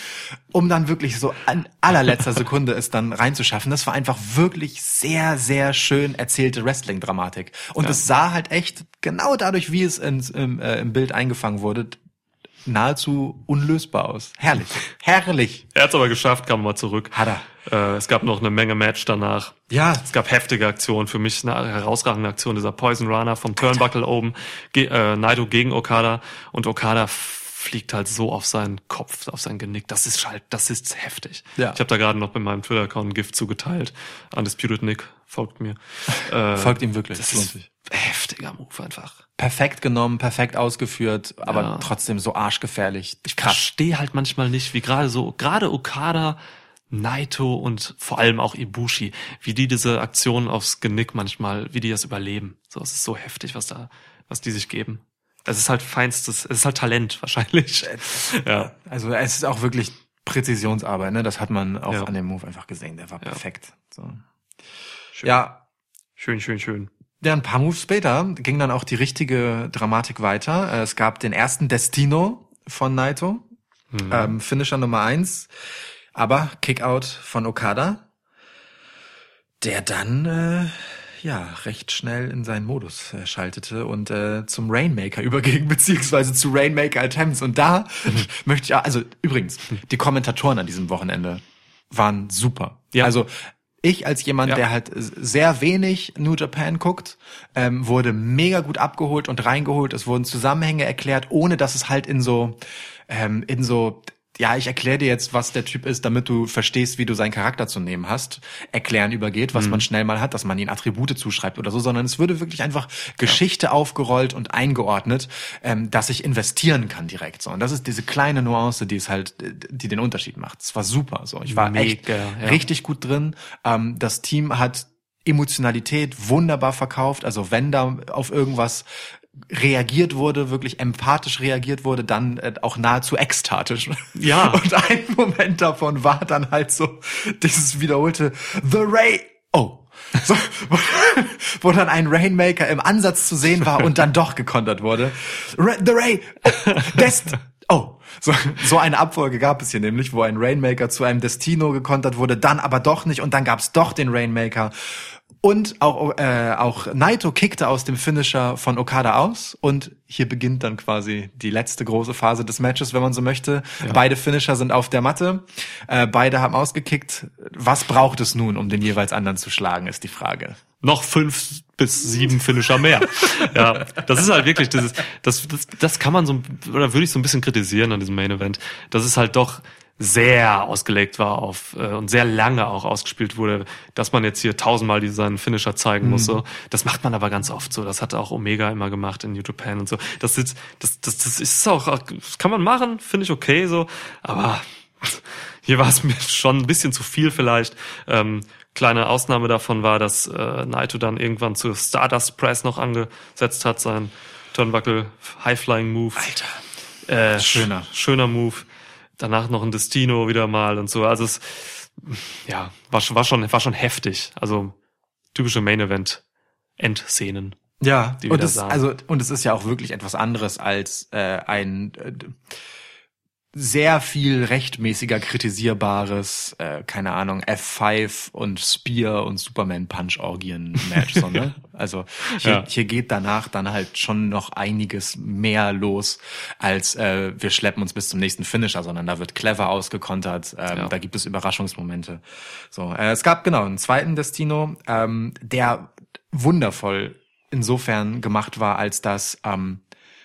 um dann wirklich so an allerletzter Sekunde es dann reinzuschaffen. Das war einfach wirklich sehr, sehr schön erzählte Wrestling-Dramatik. Und es sah halt echt, genau dadurch, wie es ins, im, äh, im Bild eingefangen wurde, nahezu unlösbar aus. Herrlich. (laughs) Herrlich. Er hat es aber geschafft, kam mal zurück. Hat er. Äh, es gab noch eine Menge Match danach. Ja. Es gab heftige Aktionen. Für mich eine herausragende Aktion, dieser Poison Runner vom Turnbuckle oben. Ge äh, Naito gegen Okada. Und Okada fliegt halt so auf seinen Kopf, auf sein Genick. Das ist halt, das ist heftig. Ja. Ich habe da gerade noch bei meinem Twitter-Account ein Gift zugeteilt. Undisputed Nick folgt mir. (laughs) Äh, Folgt ihm wirklich. Das ist heftiger Move einfach. Perfekt genommen, perfekt ausgeführt, aber Ja. trotzdem so arschgefährlich. Ich verstehe halt manchmal nicht, wie gerade so, gerade Okada, Naito und vor allem auch Ibushi, wie die diese Aktionen aufs Genick manchmal, wie die das überleben. So, es ist so heftig, was da, was die sich geben. Es ist halt feinstes, es ist halt Talent wahrscheinlich. (laughs) Ja. Also es ist auch wirklich Präzisionsarbeit, ne? Das hat man auch Ja. an dem Move einfach gesehen. Der war perfekt. So. Schön. Ja, Schön, schön, schön. Ja, ein paar Moves später ging dann auch die richtige Dramatik weiter. Äh, Es gab den ersten Destino von Naito, ähm, Finisher Nummer eins, aber Kickout von Okada, der dann äh, ja recht schnell in seinen Modus äh, schaltete und äh, zum Rainmaker (laughs) überging, beziehungsweise zu Rainmaker Attempts. Und da (laughs) möchte ich, auch- also übrigens, die Kommentatoren an diesem Wochenende waren super. Ja. Also ich als jemand, Ja. der halt sehr wenig New Japan guckt, ähm, wurde mega gut abgeholt und reingeholt. Es wurden Zusammenhänge erklärt, ohne dass es halt in so, ähm, in so, ja, ich erkläre dir jetzt, was der Typ ist, damit du verstehst, wie du seinen Charakter zu nehmen hast, erklären übergeht, was man schnell mal hat, dass man ihn Attribute zuschreibt oder so, sondern es würde wirklich einfach Geschichte aufgerollt und eingeordnet, ähm, dass ich investieren kann direkt so. Und das ist diese kleine Nuance, die es halt, die den Unterschied macht. Es war super so. Ich war echt Mega, ja. richtig gut drin. Ähm, das Team hat Emotionalität wunderbar verkauft. Also wenn da auf irgendwas reagiert wurde, wirklich empathisch reagiert wurde, dann äh, auch nahezu ekstatisch. Ja. (laughs) Und ein Moment davon war dann halt so dieses wiederholte The Ray. Oh. So, wo, wo dann ein Rainmaker im Ansatz zu sehen war und dann doch gekontert wurde. Ra The Ray. Oh, Dest. Oh. So, so eine Abfolge gab es hier nämlich, wo ein Rainmaker zu einem Destino gekontert wurde, dann aber doch nicht und dann gab es doch den Rainmaker. Und auch, äh, auch Naito kickte aus dem Finisher von Okada aus und hier beginnt dann quasi die letzte große Phase des Matches, wenn man so möchte. Beide Finisher sind auf der Matte, äh, beide haben ausgekickt. Was braucht es nun, um den jeweils anderen zu schlagen, ist die Frage. Noch fünf bis sieben Finisher mehr. (laughs) ja, das ist halt wirklich, das, ist, das, das, das kann man so, oder würde ich so ein bisschen kritisieren an diesem Main Event, dass es halt doch sehr ausgelegt war auf äh, und sehr lange auch ausgespielt wurde, dass man jetzt hier tausendmal diesen Finisher zeigen muss. So. Das macht man aber ganz oft so. Das hat auch Omega immer gemacht in New Japan und so. Das ist, das, das, das ist auch, das kann man machen, finde ich okay so, aber (laughs) hier war es mir schon ein bisschen zu viel vielleicht. Ähm, Kleine Ausnahme davon war, dass äh, Naito dann irgendwann zur Stardust Press noch angesetzt hat, sein Turnbuckle High-Flying Move. Alter. Äh, Schöner. Schöner Move. Danach noch ein Destino wieder mal und so. Also es, ja, war, schon- war schon, war schon heftig. Also typische Main Event Endszenen. Ja, die und es, also, und es ist ja auch wirklich etwas anderes als äh, ein äh, sehr viel rechtmäßiger kritisierbares, äh, keine Ahnung, F5 und Spear und Superman Punch Orgien Match, so, ne? (laughs) Also hier, Ja. hier geht danach dann halt schon noch einiges mehr los, als äh, wir schleppen uns bis zum nächsten Finisher, sondern da wird clever ausgekontert, ähm, Ja. da gibt es Überraschungsmomente. So, äh, es gab genau einen zweiten Destino, ähm, der wundervoll insofern gemacht war, als dass ähm,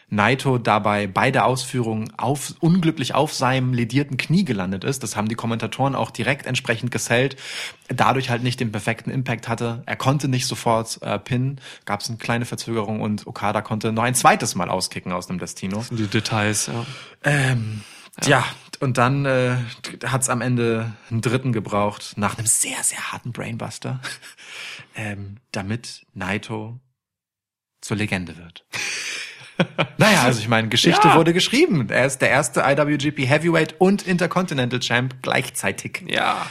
Naito dabei bei der Ausführung auf, unglücklich auf seinem ledierten Knie gelandet ist. Das haben die Kommentatoren auch direkt entsprechend gesellt. Dadurch halt nicht den perfekten Impact hatte. Er konnte nicht sofort äh, pinnen. Gab es eine kleine Verzögerung und Okada konnte noch ein zweites Mal auskicken aus einem Destino. Die Details, ja. Ähm, ja. und dann äh, hat es am Ende einen dritten gebraucht, nach einem sehr, sehr harten Brainbuster, (laughs) ähm, damit Naito zur Legende wird. (laughs) naja, also ich meine, Geschichte Ja. wurde geschrieben. Er ist der erste IWGP Heavyweight und Intercontinental Champ gleichzeitig. Ja.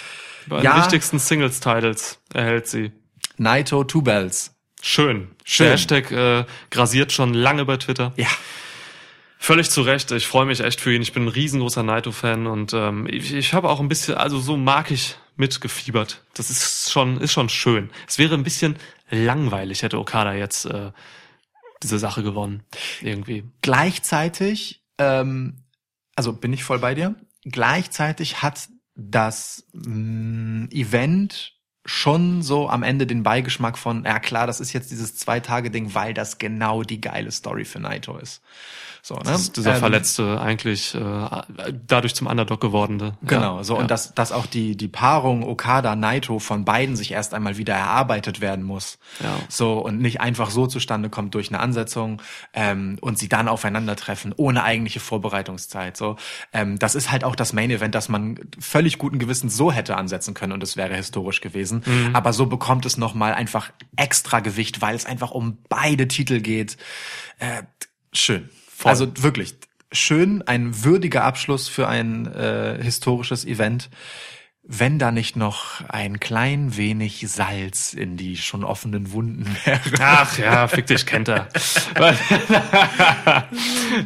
Bei Ja. den wichtigsten Singles-Titles erhält sie. Naito Two Bells. Schön. Schön. Der Hashtag äh, grasiert schon lange bei Twitter. Ja. Völlig zu Recht. Ich freue mich echt für ihn. Ich bin ein riesengroßer Naito-Fan und ähm, ich, ich habe auch ein bisschen, also so mag ich mitgefiebert. Das ist schon, ist schon schön. Es wäre ein bisschen langweilig, hätte Okada jetzt äh, diese Sache gewonnen. Irgendwie. Gleichzeitig, ähm, also bin ich voll bei dir. Gleichzeitig hat das mh, Event schon so am Ende den Beigeschmack von, ja klar, das ist jetzt dieses Zwei-Tage-Ding, weil das genau die geile Story für Naito ist. So, ne? Das ist dieser Ähm, Verletzte eigentlich äh, dadurch zum Underdog gewordene. Genau, Ja, so ja. und dass, dass auch die, die Paarung Okada-Naito von beiden sich erst einmal wieder erarbeitet werden muss. Ja. So und nicht einfach so zustande kommt durch eine Ansetzung ähm, und sie dann aufeinandertreffen, ohne eigentliche Vorbereitungszeit. So, ähm, das ist halt auch das Main-Event, das man völlig guten Gewissens so hätte ansetzen können und es wäre historisch gewesen. Mhm. Aber so bekommt es nochmal einfach extra Gewicht, weil es einfach um beide Titel geht. Äh, schön. Voll. Also wirklich schön, ein würdiger Abschluss für ein äh, historisches Event, wenn da nicht noch ein klein wenig Salz in die schon offenen Wunden wäre. Ach ja, fick dich, kennt er. (laughs)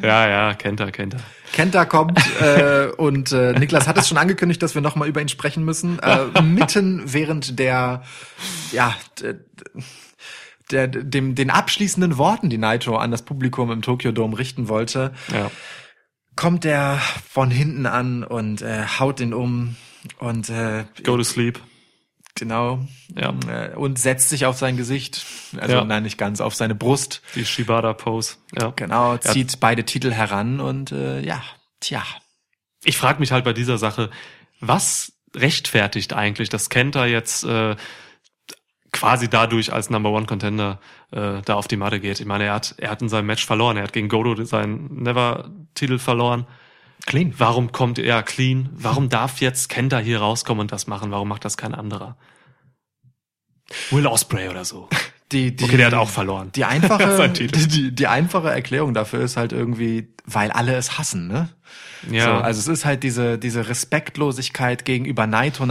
ja, ja, kennt er, kennt er. Kenta kommt äh, und äh, Niklas hat es schon angekündigt, dass wir noch mal über ihn sprechen müssen. Äh, mitten während der, ja, der, dem, den abschließenden Worten, die Naito an das Publikum im Tokyo Dome richten wollte, Ja. kommt er von hinten an und äh, haut ihn um und äh, Go to sleep. genau Ja. äh, und setzt sich auf sein Gesicht, also Ja. nein, nicht ganz, auf seine Brust. Die Shibata-Pose. Ja. Genau, zieht beide Titel heran und äh, ja, tja. Ich frage mich halt bei dieser Sache, was rechtfertigt eigentlich, dass Kenta jetzt äh, quasi dadurch als Number One Contender äh, da auf die Matte geht. Ich meine, er hat, er hat in seinem Match verloren. Er hat gegen Godo seinen Never-Titel verloren. Clean. Warum kommt er clean? Warum darf jetzt Kenta hier rauskommen und das machen? Warum macht das kein anderer? Will Osprey oder so. (laughs) Die, die, Okay, der hat auch verloren. Die einfache, (laughs) die, die, die einfache Erklärung dafür ist halt irgendwie, weil alle es hassen, ne? Ja. So, also es ist halt diese, diese Respektlosigkeit gegenüber Naito,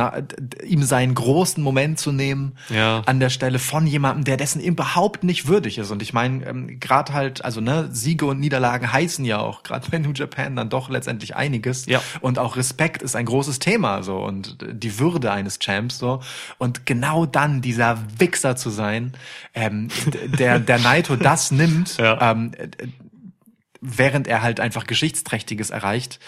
ihm seinen großen Moment zu nehmen Ja. an der Stelle von jemandem, der dessen überhaupt nicht würdig ist. Und ich meine, ähm, gerade halt, also ne, Siege und Niederlagen heißen ja auch gerade bei New Japan dann doch letztendlich einiges. Ja. Und auch Respekt ist ein großes Thema so und die Würde eines Champs so. Und genau dann dieser Wichser zu sein, ähm, der, der Naito das nimmt, (laughs) Ja. ähm, äh, während er halt einfach Geschichtsträchtiges erreicht,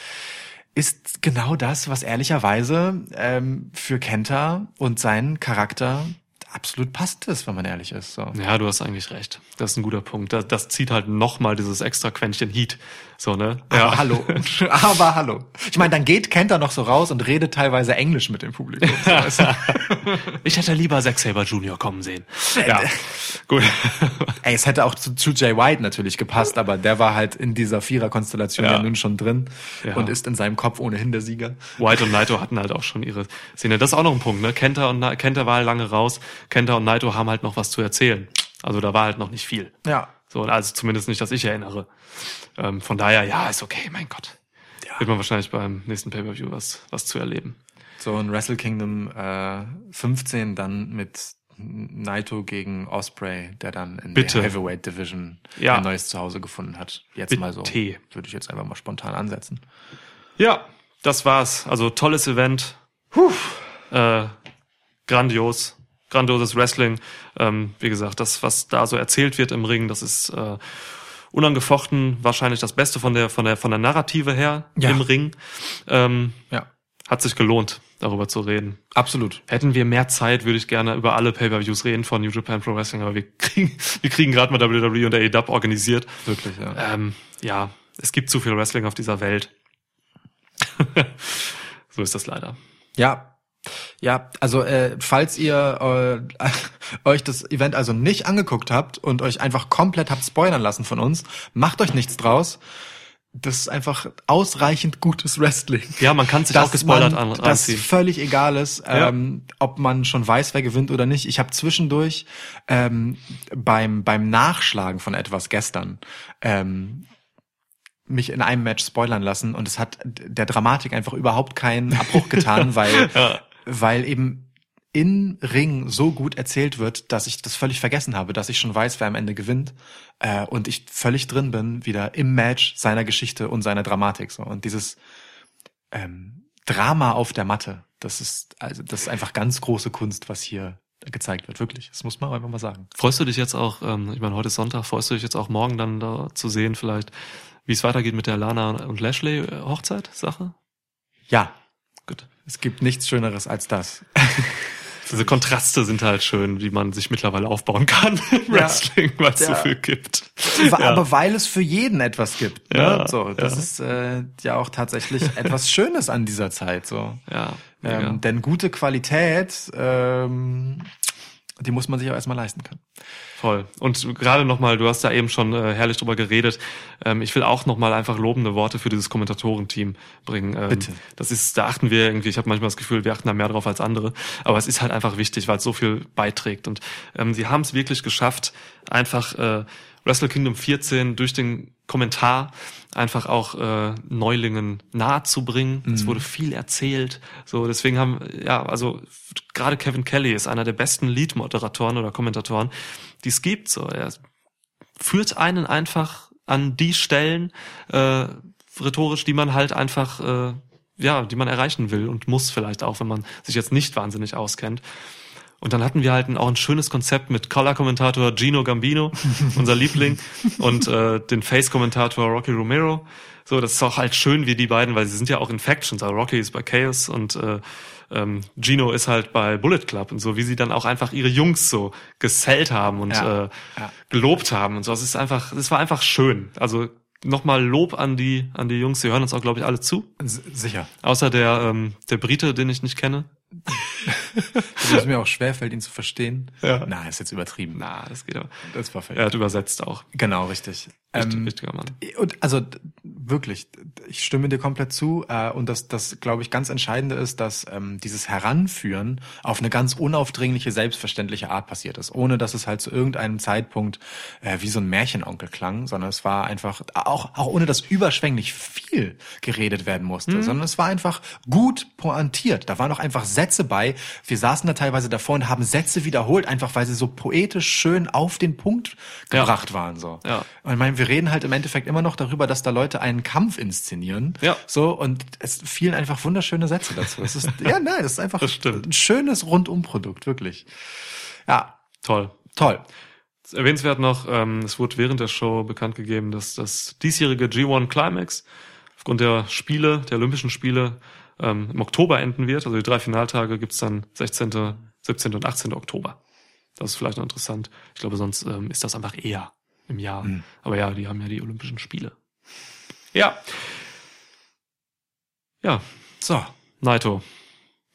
ist genau das, was ehrlicherweise ähm, für Kenta und seinen Charakter absolut passt es, wenn man ehrlich ist. So. Ja, du hast eigentlich recht. Das ist ein guter Punkt. Das, das zieht halt nochmal dieses extra Quäntchen Heat. So, ne? Aber hallo. (laughs) Aber hallo. Ich meine, dann geht Kenta noch so raus und redet teilweise Englisch mit dem Publikum. So? (laughs) Ich hätte lieber Zack Saber Jr. kommen sehen. Ja, gut. (laughs) Ey, es hätte auch zu, zu Jay White natürlich gepasst, aber der war halt in dieser Vierer-Konstellation ja. Ja. nun schon drin Ja. und ist in seinem Kopf ohnehin der Sieger. White und Naito hatten halt auch schon ihre Szene. Das ist auch noch ein Punkt, ne? Kenta und Na Kenta war lange raus. Kenta und Naito haben halt noch was zu erzählen. Also da war halt noch nicht viel. Ja. So, also zumindest nicht, dass ich erinnere. Ähm, von daher, ja, ist okay, mein Gott. Wird man wahrscheinlich beim nächsten Pay-Per-View was, was zu erleben. So ein Wrestle Kingdom äh, 15 dann mit Naito gegen Osprey, der dann in Bitte. der Heavyweight Division Ja. ein neues Zuhause gefunden hat. Jetzt Bitte. mal so. Würde ich jetzt einfach mal spontan ansetzen. Ja, das war's. Also tolles Event. Puh. Äh, grandios. Grandioses Wrestling. Ähm, wie gesagt, das, was da so erzählt wird im Ring, das ist äh, unangefochten wahrscheinlich das Beste von der, von der, von der Narrative her Ja. im Ring. Ähm, Ja. hat sich gelohnt, darüber zu reden. Absolut. Hätten wir mehr Zeit, würde ich gerne über alle Pay-Per-Views reden von New Japan Pro Wrestling, aber wir kriegen, (laughs) wir kriegen gerade mal WWE und AEW organisiert. Wirklich, ja. Ähm, ja, es gibt zu viel Wrestling auf dieser Welt. (laughs) so ist das leider. Ja. Ja, also äh, falls ihr äh, (laughs) euch das Event also nicht angeguckt habt und euch einfach komplett habt spoilern lassen von uns, macht euch nichts draus. Das ist einfach ausreichend gutes Wrestling. Ja, man kann sich Dass auch gespoilert man, an, Das reinziehen. völlig egal ist, ähm, ob man schon weiß, wer gewinnt oder nicht. Ich habe zwischendurch ähm, beim beim Nachschlagen von etwas gestern ähm, mich in einem Match spoilern lassen und es hat der Dramatik einfach überhaupt keinen Abbruch getan, (laughs) weil weil eben in Ring so gut erzählt wird, dass ich das völlig vergessen habe, dass ich schon weiß, wer am Ende gewinnt äh, und ich völlig drin bin wieder im Match seiner Geschichte und seiner Dramatik so und dieses ähm, Drama auf der Matte, das ist also das ist einfach ganz große Kunst, was hier gezeigt wird, wirklich. Das muss man einfach mal sagen. Freust du dich jetzt auch, ähm, ich meine, heute ist Sonntag, freust du dich jetzt auch morgen dann da zu sehen, vielleicht, wie es weitergeht mit der Lana und Lashley äh, Hochzeit-Sache? Ja, Gut. Es gibt nichts Schöneres als das. (laughs) Diese Kontraste sind halt schön, wie man sich mittlerweile aufbauen kann (laughs) im Ja. Wrestling, weil es so Ja. viel gibt. Aber weil es für jeden etwas gibt. Ne? Ja, so, das ja. ist äh, ja auch tatsächlich (laughs) etwas Schönes an dieser Zeit. So. Ja. Ähm, denn gute Qualität, ähm, die muss man sich auch erstmal leisten können. Voll. Und gerade nochmal, du hast da eben schon äh, herrlich drüber geredet. Ähm, ich will auch nochmal einfach lobende Worte für dieses Kommentatorenteam bringen. Ähm, Bitte. Das ist, da achten wir irgendwie, ich habe manchmal das Gefühl, wir achten da mehr drauf als andere. Aber es ist halt einfach wichtig, weil es so viel beiträgt. Und ähm, sie haben es wirklich geschafft, einfach äh, Wrestle Kingdom 14 durch den Kommentar einfach auch äh, Neulingen nahe zu bringen. Es wurde viel erzählt. So, deswegen haben, ja, also gerade Kevin Kelly ist einer der besten Lead-Moderatoren oder Kommentatoren, die es gibt. So, er führt einen einfach an die Stellen äh, rhetorisch, die man halt einfach äh, ja, die man erreichen will und muss vielleicht auch, wenn man sich jetzt nicht wahnsinnig auskennt. Und dann hatten wir halt auch ein schönes Konzept mit Color-Kommentator Gino Gambino, (laughs) unser Liebling, und äh, den Face-Kommentator Rocky Romero. So, das ist auch halt schön, wie die beiden, weil sie sind ja auch in Factions. Also Rocky ist bei Chaos und äh, ähm, Gino ist halt bei Bullet Club und so, wie sie dann auch einfach ihre Jungs so gesellt haben und Ja, äh, ja. gelobt haben und so. Es ist einfach, es war einfach schön. Also nochmal Lob an die an die Jungs. Sie hören uns auch, glaube ich, alle zu. S sicher. Außer der ähm, der Brite, den ich nicht kenne. Das mir auch schwerfällt, ihn zu verstehen. Ja. Na, ist jetzt übertrieben. Na, das geht aber. Das war Er hat übersetzt auch. Genau, richtig. Richtig, Ähm, richtiger Mann. Und also wirklich, ich stimme dir komplett zu. Äh, und das, das glaube ich, ganz Entscheidende ist, dass ähm, dieses Heranführen auf eine ganz unaufdringliche, selbstverständliche Art passiert ist, ohne dass es halt zu irgendeinem Zeitpunkt äh, wie so ein Märchenonkel klang, sondern es war einfach auch auch ohne dass überschwänglich viel geredet werden musste, sondern es war einfach gut pointiert. Da waren auch einfach Sätze bei. Wir saßen da teilweise davor und haben Sätze wiederholt, einfach weil sie so poetisch schön auf den Punkt Ja. gebracht waren so. Ja. Und ich meine, wir reden halt im Endeffekt immer noch darüber, dass da Leute einen Kampf inszenieren. Ja. So, und es fielen einfach wunderschöne Sätze dazu. Es ist, (laughs) ja, nein, das ist einfach Das ein schönes Rundumprodukt, wirklich. Ja, Toll. toll. Erwähnenswert noch, ähm, es wurde während der Show bekannt gegeben, dass das diesjährige G1 Climax aufgrund der Spiele, der Olympischen Spiele, ähm, im Oktober enden wird. Also die drei Finaltage gibt's dann 16., 17. und 18. Oktober. Das ist vielleicht noch interessant. Ich glaube, sonst ähm, ist das einfach eher im Jahr. Hm. Aber ja, die haben ja die Olympischen Spiele. Ja. Ja, So. Naito. Gut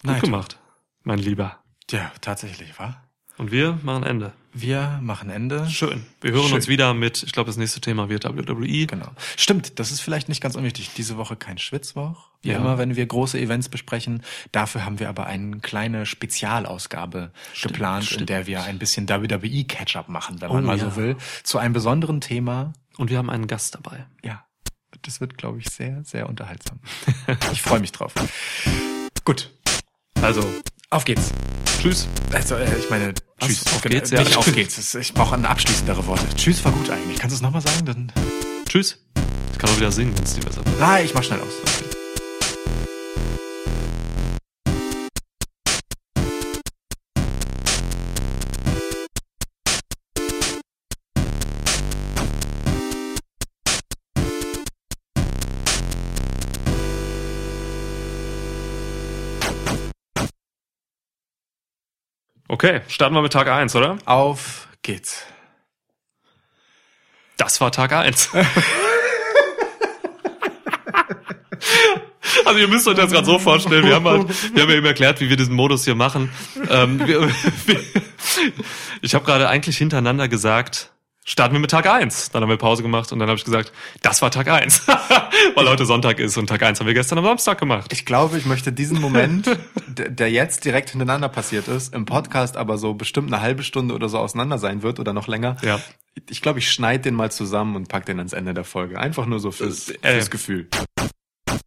Naito. gemacht, mein Lieber. Ja, tatsächlich, wa? Und wir machen Ende. Wir machen Ende. Schön. Wir hören Schön. uns wieder mit, ich glaube, das nächste Thema wird WWE. Genau. Stimmt, das ist vielleicht nicht ganz unwichtig. Diese Woche kein Schwitzwoch. Wie Ja. immer, wenn wir große Events besprechen. Dafür haben wir aber eine kleine Spezialausgabe geplant, in stimmt. der wir ein bisschen WWE Catch-up machen, wenn man Oh, mal ja. so will. Zu einem besonderen Thema. Und wir haben einen Gast dabei. Ja. Das wird, glaube ich, sehr, sehr unterhaltsam. (laughs) ich freue mich drauf. Gut. Also, Auf geht's. tschüss. Also, äh, ich meine, Was? tschüss. Auf Genau, geht's? Ja. Nicht auf geht's. Ich brauche eine abschließendere Worte. Tschüss war gut eigentlich. Kannst du es nochmal sagen? Dann, Tschüss. Ich kann auch wieder singen, wenn es dir besser wird. ah, ich mach schnell aus. Okay, starten wir mit Tag 1, oder? Auf geht's. Das war Tag 1. (laughs) Also ihr müsst euch das gerade so vorstellen, wir haben, halt, wir haben ja eben erklärt, wie wir diesen Modus hier machen. Ähm, wir, (laughs) wir, ich habe gerade eigentlich hintereinander gesagt, starten wir mit Tag 1. Dann haben wir Pause gemacht und dann habe ich gesagt, das war Tag 1. (laughs) Weil heute Sonntag ist und Tag 1 haben wir gestern am Samstag gemacht. Ich glaube, ich möchte diesen Moment, (laughs) der der jetzt direkt hintereinander passiert ist, im Podcast aber so bestimmt eine halbe Stunde oder so auseinander sein wird oder noch länger. Ja. Ich glaube, ich schneide den mal zusammen und pack den ans Ende der Folge. Einfach nur so fürs, Äh, fürs Gefühl.